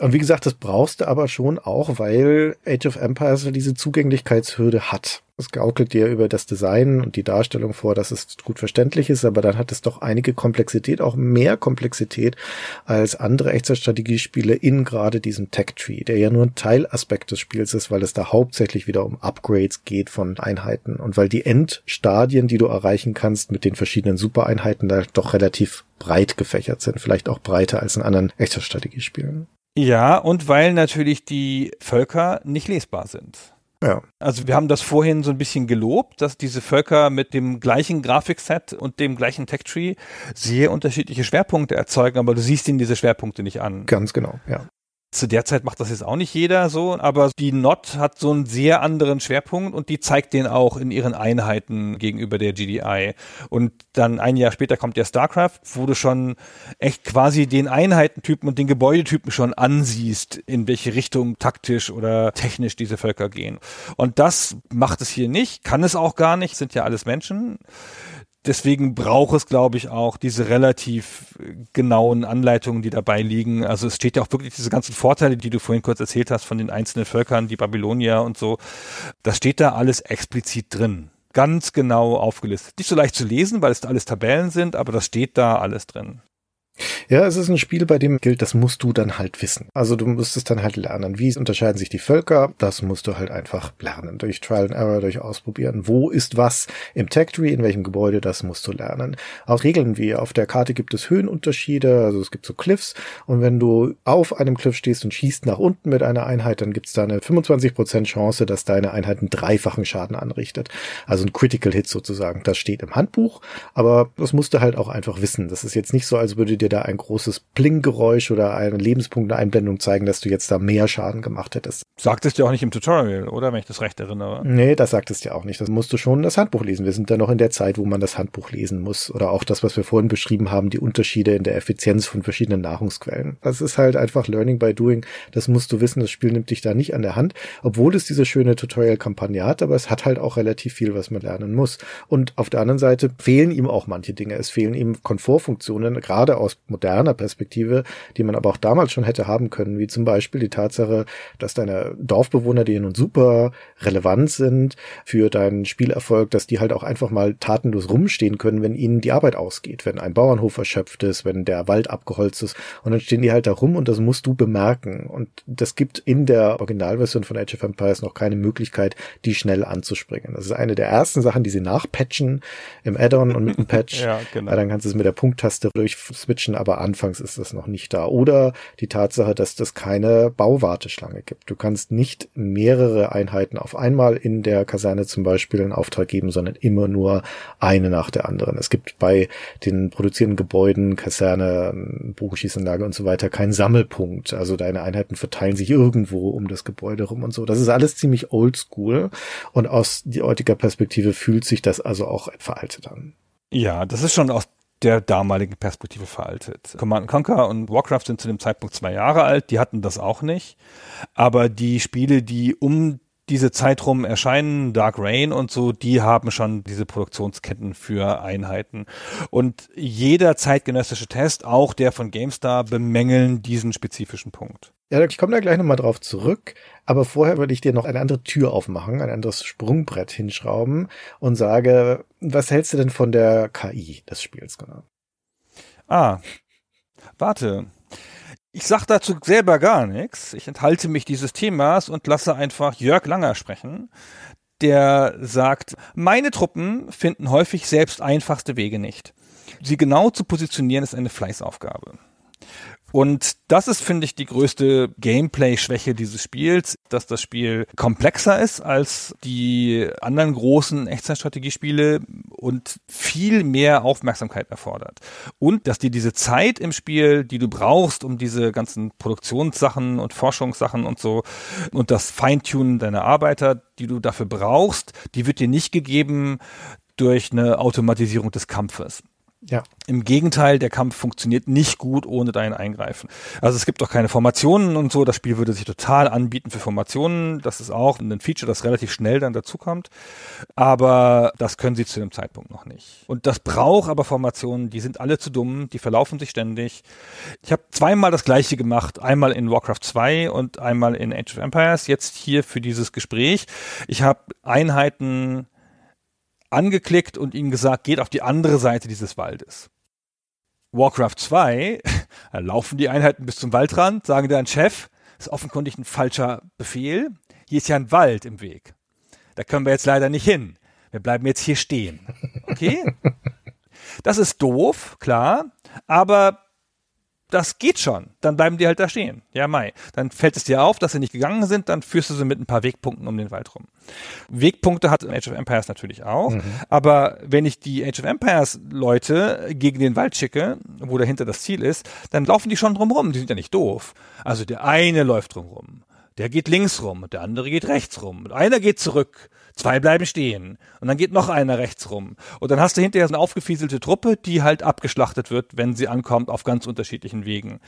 Und wie gesagt, das brauchst du aber schon auch, weil Age of Empires diese Zugänglichkeitshürde hat. Es gaukelt dir über das Design und die Darstellung vor, dass es gut verständlich ist, aber dann hat es doch einige Komplexität, auch mehr Komplexität als andere Echtzeitstrategiespiele in gerade diesem Tech-Tree, der ja nur ein Teilaspekt des Spiels ist, weil es da hauptsächlich wieder um Upgrades geht von Einheiten und weil die Endstadien, die du erreichen kannst mit den verschiedenen Supereinheiten, da doch relativ breit gefächert sind, vielleicht auch breiter als in anderen Echtzeitstrategiespielen. Ja, und weil natürlich die Völker nicht lesbar sind. Ja. Also wir haben das vorhin so ein bisschen gelobt, dass diese Völker mit dem gleichen Grafikset und dem gleichen Tech-Tree sehr unterschiedliche Schwerpunkte erzeugen, aber du siehst ihnen diese Schwerpunkte nicht an. Ganz genau, ja. Zu der Zeit macht das jetzt auch nicht jeder so, aber die NOT hat so einen sehr anderen Schwerpunkt und die zeigt den auch in ihren Einheiten gegenüber der GDI. Und dann ein Jahr später kommt der StarCraft, wo du schon echt quasi den Einheitentypen und den Gebäudetypen schon ansiehst, in welche Richtung taktisch oder technisch diese Völker gehen. Und das macht es hier nicht, kann es auch gar nicht, sind ja alles Menschen deswegen braucht es, glaube ich, auch diese relativ genauen Anleitungen, die dabei liegen. Also es steht ja auch wirklich diese ganzen Vorteile, die du vorhin kurz erzählt hast von den einzelnen Völkern, die Babylonier und so. Das steht da alles explizit drin. Ganz genau aufgelistet. Nicht so leicht zu lesen, weil es alles Tabellen sind, aber das steht da alles drin. Ja, es ist ein Spiel, bei dem gilt, das musst du dann halt wissen. Also du musst es dann halt lernen. Wie unterscheiden sich die Völker? Das musst du halt einfach lernen. Durch Trial and Error, durch Ausprobieren. Wo ist was im Tech Tree, in welchem Gebäude, das musst du lernen. Auch Regeln wie auf der Karte gibt es Höhenunterschiede, also es gibt so Cliffs. Und wenn du auf einem Cliff stehst und schießt nach unten mit einer Einheit, dann gibt es da eine 25% Chance, dass deine Einheit einen dreifachen Schaden anrichtet. Also ein Critical Hit sozusagen. Das steht im Handbuch, aber das musst du halt auch einfach wissen. Das ist jetzt nicht so, als würde dir da ein großes Pling-Geräusch oder eine Lebenspunkte-Einblendung zeigen, dass du jetzt da mehr Schaden gemacht hättest. Sagt es dir auch nicht im Tutorial, oder? Wenn ich das recht erinnere. Nee, das sagt es dir auch nicht. Das musst du schon das Handbuch lesen. Wir sind da noch in der Zeit, wo man das Handbuch lesen muss. Oder auch das, was wir vorhin beschrieben haben, die Unterschiede in der Effizienz von verschiedenen Nahrungsquellen. Das ist halt einfach Learning by Doing. Das musst du wissen. Das Spiel nimmt dich da nicht an der Hand, obwohl es diese schöne Tutorial-Kampagne hat, aber es hat halt auch relativ viel, was man lernen muss. Und auf der anderen Seite fehlen ihm auch manche Dinge. Es fehlen ihm Komfortfunktionen, gerade aus moderner Perspektive, die man aber auch damals schon hätte haben können, wie zum Beispiel die Tatsache, dass deine Dorfbewohner, die nun super relevant sind für deinen Spielerfolg, dass die halt auch einfach mal tatenlos rumstehen können, wenn ihnen die Arbeit ausgeht, wenn ein Bauernhof erschöpft ist, wenn der Wald abgeholzt ist und dann stehen die halt da rum und das musst du bemerken und das gibt in der Originalversion von Age of Empires noch keine Möglichkeit, die schnell anzuspringen. Das ist eine der ersten Sachen, die sie nachpatchen im Add-on und mit dem Patch. ja, genau. Dann kannst du es mit der Punkttaste durchswitchen, aber anfangs ist das noch nicht da. Oder die Tatsache, dass das keine Bauwarteschlange gibt. Du kannst nicht mehrere Einheiten auf einmal in der Kaserne zum Beispiel in Auftrag geben, sondern immer nur eine nach der anderen. Es gibt bei den produzierenden Gebäuden, Kaserne, Bogenschießanlage und so weiter keinen Sammelpunkt. Also deine Einheiten verteilen sich irgendwo um das Gebäude rum und so. Das ist alles ziemlich oldschool und aus die heutiger Perspektive fühlt sich das also auch veraltet an. Ja, das ist schon aus der damaligen Perspektive veraltet. Command Conquer und Warcraft sind zu dem Zeitpunkt zwei Jahre alt, die hatten das auch nicht. Aber die Spiele, die um diese Zeit rum erscheinen, Dark Rain und so, die haben schon diese Produktionsketten für Einheiten. Und jeder zeitgenössische Test, auch der von GameStar, bemängeln diesen spezifischen Punkt. Ja, ich komme da gleich nochmal drauf zurück, aber vorher würde ich dir noch eine andere Tür aufmachen, ein anderes Sprungbrett hinschrauben und sage, was hältst du denn von der KI des Spiels genau? Ah, warte. Ich sag dazu selber gar nichts. Ich enthalte mich dieses Themas und lasse einfach Jörg Langer sprechen, der sagt, meine Truppen finden häufig selbst einfachste Wege nicht. Sie genau zu positionieren ist eine Fleißaufgabe. Und das ist, finde ich, die größte Gameplay-Schwäche dieses Spiels, dass das Spiel komplexer ist als die anderen großen Echtzeitstrategiespiele und viel mehr Aufmerksamkeit erfordert. Und dass dir diese Zeit im Spiel, die du brauchst, um diese ganzen Produktionssachen und Forschungssachen und so und das Feintunen deiner Arbeiter, die du dafür brauchst, die wird dir nicht gegeben durch eine Automatisierung des Kampfes. Ja. Im Gegenteil, der Kampf funktioniert nicht gut ohne dein Eingreifen. Also es gibt auch keine Formationen und so. Das Spiel würde sich total anbieten für Formationen. Das ist auch ein Feature, das relativ schnell dann dazukommt. Aber das können sie zu dem Zeitpunkt noch nicht. Und das braucht aber Formationen, die sind alle zu dumm, die verlaufen sich ständig. Ich habe zweimal das gleiche gemacht. Einmal in Warcraft 2 und einmal in Age of Empires. Jetzt hier für dieses Gespräch. Ich habe Einheiten angeklickt und ihnen gesagt, geht auf die andere Seite dieses Waldes. Warcraft 2, da laufen die Einheiten bis zum Waldrand, sagen dann, Chef, ist offenkundig ein falscher Befehl. Hier ist ja ein Wald im Weg. Da können wir jetzt leider nicht hin. Wir bleiben jetzt hier stehen. Okay? Das ist doof, klar, aber das geht schon. Dann bleiben die halt da stehen. Ja, Mai. Dann fällt es dir auf, dass sie nicht gegangen sind, dann führst du sie mit ein paar Wegpunkten um den Wald rum. Wegpunkte hat Age of Empires natürlich auch. Mhm. Aber wenn ich die Age of Empires Leute gegen den Wald schicke, wo dahinter das Ziel ist, dann laufen die schon drumrum. Die sind ja nicht doof. Also der eine läuft drumrum. Der geht links rum, der andere geht rechts rum. Und einer geht zurück Zwei bleiben stehen. Und dann geht noch einer rechts rum. Und dann hast du hinterher so eine aufgefieselte Truppe, die halt abgeschlachtet wird, wenn sie ankommt, auf ganz unterschiedlichen Wegen.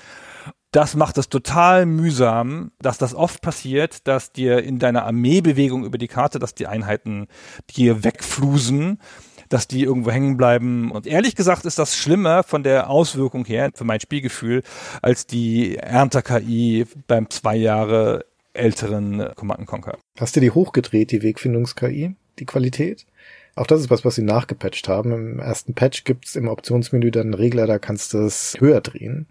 Das macht es total mühsam, dass das oft passiert, dass dir in deiner Armeebewegung über die Karte, dass die Einheiten dir wegflusen dass die irgendwo hängen bleiben. Und ehrlich gesagt ist das schlimmer von der Auswirkung her für mein Spielgefühl als die Ernter-KI beim zwei Jahre älteren Command Conquer. Hast du die hochgedreht, die Wegfindungs-KI, die Qualität? Auch das ist was, was sie nachgepatcht haben. Im ersten Patch gibt's im Optionsmenü dann einen Regler, da kannst du es höher drehen.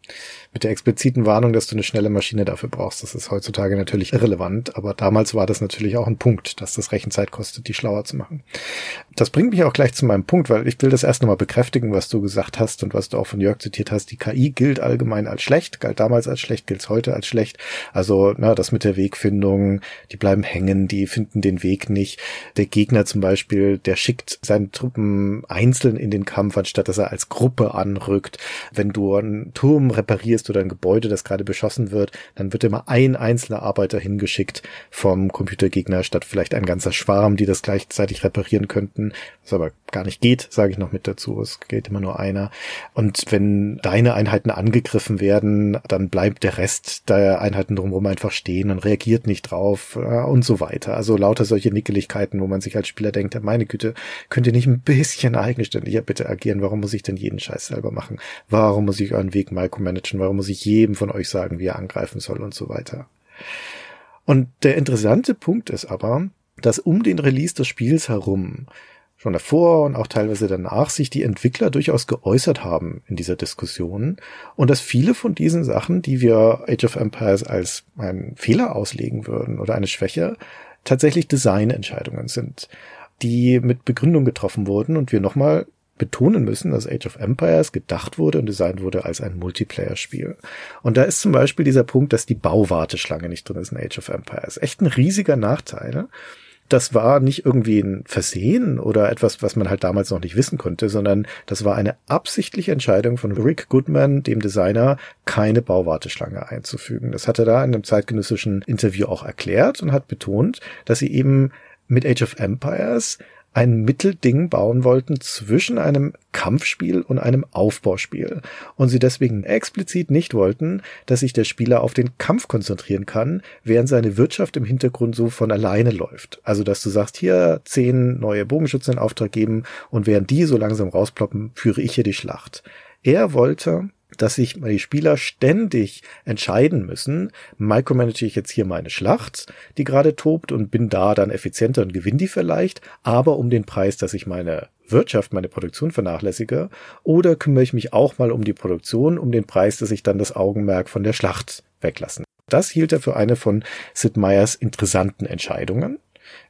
Mit der expliziten Warnung, dass du eine schnelle Maschine dafür brauchst. Das ist heutzutage natürlich irrelevant, aber damals war das natürlich auch ein Punkt, dass das Rechenzeit kostet, die schlauer zu machen. Das bringt mich auch gleich zu meinem Punkt, weil ich will das erst nochmal bekräftigen, was du gesagt hast und was du auch von Jörg zitiert hast. Die KI gilt allgemein als schlecht, galt damals als schlecht, gilt heute als schlecht. Also, na, das mit der Wegfindung, die bleiben hängen, die finden den Weg nicht. Der Gegner zum Beispiel, der schickt seine Truppen einzeln in den Kampf, anstatt dass er als Gruppe anrückt. Wenn du einen Turm reparierst oder ein Gebäude, das gerade beschossen wird, dann wird immer ein einzelner Arbeiter hingeschickt vom Computergegner, statt vielleicht ein ganzer Schwarm, die das gleichzeitig reparieren könnten, was aber gar nicht geht, sage ich noch mit dazu. Es geht immer nur einer. Und wenn deine Einheiten angegriffen werden, dann bleibt der Rest der Einheiten drumherum einfach stehen und reagiert nicht drauf äh, und so weiter. Also lauter solche Nickeligkeiten, wo man sich als Spieler denkt, meine Güte, könnt ihr nicht ein bisschen eigenständiger bitte agieren? Warum muss ich denn jeden Scheiß selber machen? Warum muss ich euren Weg micromanagen? Warum muss ich jedem von euch sagen, wie er angreifen soll und so weiter? Und der interessante Punkt ist aber, dass um den Release des Spiels herum schon davor und auch teilweise danach sich die Entwickler durchaus geäußert haben in dieser Diskussion und dass viele von diesen Sachen, die wir Age of Empires als einen Fehler auslegen würden oder eine Schwäche, tatsächlich Designentscheidungen sind, die mit Begründung getroffen wurden und wir nochmal betonen müssen, dass Age of Empires gedacht wurde und designt wurde als ein Multiplayer-Spiel. Und da ist zum Beispiel dieser Punkt, dass die Bauwarteschlange nicht drin ist in Age of Empires. Echt ein riesiger Nachteil das war nicht irgendwie ein Versehen oder etwas, was man halt damals noch nicht wissen konnte, sondern das war eine absichtliche Entscheidung von Rick Goodman, dem Designer, keine Bauwarteschlange einzufügen. Das hat er da in einem zeitgenössischen Interview auch erklärt und hat betont, dass sie eben mit Age of Empires ein Mittelding bauen wollten zwischen einem Kampfspiel und einem Aufbauspiel und sie deswegen explizit nicht wollten, dass sich der Spieler auf den Kampf konzentrieren kann, während seine Wirtschaft im Hintergrund so von alleine läuft. Also dass du sagst, hier zehn neue Bogenschützen in Auftrag geben und während die so langsam rausploppen, führe ich hier die Schlacht. Er wollte dass sich die Spieler ständig entscheiden müssen, micromanage ich jetzt hier meine Schlacht, die gerade tobt und bin da dann effizienter und gewinne die vielleicht, aber um den Preis, dass ich meine Wirtschaft, meine Produktion vernachlässige, oder kümmere ich mich auch mal um die Produktion, um den Preis, dass ich dann das Augenmerk von der Schlacht weglassen. Das hielt er für eine von Sid Meier's interessanten Entscheidungen.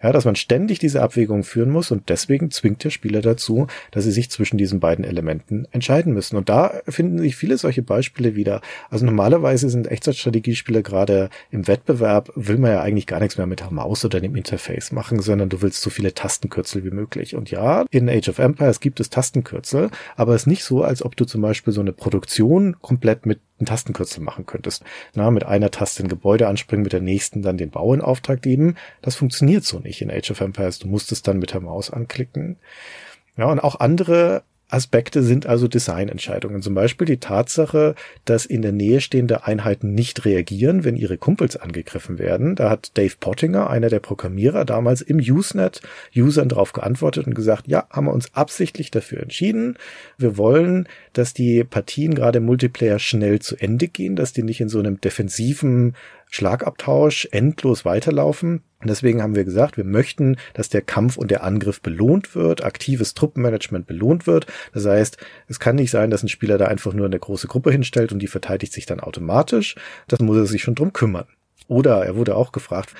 Ja, dass man ständig diese Abwägung führen muss und deswegen zwingt der Spieler dazu, dass sie sich zwischen diesen beiden Elementen entscheiden müssen. Und da finden sich viele solche Beispiele wieder. Also normalerweise sind Echtzeitstrategiespiele gerade im Wettbewerb, will man ja eigentlich gar nichts mehr mit der Maus oder dem Interface machen, sondern du willst so viele Tastenkürzel wie möglich. Und ja, in Age of Empires gibt es Tastenkürzel, aber es ist nicht so, als ob du zum Beispiel so eine Produktion komplett mit einen Tastenkürzel machen könntest. Na, mit einer Taste ein Gebäude anspringen, mit der nächsten dann den Bau geben. Das funktioniert so nicht in Age of Empires. Du musst es dann mit der Maus anklicken. Ja, und auch andere Aspekte sind also Designentscheidungen. Zum Beispiel die Tatsache, dass in der Nähe stehende Einheiten nicht reagieren, wenn ihre Kumpels angegriffen werden. Da hat Dave Pottinger, einer der Programmierer, damals im Usenet Usern darauf geantwortet und gesagt, ja, haben wir uns absichtlich dafür entschieden. Wir wollen, dass die Partien gerade im Multiplayer schnell zu Ende gehen, dass die nicht in so einem defensiven Schlagabtausch endlos weiterlaufen. Deswegen haben wir gesagt, wir möchten, dass der Kampf und der Angriff belohnt wird, aktives Truppenmanagement belohnt wird. Das heißt, es kann nicht sein, dass ein Spieler da einfach nur eine große Gruppe hinstellt und die verteidigt sich dann automatisch. Das muss er sich schon drum kümmern. Oder er wurde auch gefragt,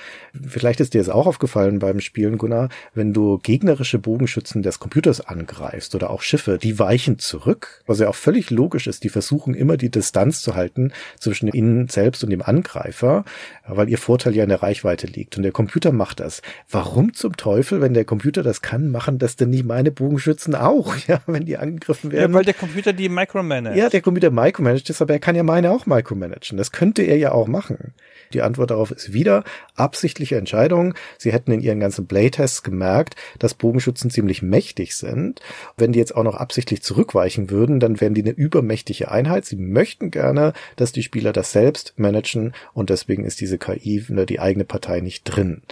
vielleicht ist dir es auch aufgefallen beim Spielen, Gunnar, wenn du gegnerische Bogenschützen des Computers angreifst oder auch Schiffe, die weichen zurück, was ja auch völlig logisch ist, die versuchen immer die Distanz zu halten zwischen ihnen selbst und dem Angreifer, weil ihr Vorteil ja in der Reichweite liegt. Und der Computer macht das. Warum zum Teufel, wenn der Computer das kann, machen das denn nicht meine Bogenschützen auch, ja, wenn die angegriffen werden? Ja, weil der Computer die micromanagt. Ja, der Computer micromanagt ist, aber er kann ja meine auch micromanagen. Das könnte er ja auch machen. Die Antwort darauf ist wieder absichtliche Entscheidung. Sie hätten in ihren ganzen Playtests gemerkt, dass Bogenschützen ziemlich mächtig sind. Wenn die jetzt auch noch absichtlich zurückweichen würden, dann wären die eine übermächtige Einheit. Sie möchten gerne, dass die Spieler das selbst managen und deswegen ist diese KI, ne, die eigene Partei nicht drin.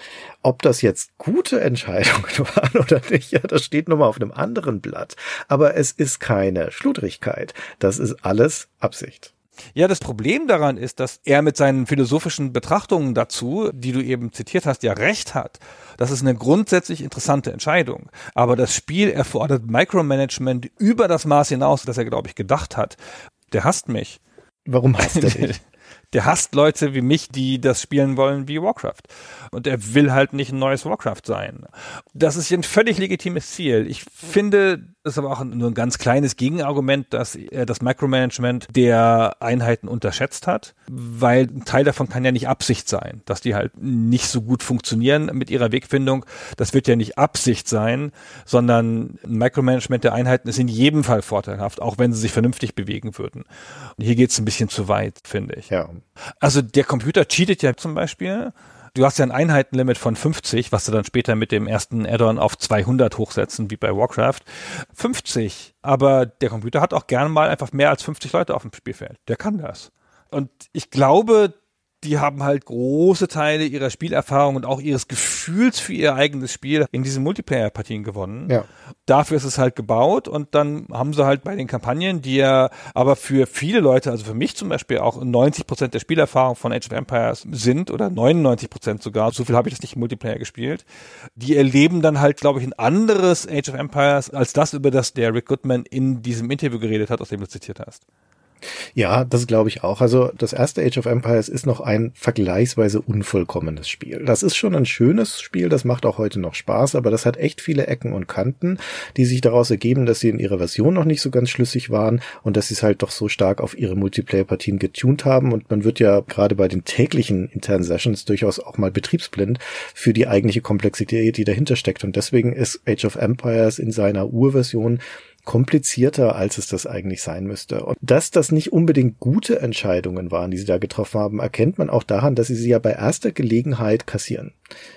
Ob das jetzt gute Entscheidungen waren oder nicht, ja, das steht nochmal auf einem anderen Blatt. Aber es ist keine Schludrigkeit. Das ist alles Absicht. Ja, das Problem daran ist, dass er mit seinen philosophischen Betrachtungen dazu, die du eben zitiert hast, ja recht hat. Das ist eine grundsätzlich interessante Entscheidung. Aber das Spiel erfordert Micromanagement über das Maß hinaus, das er, glaube ich, gedacht hat. Der hasst mich. Warum hasst er dich? Der hasst Leute wie mich, die das spielen wollen wie Warcraft. Und er will halt nicht ein neues Warcraft sein. Das ist ein völlig legitimes Ziel. Ich finde, das ist aber auch nur ein ganz kleines Gegenargument, dass er das Micromanagement der Einheiten unterschätzt hat, weil ein Teil davon kann ja nicht Absicht sein, dass die halt nicht so gut funktionieren mit ihrer Wegfindung. Das wird ja nicht Absicht sein, sondern ein Micromanagement der Einheiten ist in jedem Fall vorteilhaft, auch wenn sie sich vernünftig bewegen würden. Und hier geht es ein bisschen zu weit, finde ich. Ja. Also der Computer cheatet ja zum Beispiel du hast ja ein Einheitenlimit von 50, was du dann später mit dem ersten Add-on auf 200 hochsetzen, wie bei Warcraft. 50. Aber der Computer hat auch gerne mal einfach mehr als 50 Leute auf dem Spielfeld. Der kann das. Und ich glaube, die haben halt große Teile ihrer Spielerfahrung und auch ihres Gefühls für ihr eigenes Spiel in diesen Multiplayer-Partien gewonnen. Ja. Dafür ist es halt gebaut und dann haben sie halt bei den Kampagnen, die ja aber für viele Leute, also für mich zum Beispiel auch 90 Prozent der Spielerfahrung von Age of Empires sind oder 99 Prozent sogar, so viel habe ich das nicht im Multiplayer gespielt, die erleben dann halt, glaube ich, ein anderes Age of Empires als das, über das der Rick Goodman in diesem Interview geredet hat, aus dem du zitiert hast. Ja, das glaube ich auch. Also das erste Age of Empires ist noch ein vergleichsweise unvollkommenes Spiel. Das ist schon ein schönes Spiel, das macht auch heute noch Spaß, aber das hat echt viele Ecken und Kanten, die sich daraus ergeben, dass sie in ihrer Version noch nicht so ganz schlüssig waren und dass sie es halt doch so stark auf ihre Multiplayer-Partien getuned haben und man wird ja gerade bei den täglichen internen Sessions durchaus auch mal betriebsblind für die eigentliche Komplexität, die dahinter steckt und deswegen ist Age of Empires in seiner Urversion komplizierter, als es das eigentlich sein müsste. Und dass das nicht unbedingt gute Entscheidungen waren, die sie da getroffen haben, erkennt man auch daran, dass sie sie ja bei erster Gelegenheit kassieren.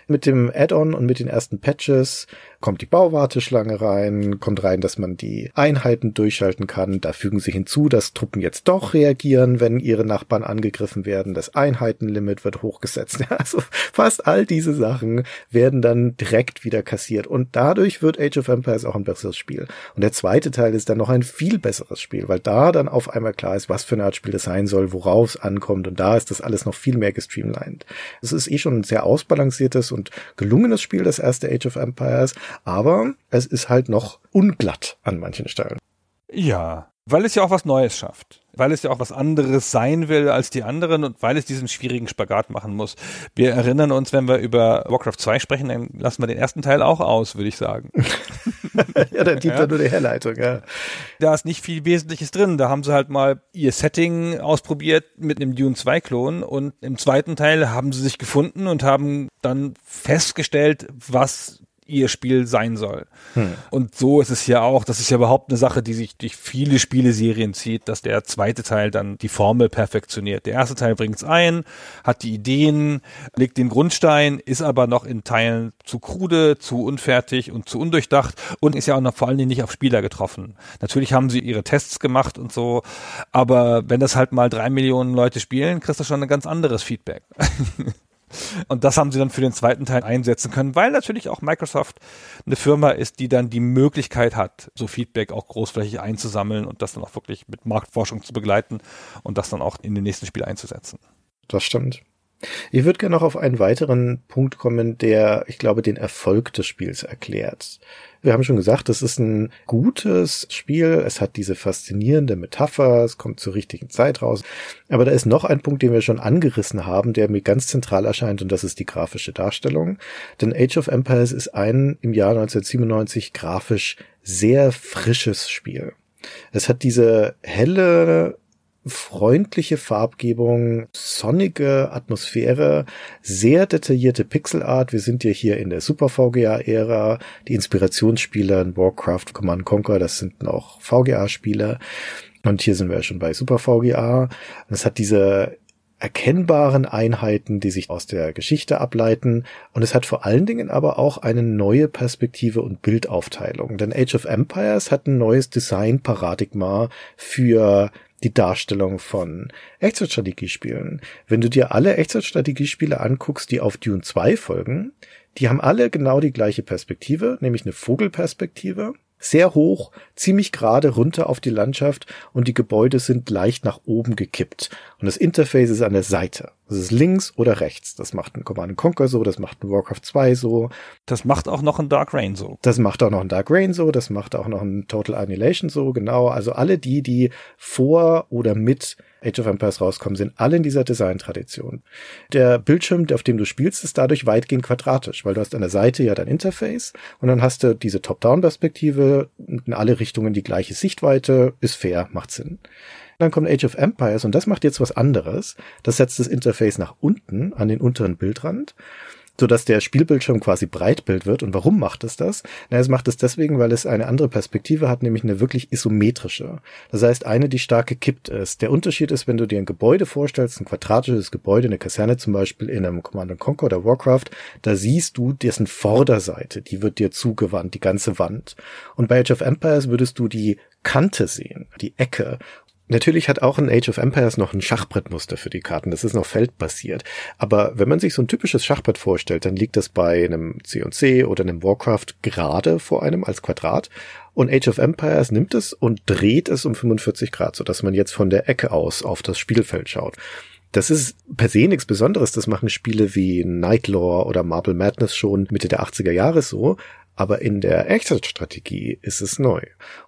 Mit dem Add-on und mit den ersten Patches kommt die Bauwarteschlange rein, kommt rein, dass man die Einheiten durchschalten kann. Da fügen sie hinzu, dass Truppen jetzt doch reagieren, wenn ihre Nachbarn angegriffen werden. Das Einheitenlimit wird hochgesetzt. Also fast all diese Sachen werden dann direkt wieder kassiert. Und dadurch wird Age of Empires auch ein besseres Spiel. Und der zweite Teil ist dann noch ein viel besseres Spiel, weil da dann auf einmal klar ist, was für eine Art Spiel das sein soll, worauf es ankommt. Und da ist das alles noch viel mehr gestreamlined. Es ist eh schon ein sehr ausbalanciertes und gelungenes Spiel, das erste Age of Empires aber es ist halt noch unglatt an manchen Stellen. Ja, weil es ja auch was Neues schafft. Weil es ja auch was anderes sein will als die anderen und weil es diesen schwierigen Spagat machen muss. Wir erinnern uns, wenn wir über Warcraft 2 sprechen, dann lassen wir den ersten Teil auch aus, würde ich sagen. ja, da dient ja. nur die Herleitung, ja. Da ist nicht viel Wesentliches drin. Da haben sie halt mal ihr Setting ausprobiert mit einem Dune 2 Klon und im zweiten Teil haben sie sich gefunden und haben dann festgestellt, was ihr Spiel sein soll. Hm. Und so ist es ja auch, das ist ja überhaupt eine Sache, die sich durch viele Spieleserien zieht, dass der zweite Teil dann die Formel perfektioniert. Der erste Teil bringt es ein, hat die Ideen, legt den Grundstein, ist aber noch in Teilen zu krude, zu unfertig und zu undurchdacht und ist ja auch noch vor allen Dingen nicht auf Spieler getroffen. Natürlich haben sie ihre Tests gemacht und so, aber wenn das halt mal drei Millionen Leute spielen, kriegst du schon ein ganz anderes Feedback. Und das haben sie dann für den zweiten Teil einsetzen können, weil natürlich auch Microsoft eine Firma ist, die dann die Möglichkeit hat, so Feedback auch großflächig einzusammeln und das dann auch wirklich mit Marktforschung zu begleiten und das dann auch in den nächsten Spiel einzusetzen. Das stimmt. Ich würde gerne noch auf einen weiteren Punkt kommen, der, ich glaube, den Erfolg des Spiels erklärt. Wir haben schon gesagt, es ist ein gutes Spiel. Es hat diese faszinierende Metapher. Es kommt zur richtigen Zeit raus. Aber da ist noch ein Punkt, den wir schon angerissen haben, der mir ganz zentral erscheint und das ist die grafische Darstellung. Denn Age of Empires ist ein im Jahr 1997 grafisch sehr frisches Spiel. Es hat diese helle freundliche Farbgebung, sonnige Atmosphäre, sehr detaillierte Pixelart. Wir sind ja hier in der Super VGA-Ära. Die Inspirationsspiele in Warcraft, Command Conquer, das sind noch VGA-Spiele. Und hier sind wir schon bei Super VGA. es hat diese erkennbaren Einheiten, die sich aus der Geschichte ableiten. Und es hat vor allen Dingen aber auch eine neue Perspektive und Bildaufteilung. Denn Age of Empires hat ein neues Design-Paradigma für die Darstellung von Echtzeitstrategiespielen. Wenn du dir alle Echtzeitstrategiespiele anguckst, die auf Dune 2 folgen, die haben alle genau die gleiche Perspektive, nämlich eine Vogelperspektive. sehr hoch, ziemlich gerade runter auf die Landschaft und die Gebäude sind leicht nach oben gekippt. Und das Interface ist an der Seite. Das ist links oder rechts. Das macht ein Command Conquer so, das macht ein Warcraft 2 so. Das macht auch noch ein Dark Rain so. Das macht auch noch ein Dark Rain so, das macht auch noch ein Total Annihilation so, genau. Also alle die, die vor oder mit Age of Empires rauskommen, sind alle in dieser Design-Tradition. Der Bildschirm, auf dem du spielst, ist dadurch weitgehend quadratisch, weil du hast an der Seite ja dein Interface und dann hast du diese Top-Down-Perspektive in alle Richtungen die gleiche Sichtweite, ist fair, macht Sinn. Dann kommt Age of Empires und das macht jetzt was anderes. Das setzt das Interface nach unten an den unteren Bildrand so dass der Spielbildschirm quasi Breitbild wird. Und warum macht es das? Na, es macht es deswegen, weil es eine andere Perspektive hat, nämlich eine wirklich isometrische. Das heißt, eine, die stark gekippt ist. Der Unterschied ist, wenn du dir ein Gebäude vorstellst, ein quadratisches Gebäude, eine Kaserne zum Beispiel in einem Command Conquer oder Warcraft, da siehst du dessen Vorderseite, die wird dir zugewandt, die ganze Wand. Und bei Age of Empires würdest du die Kante sehen, die Ecke. Natürlich hat auch ein Age of Empires noch ein Schachbrettmuster für die Karten. Das ist noch feldbasiert. Aber wenn man sich so ein typisches Schachbrett vorstellt, dann liegt das bei einem C&C oder einem Warcraft gerade vor einem als Quadrat. Und Age of Empires nimmt es und dreht es um 45 Grad, sodass man jetzt von der Ecke aus auf das Spielfeld schaut. Das ist per se nichts Besonderes. Das machen Spiele wie Nightlore oder Marble Madness schon Mitte der 80er Jahre so. Aber in der Echtzeitstrategie ist es neu.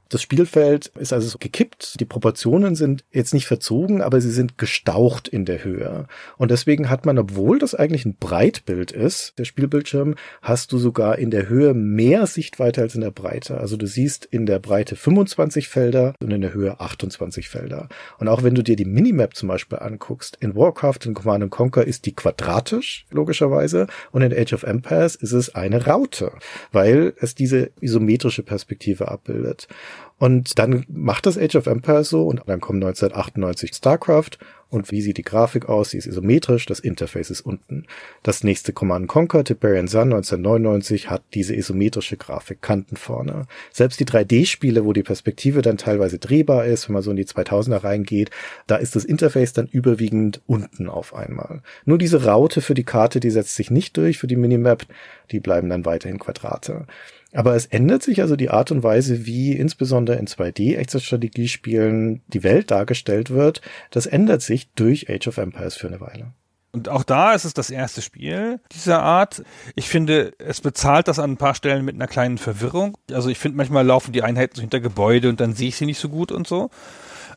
Das Spielfeld ist also gekippt. Die Proportionen sind jetzt nicht verzogen, aber sie sind gestaucht in der Höhe. Und deswegen hat man, obwohl das eigentlich ein Breitbild ist, der Spielbildschirm, hast du sogar in der Höhe mehr Sichtweite als in der Breite. Also du siehst in der Breite 25 Felder und in der Höhe 28 Felder. Und auch wenn du dir die Minimap zum Beispiel anguckst, in Warcraft, in Command Conquer ist die quadratisch, logischerweise, und in Age of Empires ist es eine Raute, weil es diese isometrische Perspektive abbildet. Und dann macht das Age of Empires so und dann kommt 1998 StarCraft und wie sieht die Grafik aus? Sie ist isometrisch, das Interface ist unten. Das nächste Command Conquer, Tiberian Sun 1999 hat diese isometrische Grafik, Kanten vorne. Selbst die 3D-Spiele, wo die Perspektive dann teilweise drehbar ist, wenn man so in die 2000er reingeht, da ist das Interface dann überwiegend unten auf einmal. Nur diese Raute für die Karte, die setzt sich nicht durch für die Minimap, die bleiben dann weiterhin Quadrate. Aber es ändert sich also die Art und Weise, wie insbesondere in 2D-Echtzeitstrategiespielen die Welt dargestellt wird. Das ändert sich durch Age of Empires für eine Weile. Und auch da ist es das erste Spiel dieser Art. Ich finde, es bezahlt das an ein paar Stellen mit einer kleinen Verwirrung. Also ich finde, manchmal laufen die Einheiten so hinter Gebäude und dann sehe ich sie nicht so gut und so.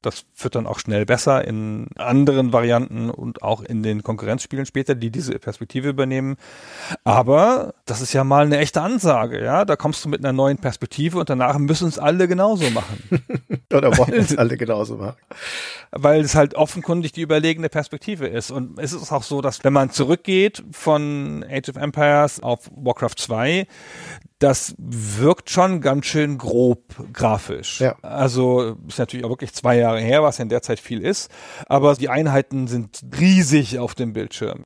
Das wird dann auch schnell besser in anderen Varianten und auch in den Konkurrenzspielen später, die diese Perspektive übernehmen. Aber das ist ja mal eine echte Ansage, ja. Da kommst du mit einer neuen Perspektive und danach müssen es alle genauso machen. Oder wollen es alle genauso machen. Weil es halt offenkundig die überlegene Perspektive ist. Und es ist auch so, dass wenn man zurückgeht von Age of Empires auf Warcraft 2, das wirkt schon ganz schön grob grafisch. Ja. Also ist natürlich auch wirklich zwei Jahre her, was ja in der Zeit viel ist, aber die Einheiten sind riesig auf dem Bildschirm.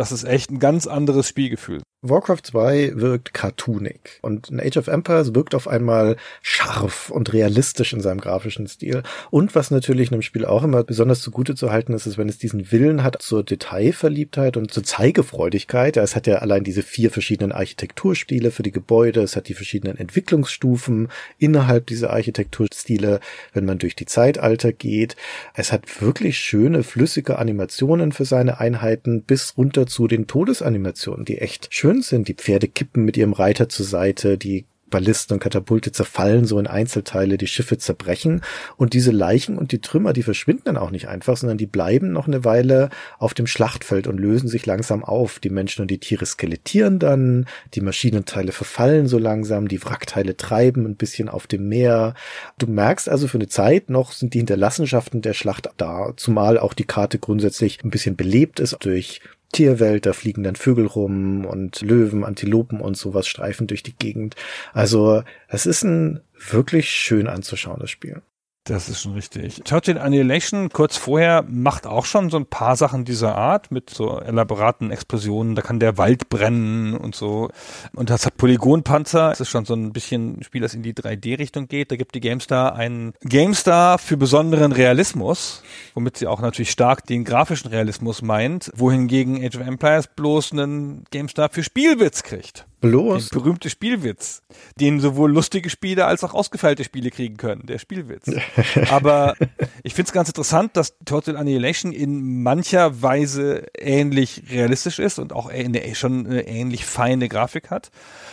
Das ist echt ein ganz anderes Spielgefühl. Warcraft 2 wirkt cartoonig und Age of Empires wirkt auf einmal scharf und realistisch in seinem grafischen Stil. Und was natürlich einem Spiel auch immer besonders zugute zu halten ist, ist, wenn es diesen Willen hat zur Detailverliebtheit und zur Zeigefreudigkeit. Es hat ja allein diese vier verschiedenen Architekturstile für die Gebäude, es hat die verschiedenen Entwicklungsstufen innerhalb dieser Architekturstile, wenn man durch die Zeitalter geht. Es hat wirklich schöne, flüssige Animationen für seine Einheiten bis runter zu den Todesanimationen, die echt schön sind. Die Pferde kippen mit ihrem Reiter zur Seite, die Ballisten und Katapulte zerfallen so in Einzelteile, die Schiffe zerbrechen und diese Leichen und die Trümmer, die verschwinden dann auch nicht einfach, sondern die bleiben noch eine Weile auf dem Schlachtfeld und lösen sich langsam auf. Die Menschen und die Tiere skelettieren dann, die Maschinenteile verfallen so langsam, die Wrackteile treiben ein bisschen auf dem Meer. Du merkst also für eine Zeit noch sind die Hinterlassenschaften der Schlacht da, zumal auch die Karte grundsätzlich ein bisschen belebt ist durch Tierwelt, da fliegen dann Vögel rum und Löwen, Antilopen und sowas streifen durch die Gegend. Also es ist ein wirklich schön anzuschauen, das Spiel. Das ist schon richtig. Total Annihilation kurz vorher macht auch schon so ein paar Sachen dieser Art mit so elaboraten Explosionen. Da kann der Wald brennen und so. Und das hat Polygonpanzer. Das ist schon so ein bisschen ein Spiel, das in die 3D-Richtung geht. Da gibt die GameStar einen GameStar für besonderen Realismus, womit sie auch natürlich stark den grafischen Realismus meint, wohingegen Age of Empires bloß einen GameStar für Spielwitz kriegt. Bloß. Der berühmte Spielwitz, den sowohl lustige Spiele als auch ausgefeilte Spiele kriegen können, der Spielwitz. Aber ich finde es ganz interessant, dass Total Annihilation in mancher Weise ähnlich realistisch ist und auch eine, schon eine ähnlich feine Grafik hat,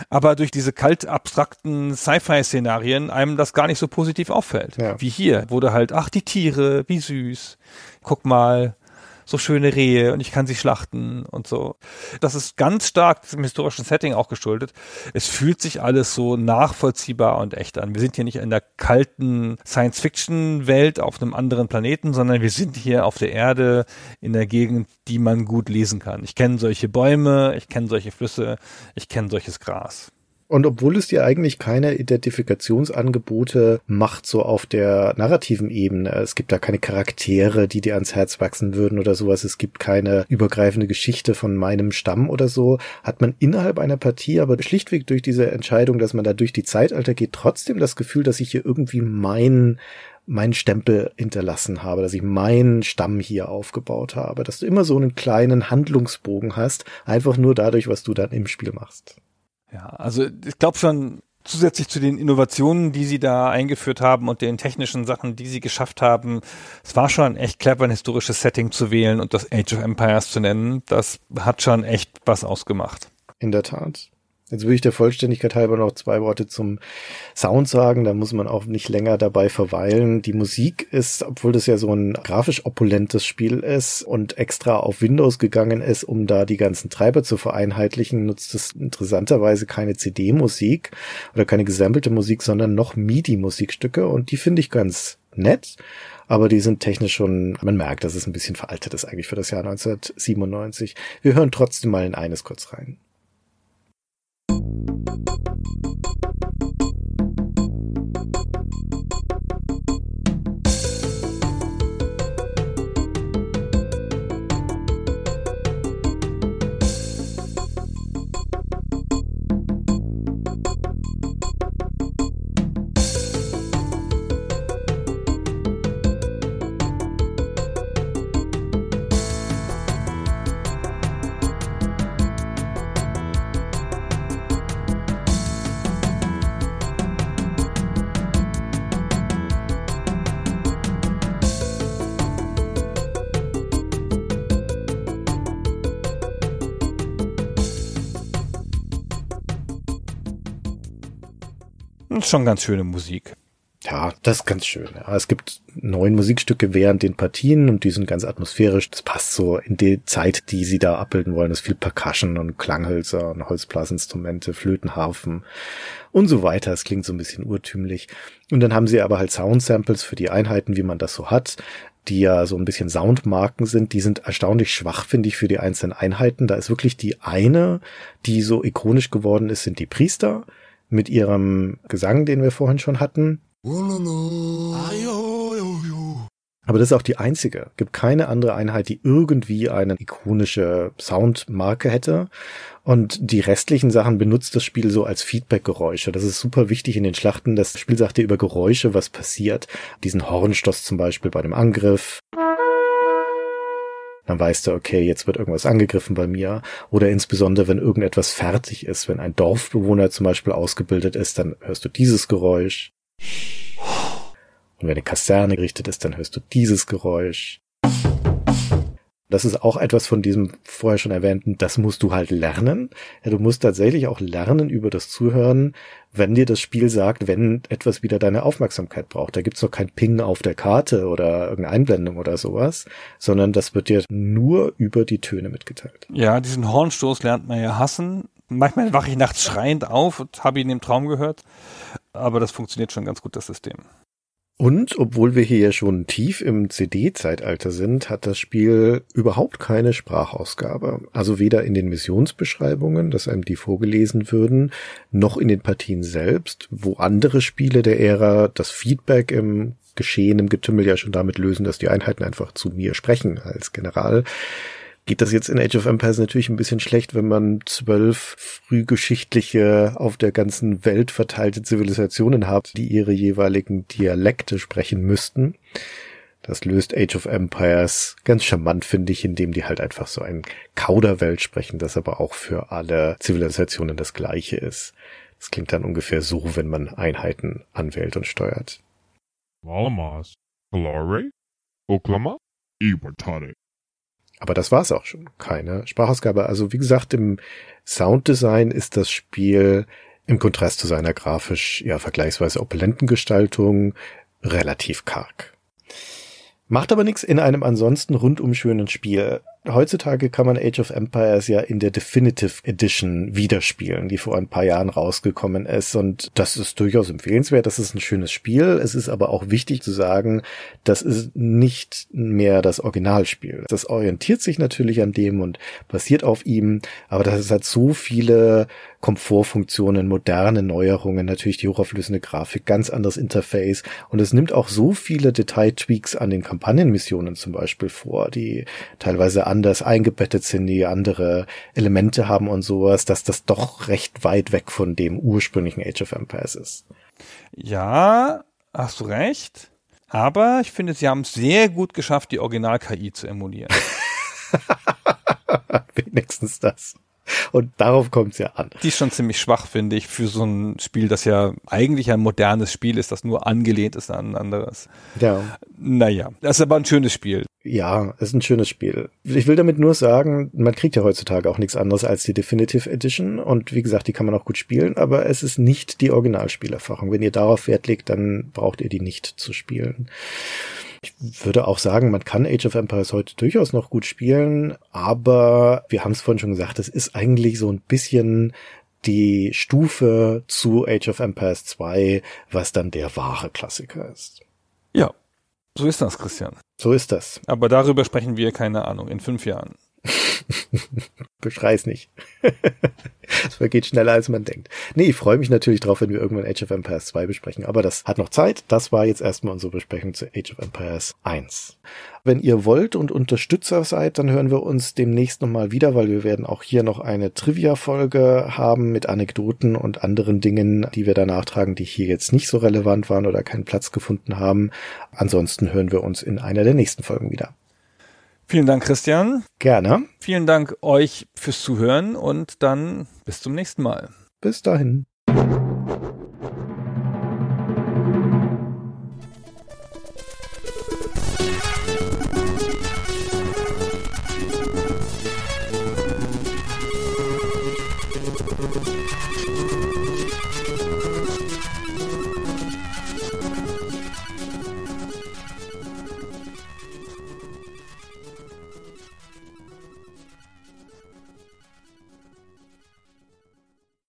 aber durch diese kalt abstrakten Sci-Fi-Szenarien einem das gar nicht so positiv auffällt. Ja. Wie hier, wurde halt, ach, die Tiere, wie süß, guck mal, so schöne Rehe und ich kann sie schlachten und so. Das ist ganz stark dem historischen Setting auch geschuldet. Es fühlt sich alles so nachvollziehbar und echt an. Wir sind hier nicht in der kalten Science-Fiction-Welt auf einem anderen Planeten, sondern wir sind hier auf der Erde in der Gegend, die man gut lesen kann. Ich kenne solche Bäume, ich kenne solche Flüsse, ich kenne solches Gras. Und obwohl es dir eigentlich keine Identifikationsangebote macht, so auf der narrativen Ebene, es gibt da keine Charaktere, die dir ans Herz wachsen würden oder sowas, es gibt keine übergreifende Geschichte von meinem Stamm oder so, hat man innerhalb einer Partie aber schlichtweg durch diese Entscheidung, dass man da durch die Zeitalter geht, trotzdem das Gefühl, dass ich hier irgendwie mein meinen Stempel hinterlassen habe, dass ich meinen Stamm hier aufgebaut habe, dass du immer so einen kleinen Handlungsbogen hast, einfach nur dadurch, was du dann im Spiel machst. Ja, also ich glaube schon, zusätzlich zu den Innovationen, die sie da eingeführt haben und den technischen Sachen, die sie geschafft haben, es war schon echt clever, ein historisches Setting zu wählen und das Age of Empires zu nennen. Das hat schon echt was ausgemacht. In der Tat. Jetzt will ich der Vollständigkeit halber noch zwei Worte zum Sound sagen. Da muss man auch nicht länger dabei verweilen. Die Musik ist, obwohl das ja so ein grafisch opulentes Spiel ist und extra auf Windows gegangen ist, um da die ganzen Treiber zu vereinheitlichen, nutzt es interessanterweise keine CD-Musik oder keine gesampelte Musik, sondern noch MIDI-Musikstücke und die finde ich ganz nett. Aber die sind technisch schon, man merkt, dass es ein bisschen veraltet ist eigentlich für das Jahr 1997. Wir hören trotzdem mal in eines kurz rein. Thank you. Schon ganz schöne Musik. Ja, das ist ganz schön. Ja, es gibt neun Musikstücke während den Partien und die sind ganz atmosphärisch. Das passt so in die Zeit, die sie da abbilden wollen. Es ist viel Percussion und Klanghölzer und Holzblasinstrumente, Flötenharfen und so weiter. Es klingt so ein bisschen urtümlich. Und dann haben sie aber halt Soundsamples für die Einheiten, wie man das so hat die ja so ein bisschen Soundmarken sind, die sind erstaunlich schwach, finde ich, für die einzelnen Einheiten. Da ist wirklich die eine, die so ikonisch geworden ist, sind die Priester mit ihrem Gesang, den wir vorhin schon hatten. Aber das ist auch die einzige. Gibt keine andere Einheit, die irgendwie eine ikonische Soundmarke hätte. Und die restlichen Sachen benutzt das Spiel so als Feedback-Geräusche. Das ist super wichtig in den Schlachten. Das Spiel sagt dir über Geräusche, was passiert. Diesen Hornstoß zum Beispiel bei dem Angriff. Dann weißt du, okay, jetzt wird irgendwas angegriffen bei mir. Oder insbesondere, wenn irgendetwas fertig ist, wenn ein Dorfbewohner zum Beispiel ausgebildet ist, dann hörst du dieses Geräusch. Und wenn eine Kaserne gerichtet ist, dann hörst du dieses Geräusch. Das ist auch etwas von diesem vorher schon erwähnten, das musst du halt lernen. Ja, du musst tatsächlich auch lernen über das Zuhören, wenn dir das Spiel sagt, wenn etwas wieder deine Aufmerksamkeit braucht. Da gibt's noch kein Ping auf der Karte oder irgendeine Einblendung oder sowas, sondern das wird dir nur über die Töne mitgeteilt. Ja, diesen Hornstoß lernt man ja hassen. Manchmal wache ich nachts schreiend auf und habe ihn im Traum gehört. Aber das funktioniert schon ganz gut, das System. Und obwohl wir hier ja schon tief im CD-Zeitalter sind, hat das Spiel überhaupt keine Sprachausgabe. Also weder in den Missionsbeschreibungen, dass einem die vorgelesen würden, noch in den Partien selbst, wo andere Spiele der Ära das Feedback im Geschehen, im Getümmel ja schon damit lösen, dass die Einheiten einfach zu mir sprechen als General geht das jetzt in Age of Empires natürlich ein bisschen schlecht, wenn man zwölf frühgeschichtliche, auf der ganzen Welt verteilte Zivilisationen hat, die ihre jeweiligen Dialekte sprechen müssten. Das löst Age of Empires ganz charmant, finde ich, indem die halt einfach so ein Kauderwelt sprechen, das aber auch für alle Zivilisationen das gleiche ist. Das klingt dann ungefähr so, wenn man Einheiten anwählt und steuert. Valamas, Kalare, Oklama, Iwatare. Aber das war's auch schon. Keine Sprachausgabe. Also wie gesagt, im Sounddesign ist das Spiel im Kontrast zu seiner grafisch ja vergleichsweise opulenten Gestaltung relativ karg. Macht aber nichts in einem ansonsten rundum schönen Spiel. Heutzutage kann man Age of Empires ja in der Definitive Edition wiederspielen, die vor ein paar Jahren rausgekommen ist. Und das ist durchaus empfehlenswert. Das ist ein schönes Spiel. Es ist aber auch wichtig zu sagen, das ist nicht mehr das Originalspiel. Das orientiert sich natürlich an dem und basiert auf ihm. Aber das hat so viele Komfortfunktionen, moderne Neuerungen, natürlich die hochauflösende Grafik, ganz anderes Interface. Und es nimmt auch so viele Detailtweaks an den Kampagnenmissionen zum Beispiel vor, die teilweise anders eingebettet sind, die andere Elemente haben und sowas, dass das doch recht weit weg von dem ursprünglichen Age of Empires ist. Ja, hast du recht. Aber ich finde, sie haben es sehr gut geschafft, die Original-KI zu emulieren. Wenigstens das. Und darauf kommt es ja an. Die ist schon ziemlich schwach, finde ich, für so ein Spiel, das ja eigentlich ein modernes Spiel ist, das nur angelehnt ist an ein anderes. Ja. Naja, das ist aber ein schönes Spiel. Ja, ist ein schönes Spiel. Ich will damit nur sagen, man kriegt ja heutzutage auch nichts anderes als die Definitive Edition und wie gesagt, die kann man auch gut spielen, aber es ist nicht die Originalspielerfahrung. Wenn ihr darauf Wert legt, dann braucht ihr die nicht zu spielen. Ich würde auch sagen, man kann Age of Empires heute durchaus noch gut spielen, aber wir haben es vorhin schon gesagt, es ist eigentlich so ein bisschen die Stufe zu Age of Empires 2, was dann der wahre Klassiker ist. Ja, so ist das, Christian. So ist das. Aber darüber sprechen wir, keine Ahnung, in fünf Jahren. Beschrei's nicht. Es vergeht schneller, als man denkt. Nee, ich freue mich natürlich drauf, wenn wir irgendwann Age of Empires 2 besprechen. Aber das hat noch Zeit. Das war jetzt erstmal unsere Besprechung zu Age of Empires 1. Wenn ihr wollt und Unterstützer seid, dann hören wir uns demnächst nochmal wieder, weil wir werden auch hier noch eine Trivia-Folge haben mit Anekdoten und anderen Dingen, die wir da nachtragen, die hier jetzt nicht so relevant waren oder keinen Platz gefunden haben. Ansonsten hören wir uns in einer der nächsten Folgen wieder. Vielen Dank, Christian. Gerne. Vielen Dank euch fürs Zuhören und dann bis zum nächsten Mal. Bis dahin.